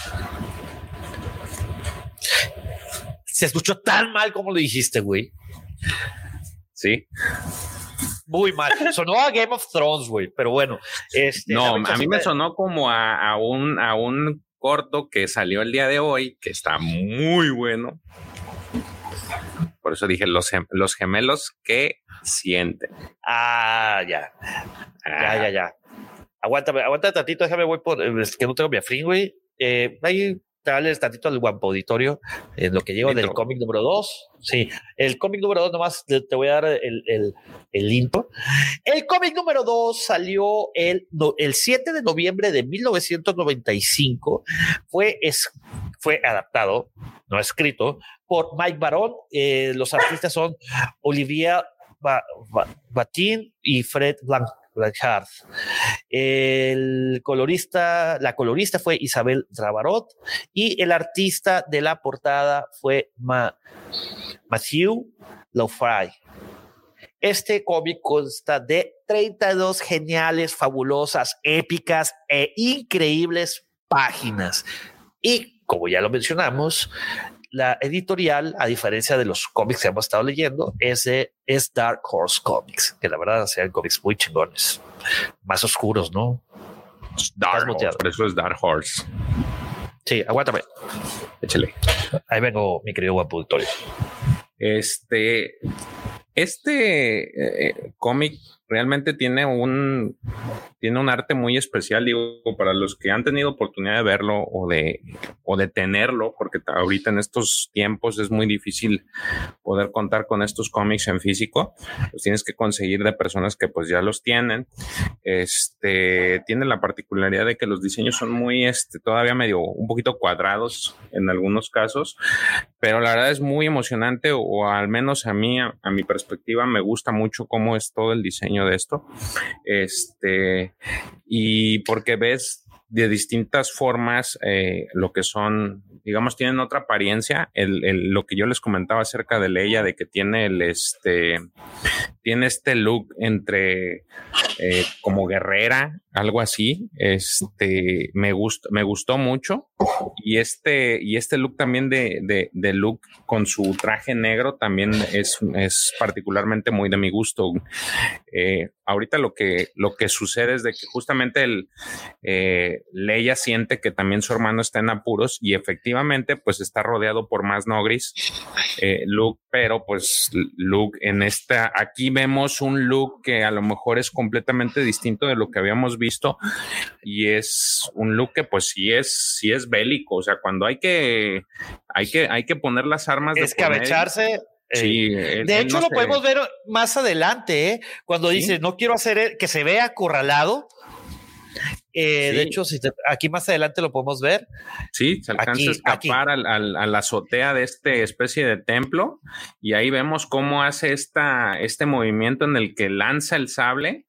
Se escuchó tan mal como lo dijiste, güey. Sí. Muy mal. Sonó a Game of Thrones, güey. Pero bueno. Este, No, a mí me sonó como a, a un, a un corto que salió el día de hoy, que está muy bueno. Por eso dije los, gem- los gemelos que sienten. Ah, ya. Ya, Ah, ya, ya. Aguántame, aguanta tantito, déjame, voy por. Es que no tengo mi afrín, güey. Eh, ahí dale tantito al guampo auditorio en lo que llego del cómic número 2. Sí, el cómic número 2, nomás te, voy a dar el, el, el intro. El cómic número 2 salió el, el 7 de noviembre de 1995. Fue, es, fue adaptado, no escrito, por Mike Barón. Eh, los artistas son Olivia Ba- Ba- Batin y Fred Blanc. Blanchard. El colorista, la colorista fue Isabel Rabarot y el artista de la portada fue Ma- Matthew Lofray. Este cómic consta de 32 geniales, fabulosas, épicas e increíbles páginas. Y como ya lo mencionamos, la editorial, a diferencia de los cómics que hemos estado leyendo, es, de, es Dark Horse Comics, que la verdad sean cómics muy chingones, más oscuros, ¿no? Dark. Horse, por eso es Dark Horse. Sí, aguántame. Échale. Ahí vengo, mi querido guapo auditorio. Este, este eh, cómic realmente tiene un, tiene un arte muy especial, digo, para los que han tenido oportunidad de verlo o de, o de tenerlo, porque ahorita en estos tiempos es muy difícil poder contar con estos cómics en físico, los tienes que conseguir de personas que pues ya los tienen. Este, tiene la particularidad de que los diseños son muy, este, todavía medio, un poquito cuadrados en algunos casos, pero la verdad es muy emocionante o, al menos a mí, a, mi perspectiva, me gusta mucho cómo es todo el diseño de esto. Este, y porque ves de distintas formas eh, lo que son, digamos, tienen otra apariencia. El, lo que yo les comentaba acerca de Leia, de que tiene el, este, tiene este look entre eh, como guerrera, algo así. Este, me gustó, me gustó mucho. Y este, y este look también de, de, de look con su traje negro también es, es particularmente muy de mi gusto. Eh, ahorita lo que, lo que sucede es de que justamente el, eh, Leia siente que también su hermano está en apuros y efectivamente pues está rodeado por más Nogris, eh, Luke, pero pues Luke en esta, aquí vemos un look que a lo mejor es completamente distinto de lo que habíamos visto y es un look que pues sí es, sí es bélico, o sea, cuando hay que, hay que, hay que poner las armas. Escabecharse. Sí, de hecho, lo podemos ver más adelante, ¿eh? cuando dice no quiero hacer e-", que se vea acorralado eh, de hecho, si aquí más adelante lo podemos ver. Sí, se alcanza a escapar al, a la azotea de esta especie de templo y ahí vemos cómo hace esta, este movimiento en el que lanza el sable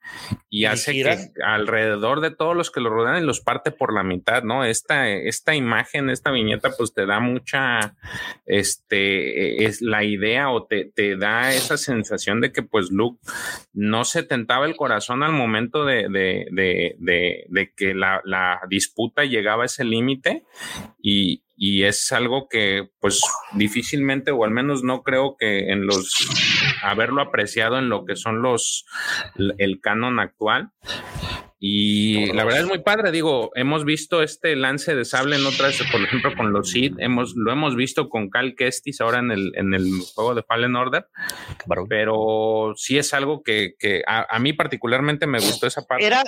y, hace que alrededor de todos los que lo rodean y los parte por la mitad, ¿no? Esta, esta imagen, esta viñeta, pues te da mucha, este, es la idea o te, te da esa sensación de que pues Luke no se tentaba el corazón al momento de, de, de, de que la, la disputa llegaba a ese límite y, y es algo que pues difícilmente o al menos no creo que en los haberlo apreciado en lo que son los el canon actual y la verdad es muy padre, digo, hemos visto este lance de sable en otras, por ejemplo, con los Sith, hemos, lo hemos visto con Cal Kestis ahora en el, en el juego de Fallen Order, pero sí es algo que, que a, mí particularmente me gustó esa parte. Era,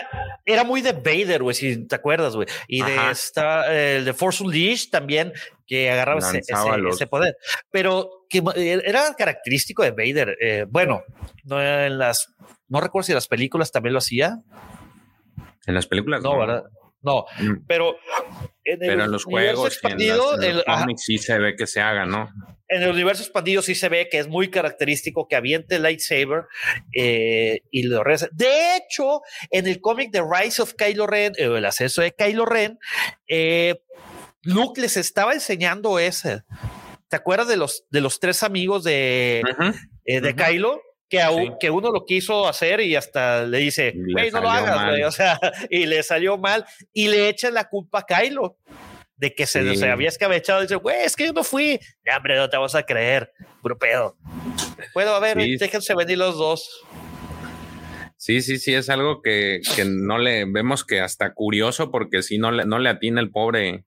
era muy de Vader, güey, si te acuerdas, güey, y de esta, el de Force Unleashed también, que agarraba ese, ese, poder, pero que era característico de Vader. Eh, bueno, no en las, no recuerdo si las películas también lo hacía. En las películas. No, ¿verdad? No, mm. pero en, pero en los juegos expandido, en, los cómics sí se ve que se haga, ¿no? En el universo expandido sí se ve que es muy característico que aviente el lightsaber eh, y lo regresa. De hecho, en el cómic de Rise of Kylo Ren, eh, el ascenso de Kylo Ren, eh, Luke les estaba enseñando ese. ¿Te acuerdas de los, de los tres amigos de, de Kylo? Que, que uno lo quiso hacer y hasta le dice, güey, no lo hagas, güey, o sea, y le salió mal y le echan la culpa a Kylo de que se, se había escabechado. Dice, güey, es que yo no fui. Ya, hombre, no te vas a creer, puro pedo. Puedo, a ver, déjense venir los dos. Sí, sí, sí, es algo que, que, no le vemos que hasta curioso porque si no le, no le atina el pobre,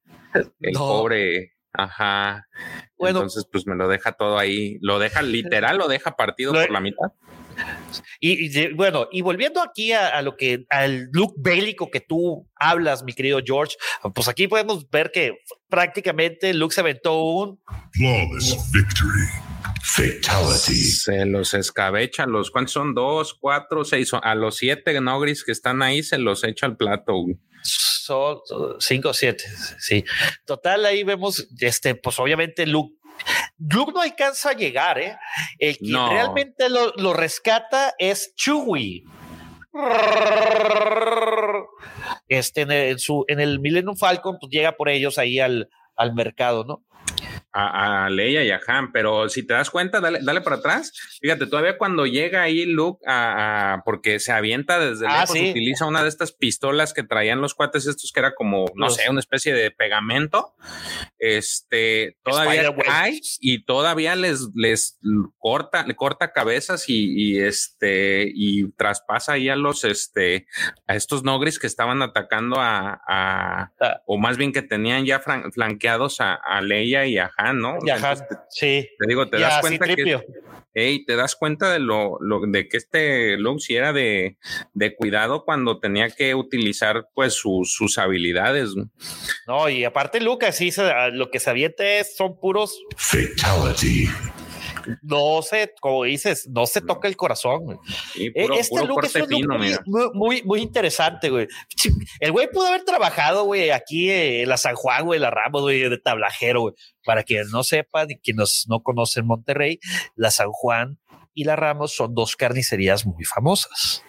el pobre Ajá. Bueno, Entonces, pues me lo deja todo ahí, lo deja literal, lo deja partido por la mitad. Y, bueno, y volviendo aquí a, lo que al look bélico que tú hablas, mi querido George, pues aquí podemos ver que prácticamente Luke se aventó un flawless victory. Fatality. Se los escabecha, los cuántos son dos, cuatro, seis, a los siete Nogris que están ahí se los echa al plato. Son cinco o siete, sí. Total, ahí vemos, este, pues obviamente Luke Luke no alcanza a llegar, ¿eh? El que realmente lo, rescata es Chewie. Este, en su, en el Millennium Falcon, pues llega por ellos ahí al, al mercado, ¿no? A, Leia y a Han, pero si te das cuenta, dale, dale para atrás. Fíjate, todavía cuando llega ahí Luke a, porque se avienta desde ah, lejos, utiliza una de estas pistolas que traían los cuates estos que era como, no sé, una especie de pegamento. Este, todavía hay y todavía les, les corta, le corta cabezas y, este, y traspasa ahí a los, este, a estos Nogris que estaban atacando a, a ah. o más bien que tenían ya flanqueados a, a Leia y a Han Han, ¿no? Y a Han, sí. Te digo, te Y das cuenta que Citripio. Ey, te das cuenta de lo, lo- de que este Luke sí era de, de cuidado cuando tenía que utilizar pues sus, sus habilidades. No, y aparte Lucas, sí, lo que se avienta es- son puros, Fatality. No se, como dices, no se toca el corazón. güey. Puro, este puro look es corte un look muy, muy, muy, muy interesante, güey. El güey pudo haber trabajado, güey, aquí eh, en la San Juan, güey, la Ramos, güey, de tablajero, güey. Para quienes no sepan y quienes no conocen Monterrey, la San Juan y la Ramos son dos carnicerías muy famosas.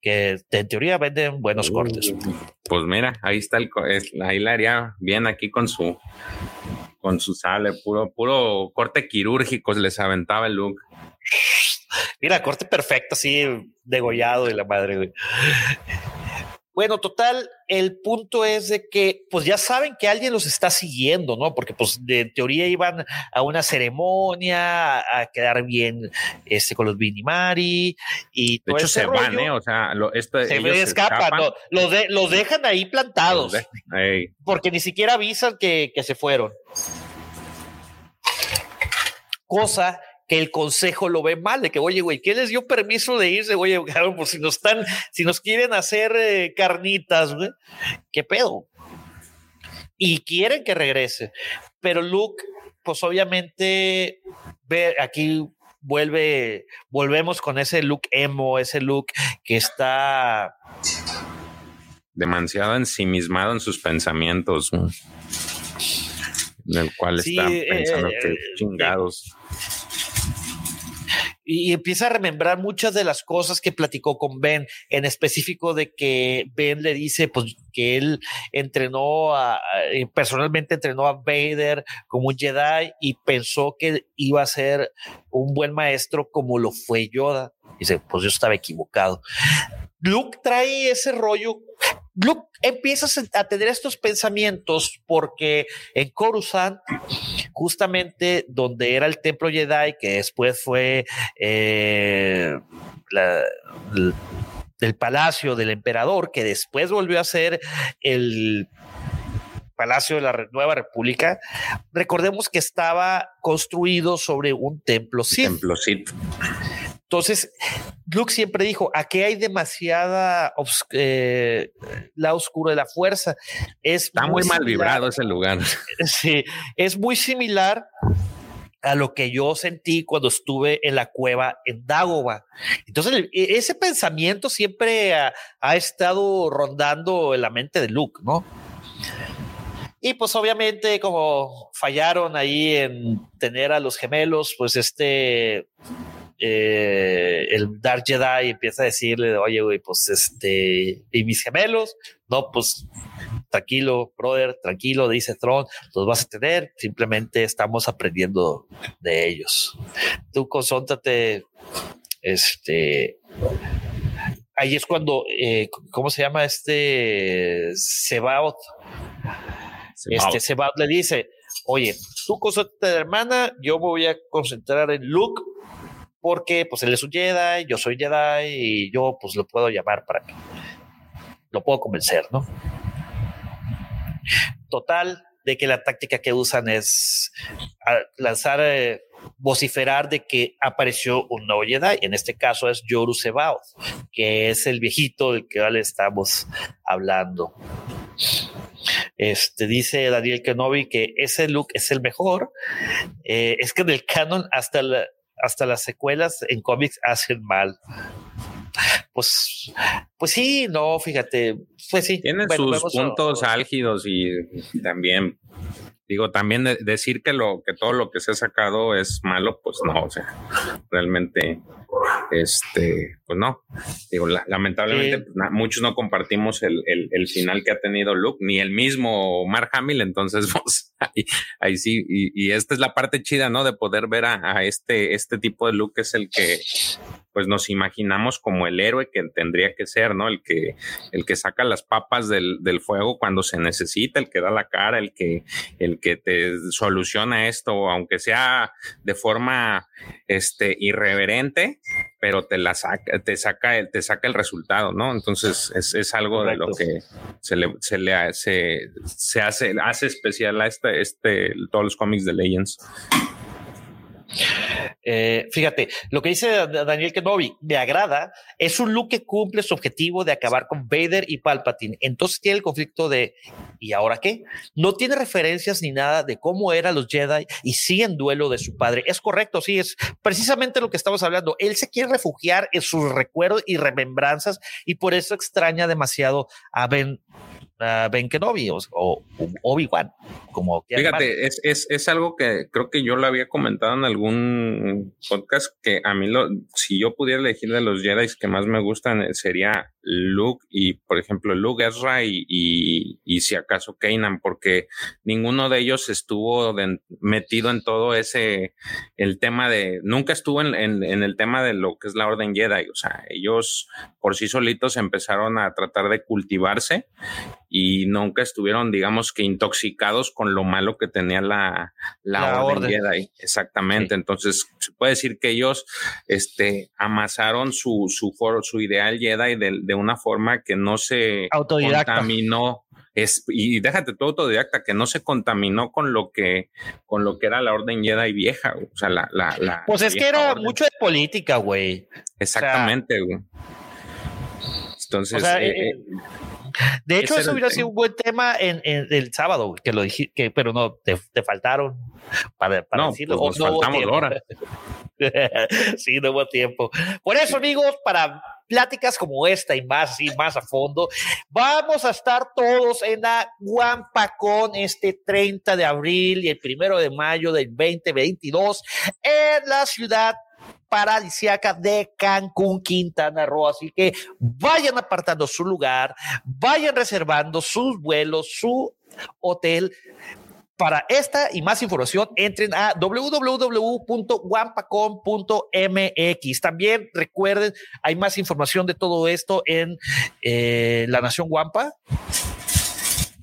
Que en teoría venden buenos cortes. Pues mira, ahí está el, ahí la haría bien aquí con su, con su sale, puro, puro corte quirúrgico les aventaba el look. Mira, corte perfecto, así degollado de la madre. Bueno, total, el punto es de que, pues ya saben que alguien los está siguiendo, ¿no? Porque, pues, de teoría iban a una ceremonia, a, a quedar bien este, con los Binimari y De todo hecho, ese se van. ¿eh? O sea, lo, esto, Se ellos escapan, ¿no? Los, de- los dejan ahí plantados, porque ni siquiera avisan que, que se fueron. Cosa que el consejo lo ve mal, de que, oye, güey, ¿quién les dio permiso de irse? Oye, cabrón, pues si nos están, si nos quieren hacer eh, carnitas, güey, ¿qué pedo? Y quieren que regrese. Pero Luke, pues obviamente, ve aquí vuelve, volvemos con ese look emo, ese look que está demasiado ensimismado en sus pensamientos. En el cual Sí, está eh, pensando eh, que eh, chingados. Y empieza a remembrar muchas de las cosas que platicó con Ben, en específico de que Ben le dice pues que él entrenó a, eh, personalmente entrenó a Vader como un Jedi y pensó que iba a ser un buen maestro como lo fue Yoda. Dice, pues yo estaba equivocado. Luke trae ese rollo. Luke empieza a tener estos pensamientos porque en Coruscant, justamente donde era el templo Jedi, que después fue eh, el, palacio del emperador, que después volvió a ser el palacio de la Nueva República, recordemos que estaba construido sobre un templo Sith. Templocito. Entonces, Luke siempre dijo, aquí hay demasiada obs- eh, la oscura de la fuerza. Es Está muy mal similar- vibrado ese lugar. Sí, es muy similar a lo que yo sentí cuando estuve en la cueva en Dagoba. Entonces, e- ese pensamiento siempre ha, ha estado rondando en la mente de Luke, ¿no? Y pues obviamente como fallaron ahí en tener a los gemelos, pues este, eh, el Dark Jedi empieza a decirle, oye, güey, pues este, y mis gemelos, no, pues tranquilo, brother, tranquilo, dice Tron, los vas a tener, simplemente estamos aprendiendo de ellos. Tú consóntate, este, ahí es cuando, eh, ¿cómo se llama este? Sebaot, este Sebaot le dice, oye, tú concéntrate de hermana, yo me voy a concentrar en Luke, porque pues él es un Jedi, yo soy Jedi y yo pues lo puedo llamar para que lo puedo convencer, ¿no? Total, de que la táctica que usan es a- lanzar, eh, vociferar de que apareció un nuevo Jedi. En este caso es Yoru Sebaoth, que es el viejito del que ahora le estamos hablando. Este dice Daniel Kenobi que ese look es el mejor. Eh, es que en el canon hasta la- hasta las secuelas en cómics hacen mal. Pues, pues sí, no, fíjate, pues sí. Tiene Bueno, sus puntos álgidos y también digo también de- decir que lo que todo lo que se ha sacado es malo, pues no, o sea, realmente este, pues no. Digo, la- lamentablemente pues, muchos no compartimos el, el- el final que ha tenido Luke, ni el mismo Mark Hamill, entonces pues, ahí, ahí sí, y, y esta es la parte chida, ¿no? De poder ver a, a este, este tipo de Luke es el que pues nos imaginamos como el héroe que tendría que ser, ¿no? El que, el que saca las papas del, del fuego cuando se necesita, el que da la cara, el que, el que te soluciona esto, aunque sea de forma este, irreverente, pero te la saca, te saca el, te saca el resultado, ¿no? Entonces es, es algo de lo que se le, se le hace, se hace, hace especial a este, este, todos los cómics de Legends. Eh, fíjate, lo que dice Daniel Kenobi me agrada, es un look que cumple su objetivo de acabar con Vader y Palpatine. Entonces tiene el conflicto de ¿y ahora qué? No tiene referencias ni nada de cómo eran los Jedi y sigue en duelo de su padre. Es correcto, sí, es precisamente lo que estamos hablando. Él se quiere refugiar en sus recuerdos y remembranzas y por eso extraña demasiado a Ben uh, Ben Kenobi o, o Obi-Wan, como Fíjate, es, es, es, algo que creo que yo lo había comentado en algún podcast que a mí, lo, si yo pudiera elegir de los Jedi que más me gustan, eh, sería Luke y, por ejemplo, Luke Ezra y, y, y si acaso Kanan, porque ninguno de ellos estuvo de, metido en todo ese, el tema de, nunca estuvo en, en, en el tema de lo que es la Orden Jedi, o sea, ellos por sí solitos empezaron a tratar de cultivarse y nunca estuvieron, digamos que intoxicados con lo malo que tenía la, la, la orden, orden, Jedi. Exactamente. Sí. Entonces, se puede decir que ellos este, amasaron su, su, foro, su ideal Jedi de, de una forma que no se Autodidacta. contaminó. Es, y déjate todo autodidacta, que no se contaminó con lo que, con lo que era la orden Jedi vieja. O sea, la, la, la Pues es que era orden. mucho de política, güey. Exactamente, güey. O sea, Entonces, o sea, eh, eh, de hecho, eso hubiera sido un buen tema en, en, el sábado, que lo dije, que, pero no, te, te faltaron para, para no, decirlo. Pues nos no faltamos ahora. sí, no hubo tiempo. Por eso, amigos, para pláticas como esta y más y más a fondo, vamos a estar todos en la Guampacón este 30 de abril y el primero de mayo del 2022 en la ciudad paradisiaca de Cancún, Quintana Roo. Así que vayan apartando su lugar, vayan reservando sus vuelos, su hotel. Para esta y más información, entren a www.wampacom.mx. También recuerden, hay más información de todo esto en eh, La Nación Guampa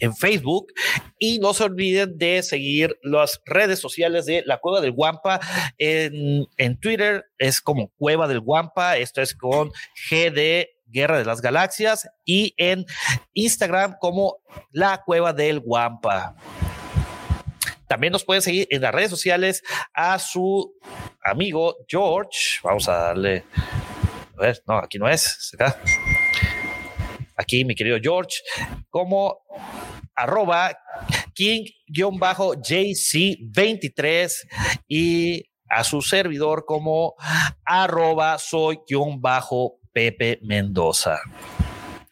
en Facebook y no se olviden de seguir las redes sociales de la Cueva del Guampa en, en Twitter es como Cueva del Guampa, esto es con GD Guerra de las Galaxias y en Instagram como la Cueva del Guampa. También nos pueden seguir en las redes sociales a su amigo George. Vamos a darle. A ver, no, aquí no es. Acá. Aquí, mi querido George, como arroba king-jc23 y a su servidor como arroba soy-pepe Mendoza.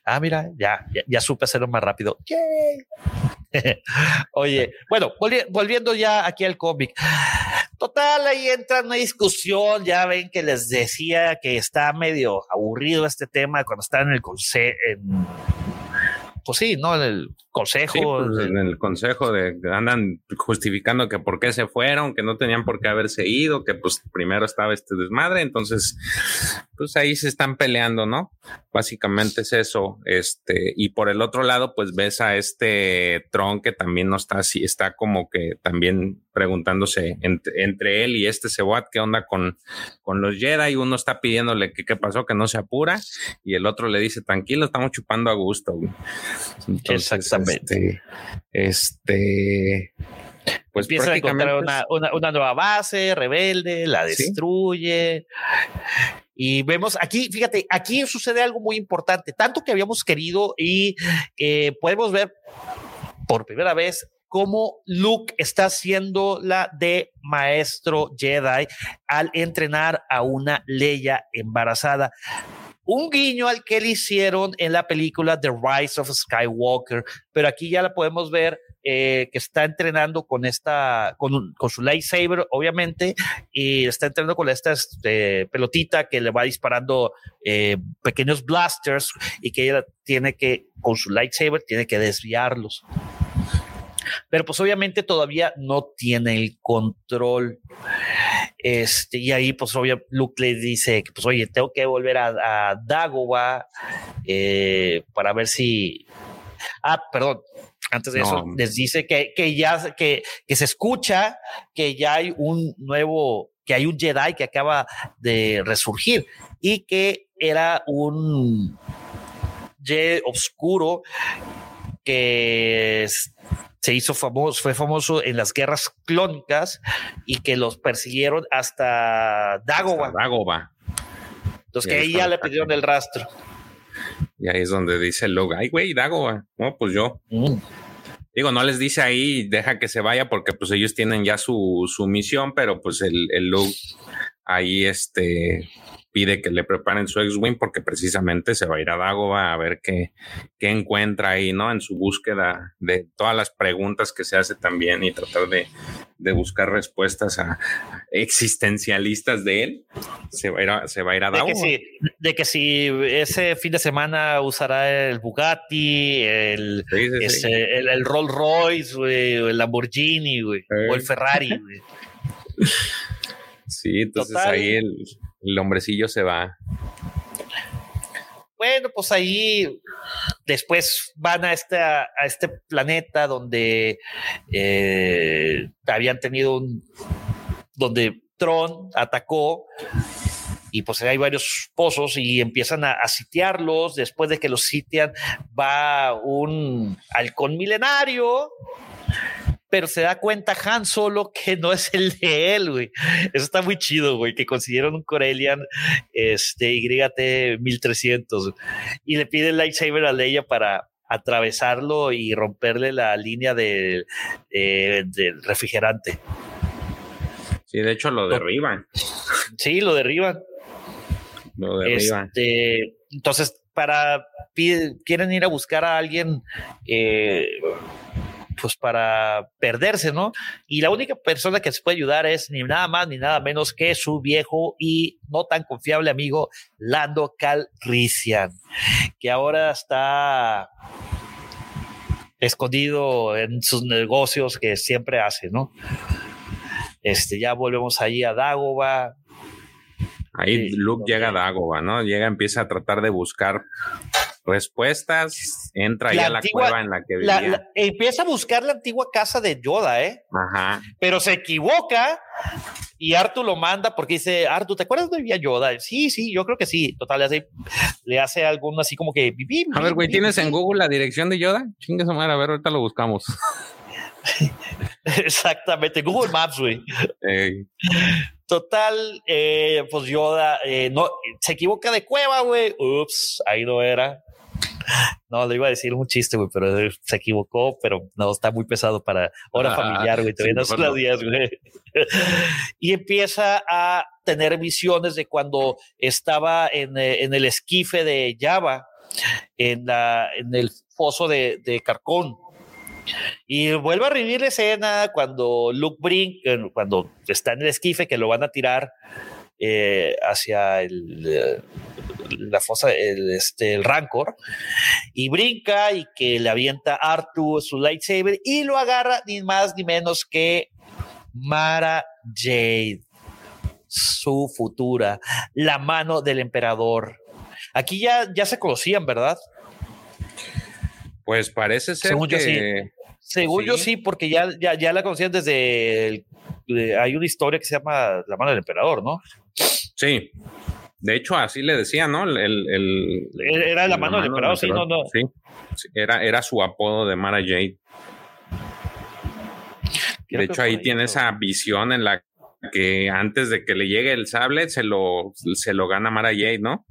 Ah, mira, ya, ya, supe hacerlo más rápido. Yay. Oye, bueno, volvi volviendo ya aquí al cómic. Total, ahí entra una discusión. Ya ven que les decía que está medio aburrido este tema cuando está en el consejo. Pues sí, ¿no? En el consejo. Sí, pues en el consejo de andan justificando que por qué se fueron, que no tenían por qué haberse ido, que pues primero estaba este desmadre, entonces pues ahí se están peleando, ¿no? Básicamente es eso, este, y por el otro lado pues ves a este Tron que también no está así, está como que también preguntándose entre, entre él y este Sewat qué onda con, con los Jedi, uno está pidiéndole que qué pasó, que no se apura, y el otro le dice, tranquilo, estamos chupando a gusto. Entonces, Exactamente. Este, este pues empieza a encontrar una, una, una, nueva base rebelde, la destruye. ¿Sí? Y vemos aquí, fíjate, aquí sucede algo muy importante, tanto que habíamos querido y eh, podemos ver por primera vez cómo Luke está haciendo la de maestro Jedi al entrenar a una Leia embarazada. Un guiño al que le hicieron en la película The Rise of Skywalker, pero aquí ya la podemos ver eh, que está entrenando con esta, con, su lightsaber, obviamente, y está entrenando con esta este, pelotita que le va disparando eh, pequeños blasters y que ella tiene que, con su lightsaber, tiene que desviarlos pero pues obviamente todavía no tiene el control. Este, y ahí, pues, obvio, Luke le dice que, pues, oye, tengo que volver a, a Dagobah eh, para ver si. Ah, perdón. Antes de no. eso, les dice que, que ya que, que se escucha que ya hay un nuevo que hay un Jedi que acaba de resurgir y que era un Jedi oscuro que se hizo famoso, fue famoso en las guerras clónicas y que los persiguieron hasta Dagoba. Dagoba. Entonces, que ahí ya le pidieron el rastro. Y ahí es donde dice el logo, ay, güey, Dagoba. No, pues yo. Mm. Digo, no les dice ahí, deja que se vaya porque pues ellos tienen ya su, su misión, pero pues el, el Luke ahí este pide que le preparen su X-Wing porque precisamente se va a ir a Dagoba a ver qué, qué encuentra ahí, ¿no? En su búsqueda de todas las preguntas que se hace también y tratar de, de buscar respuestas a, existencialistas de él, se va a ir a, se va a, ir a Dagoba. De que, si, de que si ese fin de semana usará el Bugatti, el, el, el, Rolls Royce, el Lamborghini, o el Ferrari, Sí, entonces ahí el, el hombrecillo se va. Bueno, pues ahí después van a este, a este planeta donde eh, habían tenido un. donde Tron atacó y pues hay varios pozos y empiezan a, a, sitiarlos. Después de que los sitian, va un halcón milenario pero se da cuenta Han Solo que no es el de él, güey. Eso está muy chido, güey, que consiguieron un Corellian este, YT 1300 y le pide el lightsaber a Leia para atravesarlo y romperle la línea del refrigerante. Sí, de hecho lo derriban. Sí, lo derriban. Lo derriban. Este, entonces, para quieren ir a buscar a alguien eh, pues para perderse, ¿no? Y la única persona que se puede ayudar es ni nada más ni nada menos que su viejo y no tan confiable amigo Lando Calrissian, que ahora está escondido en sus negocios que siempre hace, ¿no? Este, ya volvemos ahí a Dagoba. Ahí Luke llega a Dagoba, ¿no? Llega, empieza a tratar de buscar respuestas, entra ya a la cueva en la que vivía. empieza a buscar la antigua casa de Yoda, ¿eh? Ajá. Pero se equivoca y Artu lo manda porque dice, Artu, ¿te acuerdas de vivía Yoda? Sí, sí, yo creo que sí. Total, le hace, le hace algún así como que... a ver, güey, ¿tienes en Google la dirección de Yoda? Chingue su madre, a ver, ahorita lo buscamos. Exactamente, Google Maps, güey. Total, eh, pues Yoda eh, no, se equivoca de cueva, güey. Ups, ahí no era. No, le iba a decir un chiste, güey, pero se equivocó, pero no, está muy pesado para hora ah, familiar, güey. Todavía no las días, güey. y empieza a tener visiones de cuando estaba en, eh, en el esquife de Java, en, la, en el foso de, de Carcón. Y vuelve a revivir la escena cuando Luke Brink, cuando está en el esquife, que lo van a tirar eh, hacia el, eh, la fosa, el, este, el Rancor, y brinca y que le avienta Artu su lightsaber y lo agarra ni más ni menos que Mara Jade, su futura, la mano del emperador. Aquí ya, ya se conocían, ¿verdad? Pues parece ser Según que... Yo sí. Según yo sí, porque ya, ya, ya la conocían desde... hay una historia que se llama La mano del emperador, ¿no? Sí. De hecho, así le decía, ¿no? El, era la, mano, del emperador, sí, no, no. Sí, era, era su apodo de Mara Jade. de hecho, ahí tiene esa visión en la que antes de que le llegue el sable se lo, se lo gana Mara Jade, ¿no?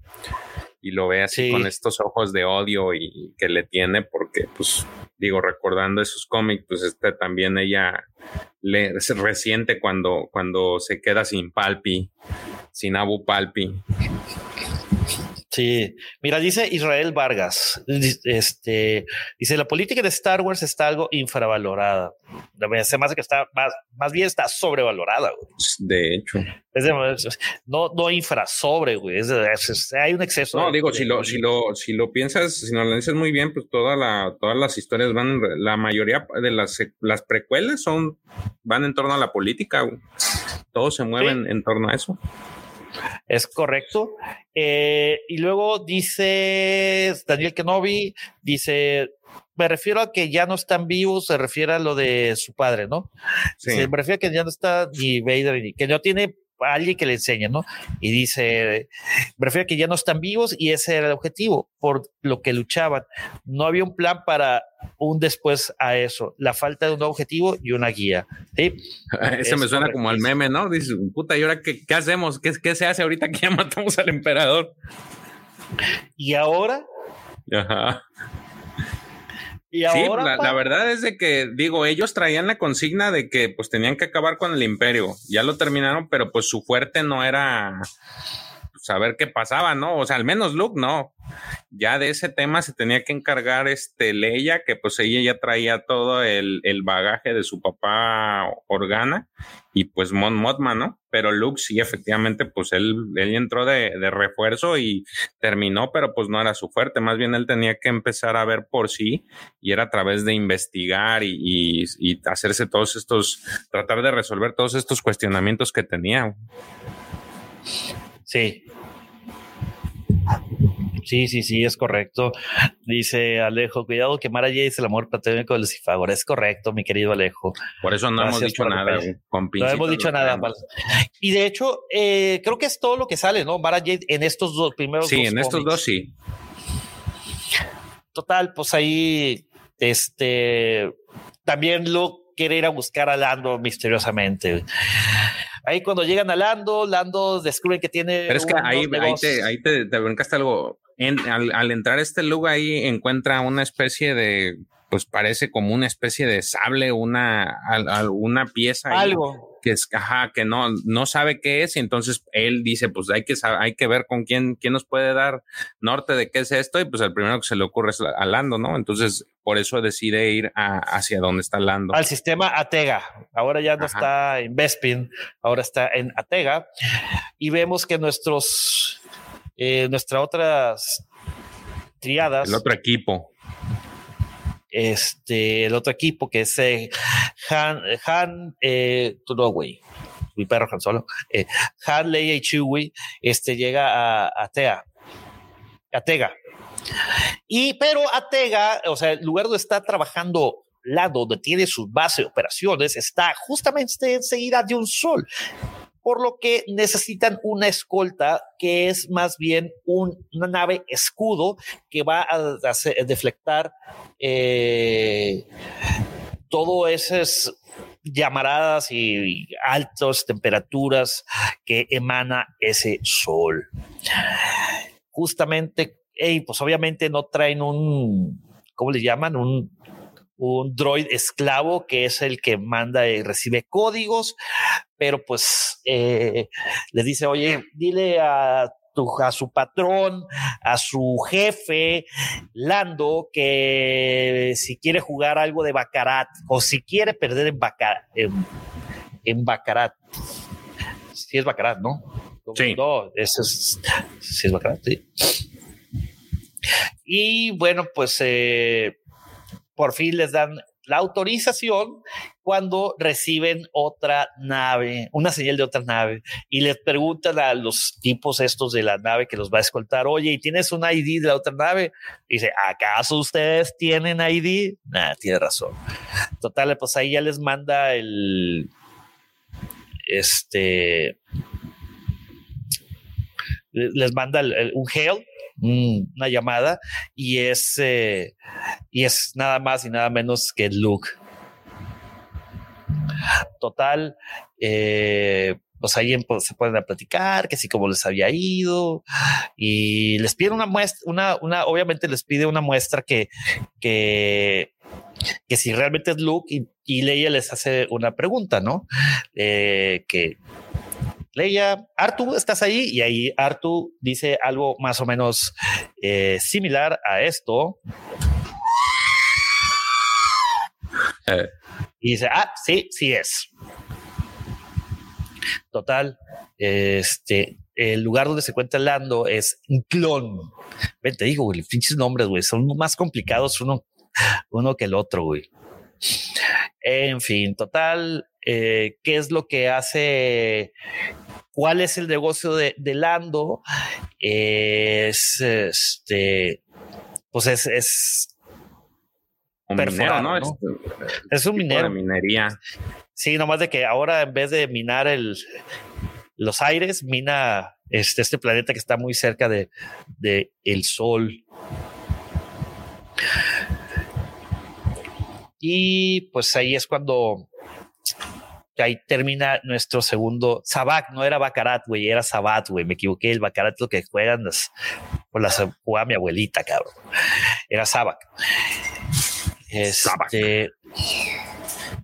Y lo ve así con estos ojos de odio y que le tiene porque, pues, digo, recordando esos cómics, pues este también ella le resiente cuando, cuando se queda sin Palpi sin Abu Palpi. Sí, mira, dice Israel Vargas, este, dice, la política de Star Wars está algo infravalorada. Me hace que está, más, más bien está sobrevalorada. De hecho. no, no infra, sobre, güey. hay un exceso. No, digo, si lo, si lo, si lo piensas, si lo analizas muy bien, pues toda la, todas las historias van, la mayoría de las, las precuelas son, van en torno a la política. Todos se mueven en torno a eso. Es correcto. Eh, y luego dice Daniel Kenobi, dice, me refiero a que ya no están vivos, se refiere a lo de su padre, ¿no? Sí. me refiero a que ya no está ni Vader, ni que no tiene alguien que le enseñe, ¿no? Y dice, prefiero que ya no están vivos y ese era el objetivo por lo que luchaban. No había un plan para un después a eso, la falta de un objetivo y una guía. ¿sí? Ese me suena como al meme, ¿no? Dice, puta, ¿y ahora qué, qué hacemos? ¿Qué, ¿Qué se hace ahorita que ya matamos al emperador? Y ahora... Ajá. Y ahora, sí, la, la, verdad es de que, digo, ellos traían la consigna de que pues tenían que acabar con el imperio. Ya lo terminaron, pero pues su fuerte no era saber qué pasaba, ¿no? O sea, al menos Luke no. Ya de ese tema se tenía que encargar este Leia, que pues ella ya traía todo el, el bagaje de su papá Organa y pues Mon Mothma, ¿no? Pero Luke sí, efectivamente, pues él, él entró de, de, refuerzo y terminó, pero pues no era su fuerte. Más bien él tenía que empezar a ver por sí y era a través de investigar y, y, y hacerse todos estos, tratar de resolver todos estos cuestionamientos que tenía. Sí. Sí, sí, sí, es correcto. Dice Alejo, cuidado que Mara Jade es el amor platónico de Lucifer. Es correcto, mi querido Alejo. Por eso no hemos dicho nada. no hemos dicho nada. Y de hecho, eh, creo que es todo lo que sale, ¿no? Mara Jade en estos dos primeros. Sí, en estos dos sí. Total, pues ahí, este, también lo quiere ir a buscar a Lando misteriosamente. Ahí cuando llegan a Lando, Lando descubre que tiene. Pero es que ahí, ahí, te, ahí te, te brincaste algo. En, al, al, entrar a este lugar ahí encuentra una especie de, pues parece como una especie de sable, una, una pieza. Algo. Que es, ajá, que no, no sabe qué es. Y entonces él dice, pues hay que hay que ver con quién, quién nos puede dar norte de qué es esto. Y pues el primero que se le ocurre es a Lando, ¿no? Entonces por eso decide ir a, hacia donde está Lando. Al sistema Atega. Ahora ya no Ajá. está en Bespin, ahora está en Atega. Y vemos que nuestros, eh, nuestras otras triadas. El otro equipo. Este, el otro equipo que es eh, Han, Han eh, mi perro Han Solo, eh, Han, Leia y este llega a, a Tea, a Tega. Y pero Atega, o sea, el lugar donde está trabajando lado donde tiene su base de operaciones, está justamente enseguida de un sol, por lo que necesitan una escolta que es más bien un, una nave escudo que va a, a, a deflectar eh, todo esas llamaradas y, altas temperaturas que emana ese sol. Justamente pues obviamente no traen un, ¿cómo le llaman? Un, un droid esclavo que es el que manda y recibe códigos, pero pues eh, le dice, oye, dile a tu, a su patrón, a su jefe, Lando, que si quiere jugar algo de Bacarat o si quiere perder en Bacarat, en, en Bacarat, si es Bacarat, ¿no? Sí. No, eso es, si es Bacarat, sí. Y bueno, pues eh, por fin les dan la autorización cuando reciben otra nave, una señal de otra nave, y les preguntan a los tipos estos de la nave que los va a escoltar, oye, ¿y tienes un ID de la otra nave? Dice, ¿acaso ustedes tienen ID? Nah, tiene razón. Total, pues ahí ya les manda el, este, les manda un hail una llamada y es, eh, y es nada más y nada menos que Luke. Total, eh, pues ahí se pueden platicar, que sí como les había ido y les pide una muestra, una, una, obviamente les pide una muestra que, que, que si realmente es Luke y, y Leia les hace una pregunta, ¿no? Eh, que Leia, Artu, ¿estás ahí? Y ahí Artu dice algo más o menos eh, similar a esto. Y dice, ah, sí, sí es. Total, este, el lugar donde se encuentra Lando es un clon. Ven, te digo, güey, pinches nombres, güey, son más complicados uno, uno que el otro, güey. En fin, total, eh, ¿qué es lo que hace cuál es el negocio de, de Lando, es este, pues es, es un minero, ¿no? ¿no? Es un minero. De minería. Sí, nomás de que ahora en vez de minar el, los aires, mina este, este planeta que está muy cerca de, de el Sol. Y pues ahí es cuando ahí termina nuestro segundo Sabac, no era Bacarat, güey, era Sabat, güey, me equivoqué, el Bacarat es lo que juegan las, por las jugaba mi abuelita, cabrón. Era Sabac. Este,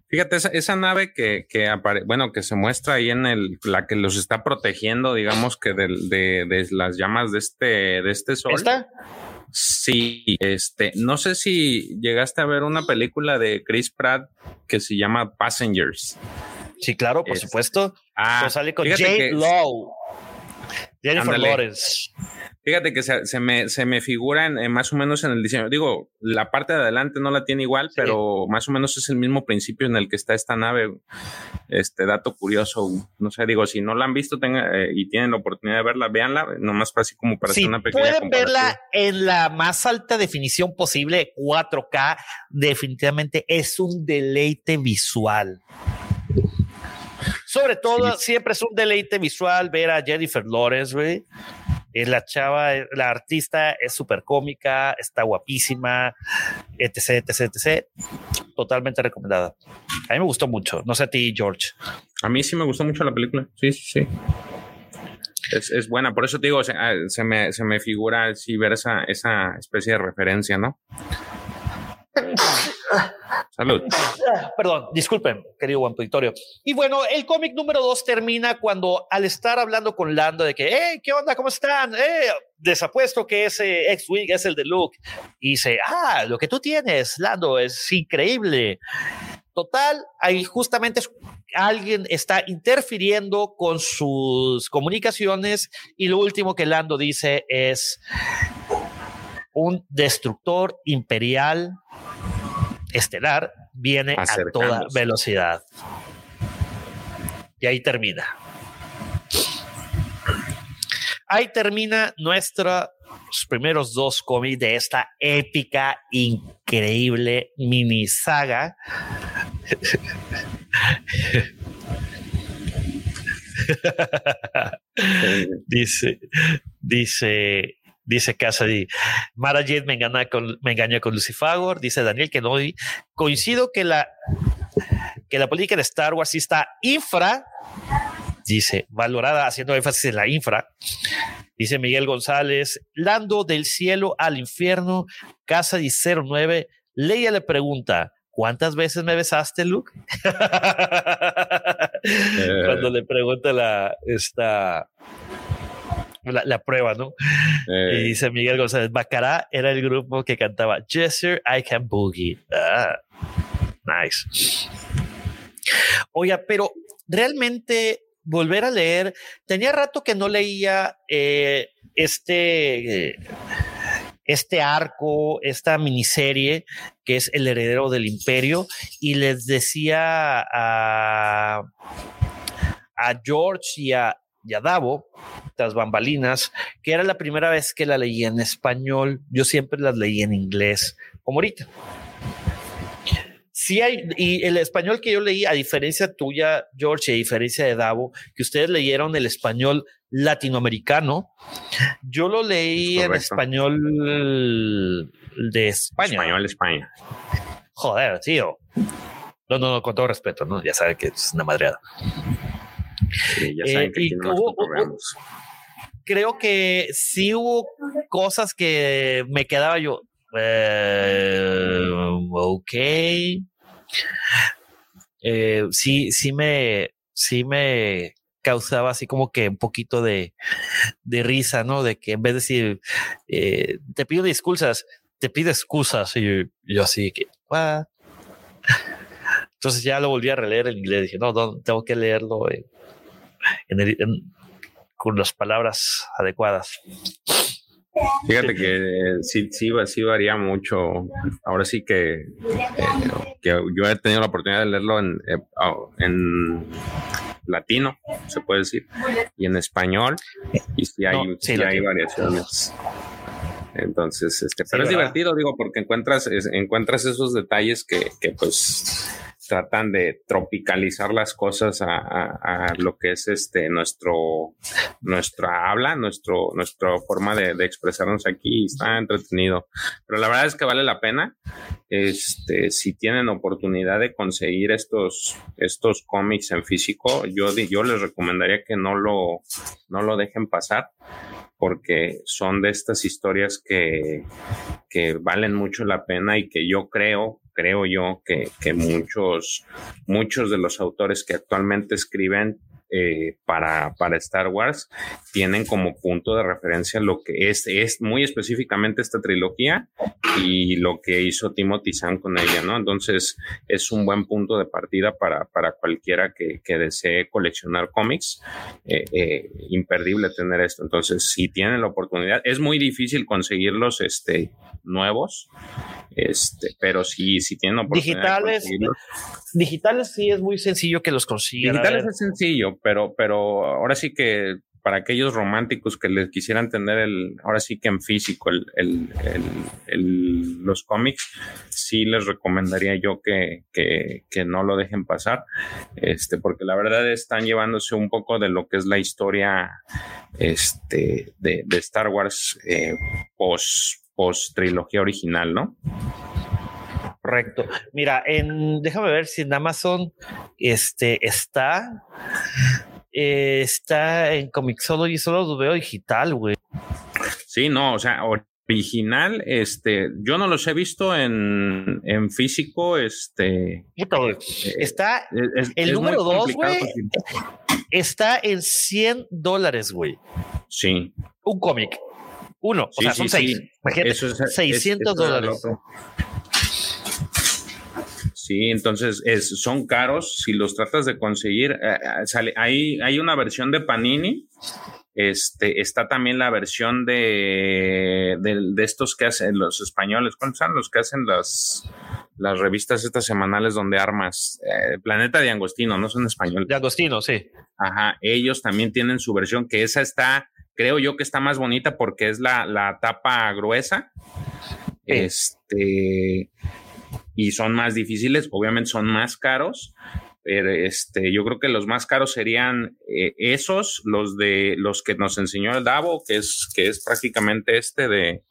Fíjate, esa, nave que, que bueno, que se muestra ahí en el, la que los está protegiendo, digamos que de, de, las llamas de este, de este sol. ¿Esta? Sí, este, no sé si llegaste a ver una película de Chris Pratt que se llama Passengers. Sí, claro, por supuesto. Ah, sale con Lowe. Jennifer Lawrence. Fíjate que se, me, se me figura en, más o menos en el diseño. Digo, la parte de adelante no la tiene igual, pero más o menos es el mismo principio en el que está esta nave. Este dato curioso. No sé, digo, si no la han visto tenga, eh, y tienen la oportunidad de verla, véanla. Nomás para así como para hacer una pequeña. Pueden verla en la más alta definición posible, 4K. Definitivamente es un deleite visual. Sobre todo, siempre es un deleite visual ver a Jennifer Lawrence, güey. La chava, la artista es súper cómica, está guapísima, etc, etc, etc. Totalmente recomendada. A mí me gustó mucho. No sé a ti, George. A mí sí me gustó mucho la película. Sí, sí, sí. Es, buena, por eso te digo, se, ah, me, se me figura si ver esa, esa especie de referencia, ¿no? Salud. Perdón, disculpen, querido buen auditorio. Y bueno, el cómic número dos termina cuando al estar hablando con Lando de que, hey, ¿qué onda? ¿Cómo están? Eh, desapuesto que ese X-Wing es el de Luke. Y dice, ah, lo que tú tienes, Lando, es increíble. Total, ahí justamente alguien está interfiriendo con sus comunicaciones y lo último que Lando dice es un destructor imperial estelar viene a toda velocidad. Y ahí termina. Ahí termina nuestros primeros dos cómics de esta épica, increíble mini saga. dice, dice Dice Cassidy, Mara Jade me, engaña con, me engaña con Lucifagor. Dice Daniel que no. Coincido que la, que la política de Star Wars sí está infra, dice, valorada haciendo énfasis en la infra. Dice Miguel González, Lando del cielo al infierno, Cassidy 09. Leia le pregunta, ¿cuántas veces me besaste, Luke? Cuando le pregunta la, esta, la, prueba, ¿no? Y eh. dice Miguel González, Bacará era el grupo que cantaba Yes, I Can Boogie. Ah, nice. Oye, pero realmente volver a leer, tenía rato que no leía eh, este... este arco, esta miniserie que es El heredero del imperio, y les decía a, a George y a, y a Davo, las bambalinas, que era la primera vez que la leí en español. Yo siempre las leí en inglés, como ahorita. Sí hay, y el español que yo leí, a diferencia tuya, George, a diferencia de Davo, que ustedes leyeron el español latinoamericano, yo lo leí en español de España. Español España. Joder, tío. No, no, no, con todo respeto, ¿no? Ya sabe que es una madreada. Ya saben que creo que sí hubo cosas que me quedaba yo. Eh, ok. Eh, sí, sí me, sí me causaba así como que un poquito de, de risa, ¿no? De que en vez de decir, eh, te pido disculpas, te pido excusas. Y yo, así que, entonces ya lo volví a releer en inglés. Dije, no, no tengo que leerlo en, el, con las palabras adecuadas. Fíjate que sí, sí, sí varía mucho. Ahora sí que, eh, que yo he tenido la oportunidad de leerlo en, eh, en latino, se puede decir, y en español, y sí hay, hay variaciones. Entonces, este, pero es divertido, digo, porque encuentras, encuentras esos detalles que, que pues tratan de tropicalizar las cosas a, lo que es este nuestro nuestra habla, nuestro nuestra forma de, expresarnos aquí. Está entretenido, pero la verdad es que vale la pena. Este, si tienen oportunidad de conseguir estos estos cómics en físico, yo yo les recomendaría que no lo no lo dejen pasar porque son de estas historias que, que valen mucho la pena y que yo creo creo yo que, que muchos, muchos de los autores que actualmente escriben eh, para, para, Star Wars tienen como punto de referencia lo que es, es muy específicamente esta trilogía y lo que hizo Timothy Zahn con ella, ¿no? Entonces es un buen punto de partida para, para cualquiera que, que, desee coleccionar cómics. Eh, eh, imperdible tener esto. Entonces, si tienen la oportunidad, es muy difícil conseguirlos este, nuevos, este, pero si, si tienen oportunidad. Digitales, digitales sí es muy sencillo que los consigan. Digitales es sencillo, pero, pero ahora sí que para aquellos románticos que les quisieran tener el, ahora sí que en físico, el, el, el, los cómics, sí les recomendaría yo que, que, que, no lo dejen pasar, este, porque la verdad están llevándose un poco de lo que es la historia este, de, de Star Wars eh, post, post trilogía original, ¿no? Correcto. Mira, en, déjame ver si en Amazon este, está. Eh, está en Comixology, solo lo veo digital, güey. Sí, no, o sea, original, este, yo no los he visto en, en físico, este. Eh, está el número dos, güey. Está en 100 dólares, güey. Sí. Un cómic. Uno, o sea, son seis. Imagínate, 600 dólares. Sí, entonces es, son caros. Si los tratas de conseguir, eh, eh, sale, hay, hay una versión de Panini. Este, está también la versión de, de, estos que hacen los españoles. ¿Cuántos son los que hacen las, las revistas estas semanales donde armas? Eh, Planeta de Angostino, no son españoles. De Angostino, sí. Ajá, ellos también tienen su versión, que esa está, creo yo que está más bonita porque es la, la tapa gruesa. Este, y son más difíciles, obviamente son más caros. Pero este, yo creo que los más caros serían eh, esos, los de los que nos enseñó el Davo, que es, que es prácticamente este de,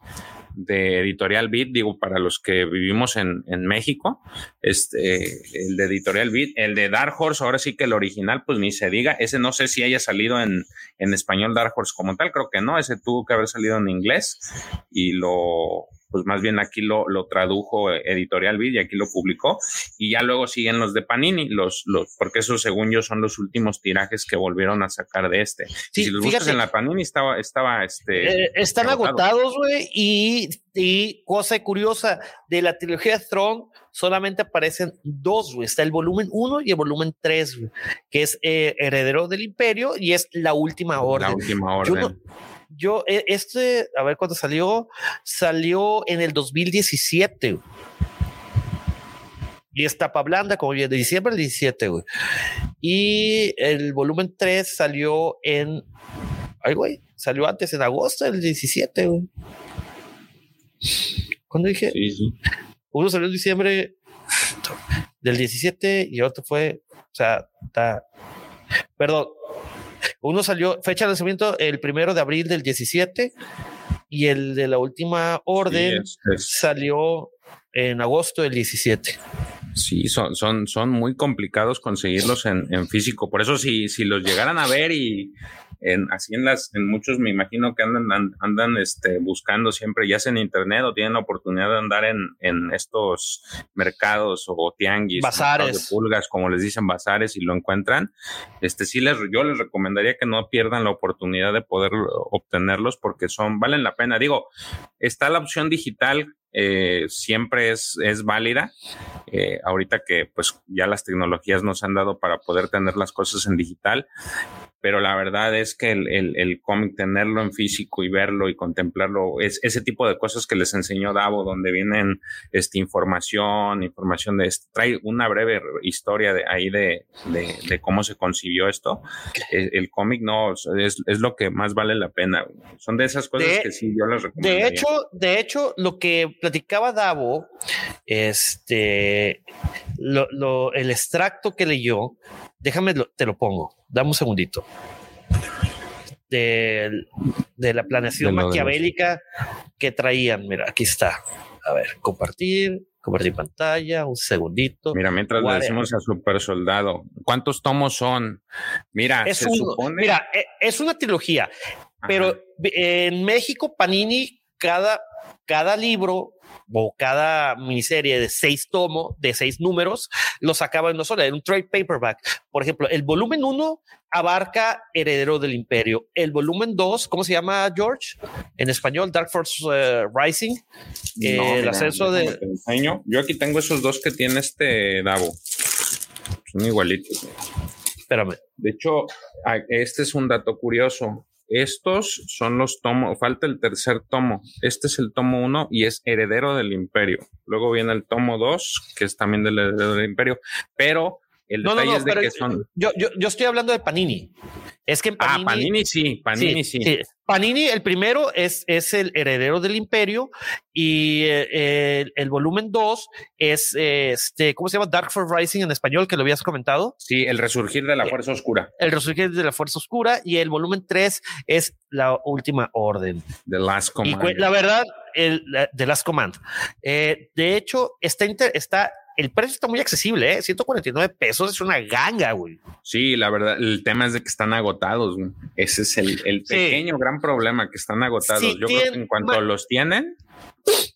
de Editorial Beat, digo, para los que vivimos en, en, México, este, el de Editorial Beat, el de Dark Horse, ahora sí que el original, pues ni se diga, ese no sé si haya salido en, en español Dark Horse como tal, creo que no, ese tuvo que haber salido en inglés y lo, pues más bien aquí lo, lo tradujo Editorial Vid y aquí lo publicó. Y ya luego siguen los de Panini, los, los, porque esos según yo son los últimos tirajes que volvieron a sacar de este. si los buscas en la Panini estaba, estaba este. Eh, están agotados, güey, y, y cosa curiosa, de la trilogía de Throne solamente aparecen dos, güey. Está el volumen 1 y el volumen 3, que es eh, Heredero del Imperio y es La Última Orden. La Última Orden. Yo, e, este, a ver cuándo salió, salió en el 2017. Y es tapa blanda, como de diciembre del 17, güey. Y el volumen 3 salió en. Ay, güey, salió antes, en agosto del 17, güey. ¿Cuándo dije? Sí, sí. Uno salió en diciembre del 17 y otro fue. O sea, está. Perdón, uno salió, fecha de lanzamiento el primero de abril del 17 y el de la última orden salió en agosto del 17. Sí, son, son, son muy complicados conseguirlos en, en, físico. Por eso, si, si los llegaran a ver y en, así en las, en muchos me imagino que andan, andan este, buscando siempre, ya sea en internet o tienen la oportunidad de andar en, en estos mercados o tianguis, bazares de pulgas, como les dicen, bazares y lo encuentran. Este sí les, yo les recomendaría que no pierdan la oportunidad de poder obtenerlos porque son, valen la pena. Digo, está la opción digital eh, siempre es, es válida. Eh, ahorita que pues ya las tecnologías nos han dado para poder tener las cosas en digital, pero la verdad es que el, el, el cómic, tenerlo en físico y verlo y contemplarlo, es ese tipo de cosas que les enseñó Davo, donde vienen este, información, información de esto, trae una breve historia de ahí de, de, de cómo se concibió esto. El, el cómic no es, es, lo que más vale la pena. Son de esas cosas que sí yo les recomiendo. De hecho, de hecho, lo que platicaba Davo, este, lo- lo- el extracto que leyó, déjame, lo- te lo pongo, dame un segundito. Del- De, la planeación De de maquiavélica que traían. Mira, aquí está. A ver, compartir, compartir pantalla, un segundito. Mira, mientras le decimos a Super Soldado, ¿cuántos tomos son? Mira, es se un- supone. mira, e- es una trilogía, Ajá. pero en México, Panini, cada, cada libro o cada miniserie de seis tomos, de seis números, lo sacaba en no solo, en un trade paperback. Por ejemplo, el volumen uno abarca Heredero del Imperio. El volumen dos, ¿cómo se llama, George? En español, Dark Force eh, Rising. eh, el ascenso de- enseño. Yo aquí tengo esos dos que tiene este Davo. Son igualitos. Espérame. De hecho, este es un dato curioso. Estos son los tomos, falta el tercer tomo. Este es el tomo uno y es heredero del imperio. Luego viene el tomo dos, que es también del heredero del imperio. Pero el No, detalle no, es de que son. yo, yo, yo estoy hablando de Panini. Es que Ah, Panini, Panini sí, Panini sí. Panini, el primero es, es el heredero del imperio y eh, el, el volumen 2 es este, ¿cómo se llama? Dark Force Rising en español, que lo habías comentado. Sí, el resurgir de la fuerza oscura, El resurgir de la fuerza oscura y el volumen 3 es la última orden. The Last Command. la verdad, el la- The Last Command. Eh, de hecho, está, inter- está, el precio está muy accesible, ¿eh? 149 pesos es una ganga, güey. Sí, la verdad, el tema es de que están agotados. güey. Ese es el, el Sí. pequeño gran problema, que están agotados. Sí, Yo creo que en cuanto los tienen,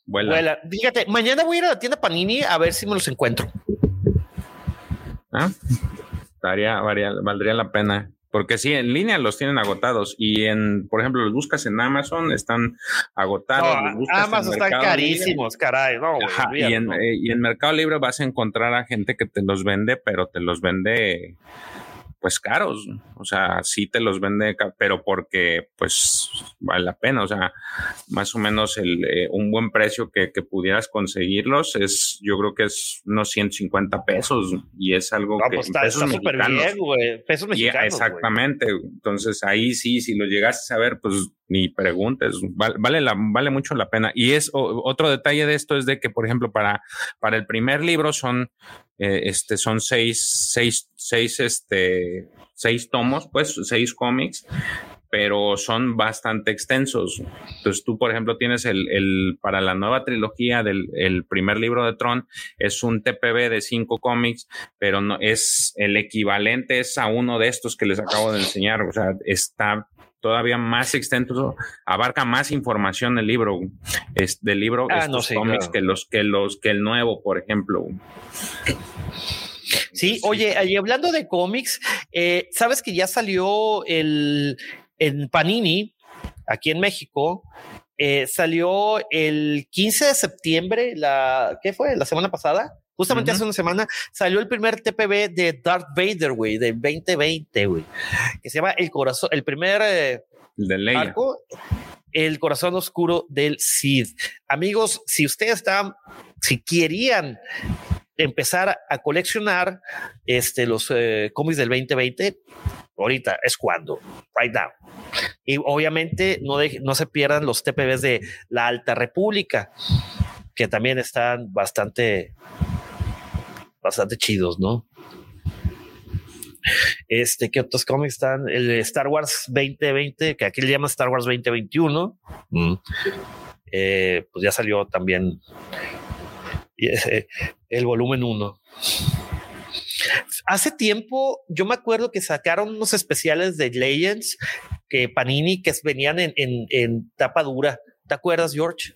vuelan. Vuela. Fíjate, mañana voy a ir a la tienda Panini a ver si me los encuentro. ¿Ah? Estaría- varía- valdría la pena. Porque sí, en línea los tienen agotados y en, por ejemplo, los buscas en Amazon, están agotados. los en ambas están carísimos, caray. No, güey, Ajá, y, en, no. eh, y en Mercado Libre vas a encontrar a gente que te los vende, pero te los vende pues caros. O sea, sí te los vende, pero porque pues vale la pena. O sea, más o menos el, eh, un buen precio que, que pudieras conseguirlos es, yo creo que es unos 150 pesos y es algo No, que pues está pesos está súper bien, güey. Pesos mexicanos. exactamente. Entonces ahí sí, si lo llegaste a ver, pues ni preguntes. Vale, vale, la, vale mucho la pena. Y es o- otro detalle de esto es de que, por ejemplo, para, para el primer libro son, eh, este, son seis, seis, seis, este, seis tomos, pues seis cómics pero son bastante extensos. Entonces tú, por ejemplo, tienes el, el para la nueva trilogía del el primer libro de Tron, es un TPB de cinco cómics, pero no es el equivalente es a uno de estos que les acabo de enseñar. O sea, está todavía más extenso, abarca más información el libro, es del libro, Ah, estos no, sí, cómics claro. que los que los que el nuevo, por ejemplo. Sí, oye, y hablando de cómics, eh, sabes que ya salió el en Panini aquí en México. eh, salió el 15 de septiembre, la ¿qué fue? La semana pasada. Justamente hace una semana salió el primer TPB de Darth Vader, güey, del 2020, güey, que se llama El Corazón, el primer eh, El de Leia. arco, El Corazón Oscuro del Cid. Amigos, si ustedes están, si querían empezar a coleccionar este, los eh, cómics del 2020, ahorita es cuando, right now. Y obviamente no, deje- no se pierdan los TPBs de la Alta República, que también están bastante, bastante chidos, ¿no? Este, ¿qué otros cómics están? El Star Wars 2020, que aquí le llaman Star Wars 2021. Mm. Eh, pues ya salió también y, eh, el volumen 1. Hace tiempo, yo me acuerdo que sacaron unos especiales de Legends que Panini que venían en, en, en tapa dura. ¿Te acuerdas, George?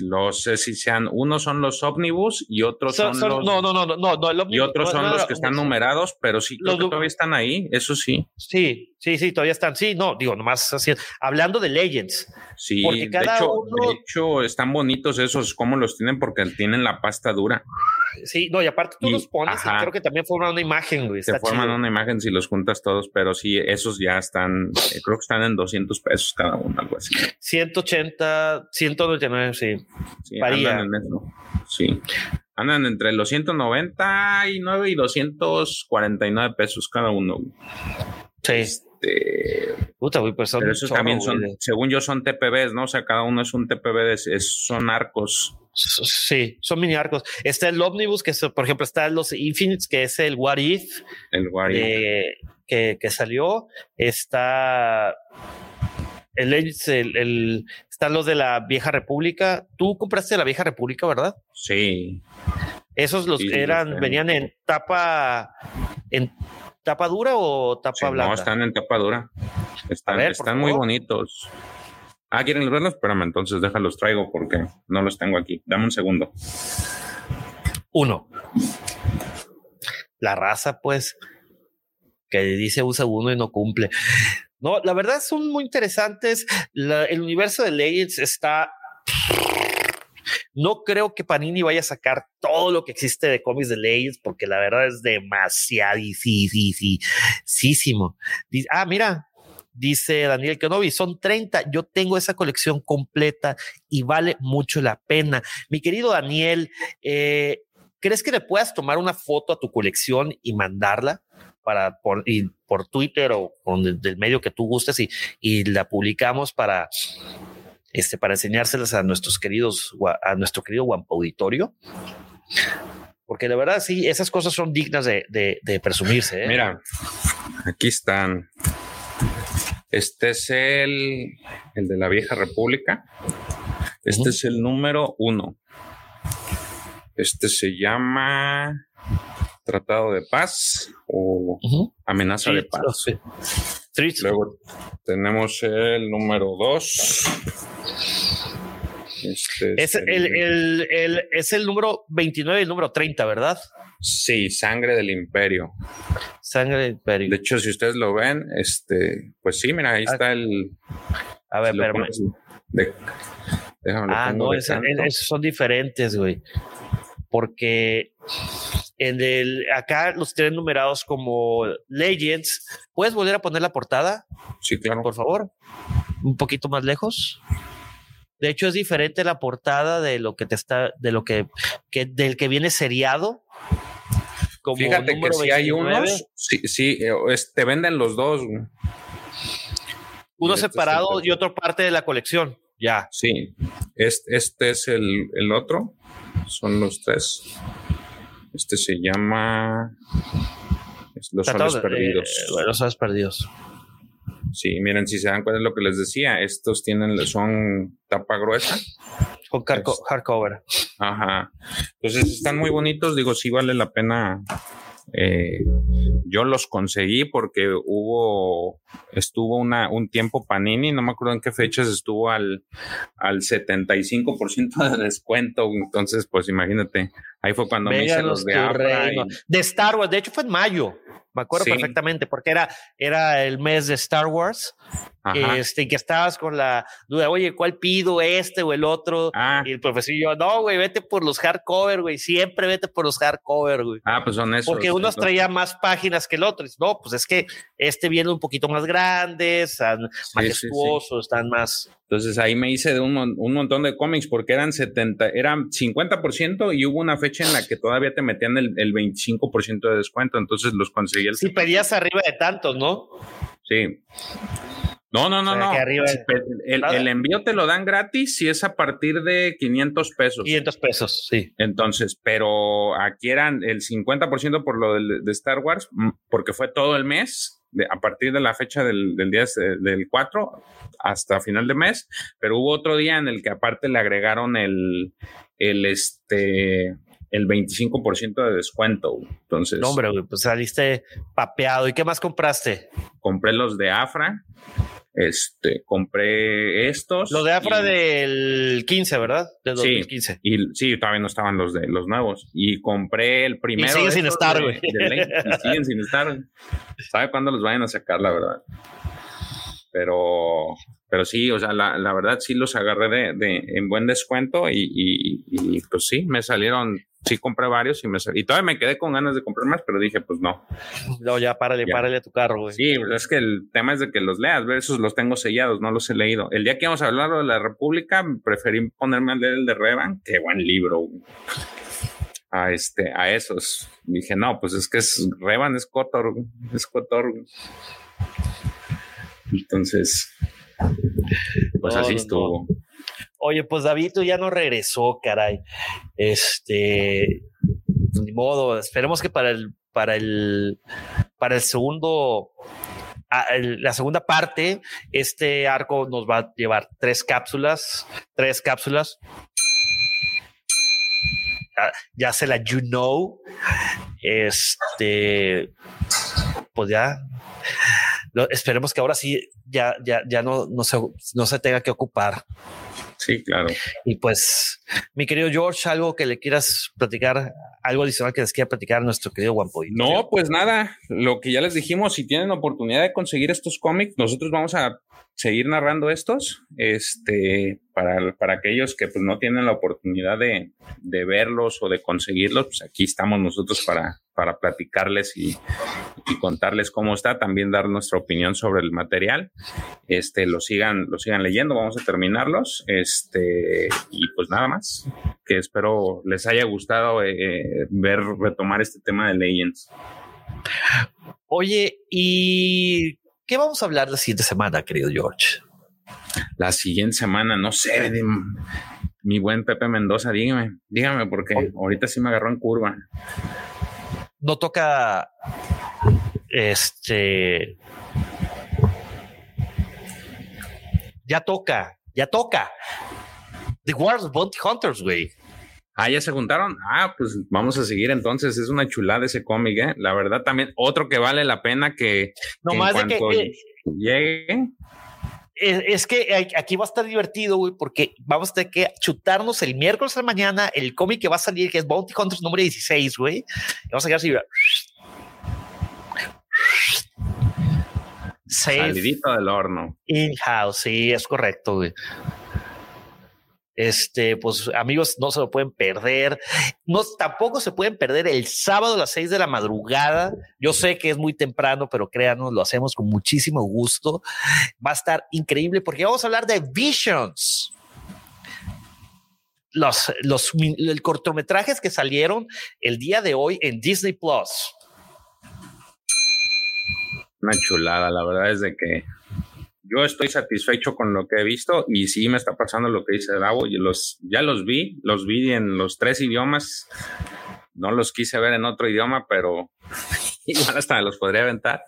Los sé si sean, unos son los ómnibus y otros son, los no, no, no, no, no, no, el y ómnibus- otros no, son no, los no, que están no, numerados, pero sí, creo Los que todavía están ahí, eso sí. Sí, sí, sí, todavía están. Sí, no, digo, nomás así. Hablando de Legends. Sí, Porque de cada hecho, uno- de hecho están bonitos esos, cómo los tienen, porque tienen la pasta dura. Sí, no, y aparte tú Y- los pones y creo que también forman una imagen, güey. Se forman chido. una imagen si los juntas todos, pero sí, esos ya están, eh, creo que están en 200 pesos cada uno, algo así. 180, 199, sí. Sí, Varía. andan en eso. Sí. Andan entre los 199 y 249 pesos cada uno. Sí. Este. Puta, güey, pues son Pero esos chorro, también son, según yo, son TPBs, ¿no? O sea, cada uno es un TPB, es- son arcos. Sí, son mini arcos. Está el Omnibus, que es, por ejemplo, está los Infinites, que es el What If, El Wario. de- que, que salió. Está el, el, el- están los de la Vieja República. Tú compraste la Vieja República, ¿verdad? Sí. Esos los Sí, que eran, venían en tapa, en tapa dura o tapa Sí, blanca. no, están en tapa dura. Están, ver, están muy bonitos. Ah, ¿quieren verlos? Espérame, entonces déjalos traigo porque no los tengo aquí. Dame un segundo. Uno. La raza, pues, que dice usa uno y no cumple. No, la verdad son muy interesantes. El universo de Legends está. No creo que Panini vaya a sacar todo lo que existe de cómics de Legends, porque la verdad es demasiadísimo. Ah, mira, dice Daniel Kenobi, son 30. Yo tengo esa colección completa y vale mucho la pena. Mi querido Daniel, eh, ¿crees que le puedas tomar una foto a tu colección y mandarla para por, y por Twitter o con el, del medio que tú gustes y, y la publicamos para este para enseñárselas a nuestros queridos a nuestro querido Guampa Auditorio? Porque de verdad sí, esas cosas son dignas de, de- de presumirse. ¿eh? Mira, aquí están. Este es el, el de la vieja república. Este es el número uno. Este se llama Tratado de Paz o. Amenaza de Paz. sí. Luego tenemos el número dos. Este Es el, el- el- es el número 29 y el número 30, ¿verdad? Sí, Sangre del Imperio. Sangre del Imperio. De hecho, si ustedes lo ven, este, pues sí, mira, ahí Ah, está el. A ver, si pones de- déjame Ah, no, esos son diferentes, güey. Porque en el acá los tienen numerados como Legends. ¿Puedes volver a poner la portada, Sí, claro. por favor? Un poquito más lejos. De hecho, es diferente la portada de lo que te está, de lo que, que del que viene seriado. Como Fíjate que si hay 29, unos, sí, sí, eh, es- te venden los dos. uno este separado y otro parte de la colección. Ya. Sí, este, este es el, el otro, son los tres. Este se llama Los Tratado Soles Perdidos. eh, bueno, los soles perdidos. Sí, miren, si se dan cuenta de lo que les decía, estos tienen, son tapa gruesa. Con hardcover. Ajá. Entonces están muy bonitos, digo, sí vale la pena. Eh, yo los conseguí porque hubo, estuvo una, un tiempo Panini, no me acuerdo en qué fechas estuvo al, al 75% de descuento. Entonces, pues imagínate, ahí fue cuando me hice Véganos los de y- reino. De Star Wars, de hecho fue en mayo. Me acuerdo Sí. perfectamente porque era, era el mes de Star Wars. Ajá. Este, y que estabas con la duda, oye, ¿cuál pido? ¿Este o el otro? Ah, Y el profesor y yo, no, güey, vete por los hardcover, güey. Siempre vete por los hardcover, güey. ah, pues son esos. Porque unos traía más páginas que el otro. No, pues es que este viene un poquito más grandes, están sí, sí, sí. majestuosos, están más. Entonces ahí me hice de un, un montón de cómics porque eran 70, eran 50% y hubo una fecha en la que todavía te metían el, el 25% de descuento. Entonces los conseguí el Si pedías arriba de tantos, ¿no? Sí. No, no, no, O sea, no. El, el envío te lo dan gratis si es a partir de 500 pesos. 500 pesos, sí. Entonces, pero aquí eran el 50% por lo del- de Star Wars, porque fue todo el mes, de- a partir de la fecha del, del día de- del 4 hasta final de mes, pero hubo otro día en el que aparte le agregaron el, el este, el 25% de descuento. Entonces, No, hombre, pues saliste papeado. ¿Y qué más compraste? compré los de Afra, este, compré estos. Lo de Afra y- del 15, ¿verdad? De Sí. 2015. Y sí, todavía no estaban los de los nuevos. Y compré el primero. siguen de sin estar, güey. y siguen sin estar. ¿Sabe cuándo los vayan a sacar, la verdad? Pero, pero sí, o sea, la, la verdad sí los agarré de, de- en buen descuento y, y- y, pues sí, me salieron, sí compré varios y me y todavía me quedé con ganas de comprar más, pero dije, pues no. No, ya párale, Ya. párale a tu carro, güey. Sí, es que el tema es de que los leas, ver, esos los tengo sellados, no los he leído. El día que íbamos a hablar de la República, preferí ponerme a leer el de Revan, qué buen libro. güey. A este, a esos. Dije, no, pues es que es Revan es Cotor, es Cotor. Entonces, pues No, así no, estuvo. Oye, pues David ya no regresó, caray. Este, ni modo. Esperemos que para el, para el, para el segundo, ah, la segunda parte, este arco nos va a llevar tres cápsulas, tres cápsulas. Ah, Ya se la you know. Este, pues ya. esperemos que ahora sí ya, ya, ya no, no se, no se tenga que ocupar. Sí, claro. Y pues, mi querido George, algo que le quieras platicar, algo adicional que les quiera platicar a nuestro querido Wampoy. No, pues nada, lo que ya les dijimos, si tienen oportunidad de conseguir estos cómics, nosotros vamos a seguir narrando estos, este, para, para aquellos que pues no tienen la oportunidad de, de verlos o de conseguirlos, pues aquí estamos nosotros para, para platicarles y, y contarles cómo está, también dar nuestra opinión sobre el material, este, lo sigan, lo sigan leyendo, vamos a terminarlos, este, y pues nada más, que espero les haya gustado eh, eh, ver, retomar este tema de Legends. Oye, ¿y qué vamos a hablar la siguiente semana, querido George? La siguiente semana, no sé, de- mi buen Pepe Mendoza, dígame, dígame, porque ahorita sí me agarró en curva. No toca este. Ya toca, ya toca. The Wars of Bounty Hunters, güey. Ah, ya se juntaron. Ah, pues vamos a seguir entonces. Es una chulada ese cómic, ¿eh? La verdad también, otro que vale la pena que, No que en más de que. cuanto eh, llegue. Es, es que aquí va a estar divertido, güey, porque vamos a tener que chutarnos el miércoles de mañana el cómic que va a salir, que es Bounty Hunters número 16, güey. Y vamos a quedar así. Safe Salidito del horno. in-house, sí, es correcto, güey. Este, pues amigos, no se lo pueden perder. No, tampoco se pueden perder el sábado a las 6 de la madrugada. Yo sé que es muy temprano, pero créanos, lo hacemos con muchísimo gusto. Va a estar increíble porque vamos a hablar de Visions. Los, los cortometrajes que salieron el día de hoy en Disney Plus. Una chulada, la verdad es de que yo estoy satisfecho con lo que he visto y sí me está pasando lo que dice Davo. Los, ya los vi, los vi en los tres idiomas. No los quise ver en otro idioma, pero igual hasta los podría aventar.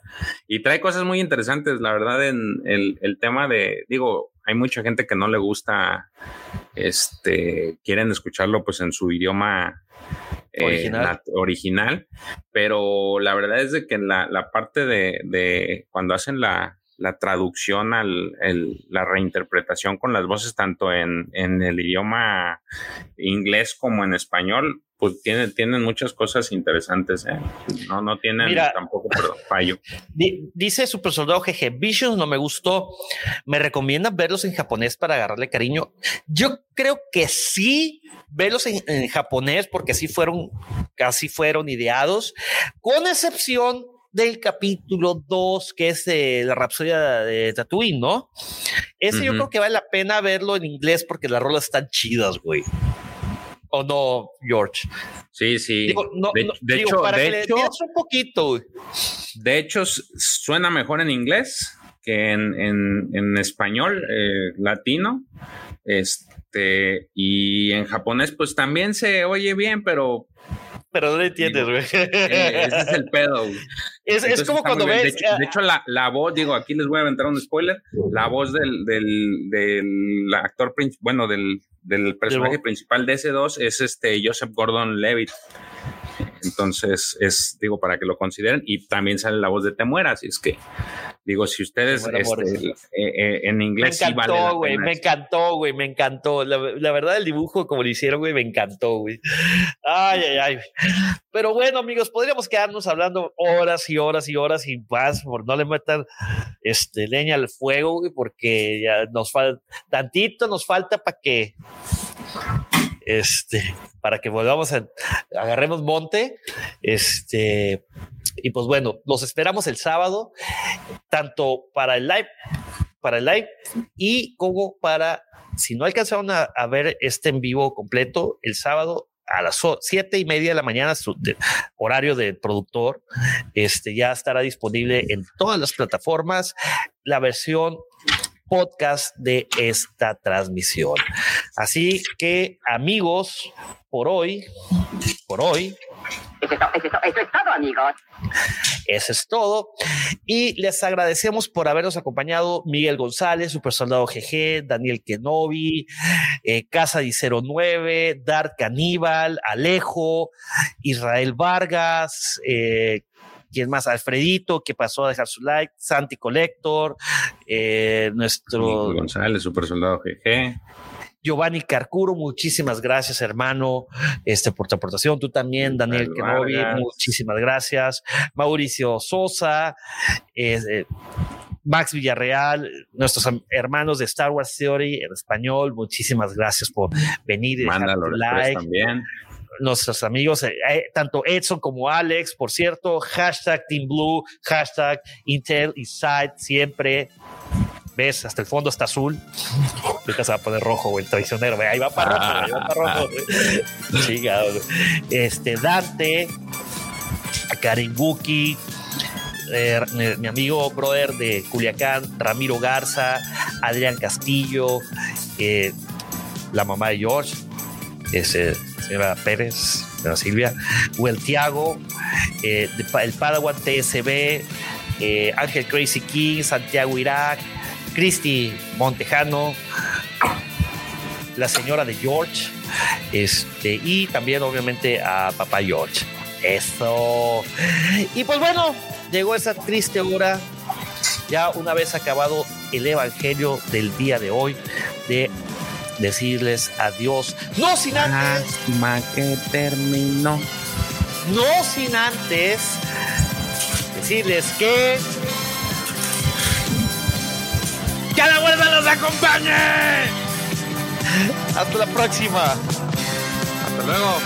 Y trae cosas muy interesantes, la verdad, en el, el tema de, digo, hay mucha gente que no le gusta, este, quieren escucharlo pues en su idioma eh, Original. original, pero la verdad es de que en la, la parte de, de cuando hacen la, la traducción al el- la reinterpretación con las voces tanto en, en el idioma inglés como en español, pues tienen, tienen muchas cosas interesantes, ¿eh? No, no tienen Mira. tampoco perdón, fallo. Di- Dice Super Soldado GG, Visions no me gustó. ¿Me recomiendan verlos en japonés para agarrarle cariño? Yo creo que sí, verlos en, en japonés porque sí fueron, casi fueron ideados, con excepción del capítulo 2, que es de la Rapsodia de Tatooine, ¿no? Ese yo creo que vale la pena verlo en inglés porque las rolas están chidas, güey. ¿O no, George? Sí, sí. Digo, no, de, no, de digo, hecho, para de que le hecho, entiendas un poquito, güey. de hecho, suena mejor en inglés que en, en, en español eh, latino. Este, y en japonés, pues también se oye bien, pero pero no le entiendes, güey. eh, ese es el pedo. güey. Es, como cuando ves. De hecho, de ah, hecho, la, la voz, digo, aquí les voy a aventar un spoiler. La voz del, del, del actor, bueno, del, del personaje principal de ese 2 es este Joseph Gordon Levitt. Entonces, es, digo, para que lo consideren. Y también sale la voz de Temuera. Así es que, digo, si ustedes este, eh, eh, en me inglés sí vale encantó, la güey. Me encantó, güey. Me encantó. La, la verdad, el dibujo, como lo hicieron, güey, me encantó, güey. Ay, ay, ay. Pero bueno, amigos, podríamos quedarnos hablando horas y horas y horas y más, por no le metan este, leña al fuego, güey, porque ya nos falta tantito, nos falta para que este, para que volvamos a agarremos monte. Este, y pues bueno, los esperamos el sábado, tanto para el live, para el live y como para, si no alcanzaron a, ver este en vivo completo, el sábado a las siete y media de la mañana, horario de productor. Este ya estará disponible en todas las plataformas la versión podcast de esta transmisión. Así que amigos, por hoy, por hoy. Eso es, todo, amigos. Eso es todo. Y les agradecemos por habernos acompañado Miguel González, Super Soldado GG, Daniel Kenobi, eh, Casa 09, Dark Caníbal, Alejo, Israel Vargas, eh, ¿Quién más? Alfredito, que pasó a dejar su like, Santi Collector, eh, nuestro... González, Super Soldado GG. Giovanni Carcuro, muchísimas gracias, hermano, este, por tu aportación. Tú también, Daniel Kenobi, muchísimas gracias. Mauricio Sosa, eh, Max Villarreal, nuestros hermanos de Star Wars Theory en español, muchísimas gracias por venir y dejar tu like. También nuestros amigos, eh, eh, tanto Edson como Alex, por cierto, hashtag Team Blue, hashtag Intel y Side, siempre. ¿Ves? Hasta el fondo está azul. Ahorita se va a poner rojo, el traicionero. Ahí va para rojo, ahí va para rojo. Este, Dante, Karen Buki, eh, mi, amigo brother de Culiacán, Ramiro Garza, Adrián Castillo, la mamá de George, ese señora Pérez, señora Silvia, Will Tiago, eh, el Padawan TSB, eh, Ángel Crazy King, Santiago Irak, Cristi Montejano, la señora de George, este, y también obviamente a papá George. Eso. Y pues bueno, llegó esa triste hora, ya una vez acabado el Evangelio del día de hoy, de decirles adiós. No sin antes. que terminó. No sin antes decirles que. ¡Que la vuelta los acompañe! Hasta la próxima. Hasta luego.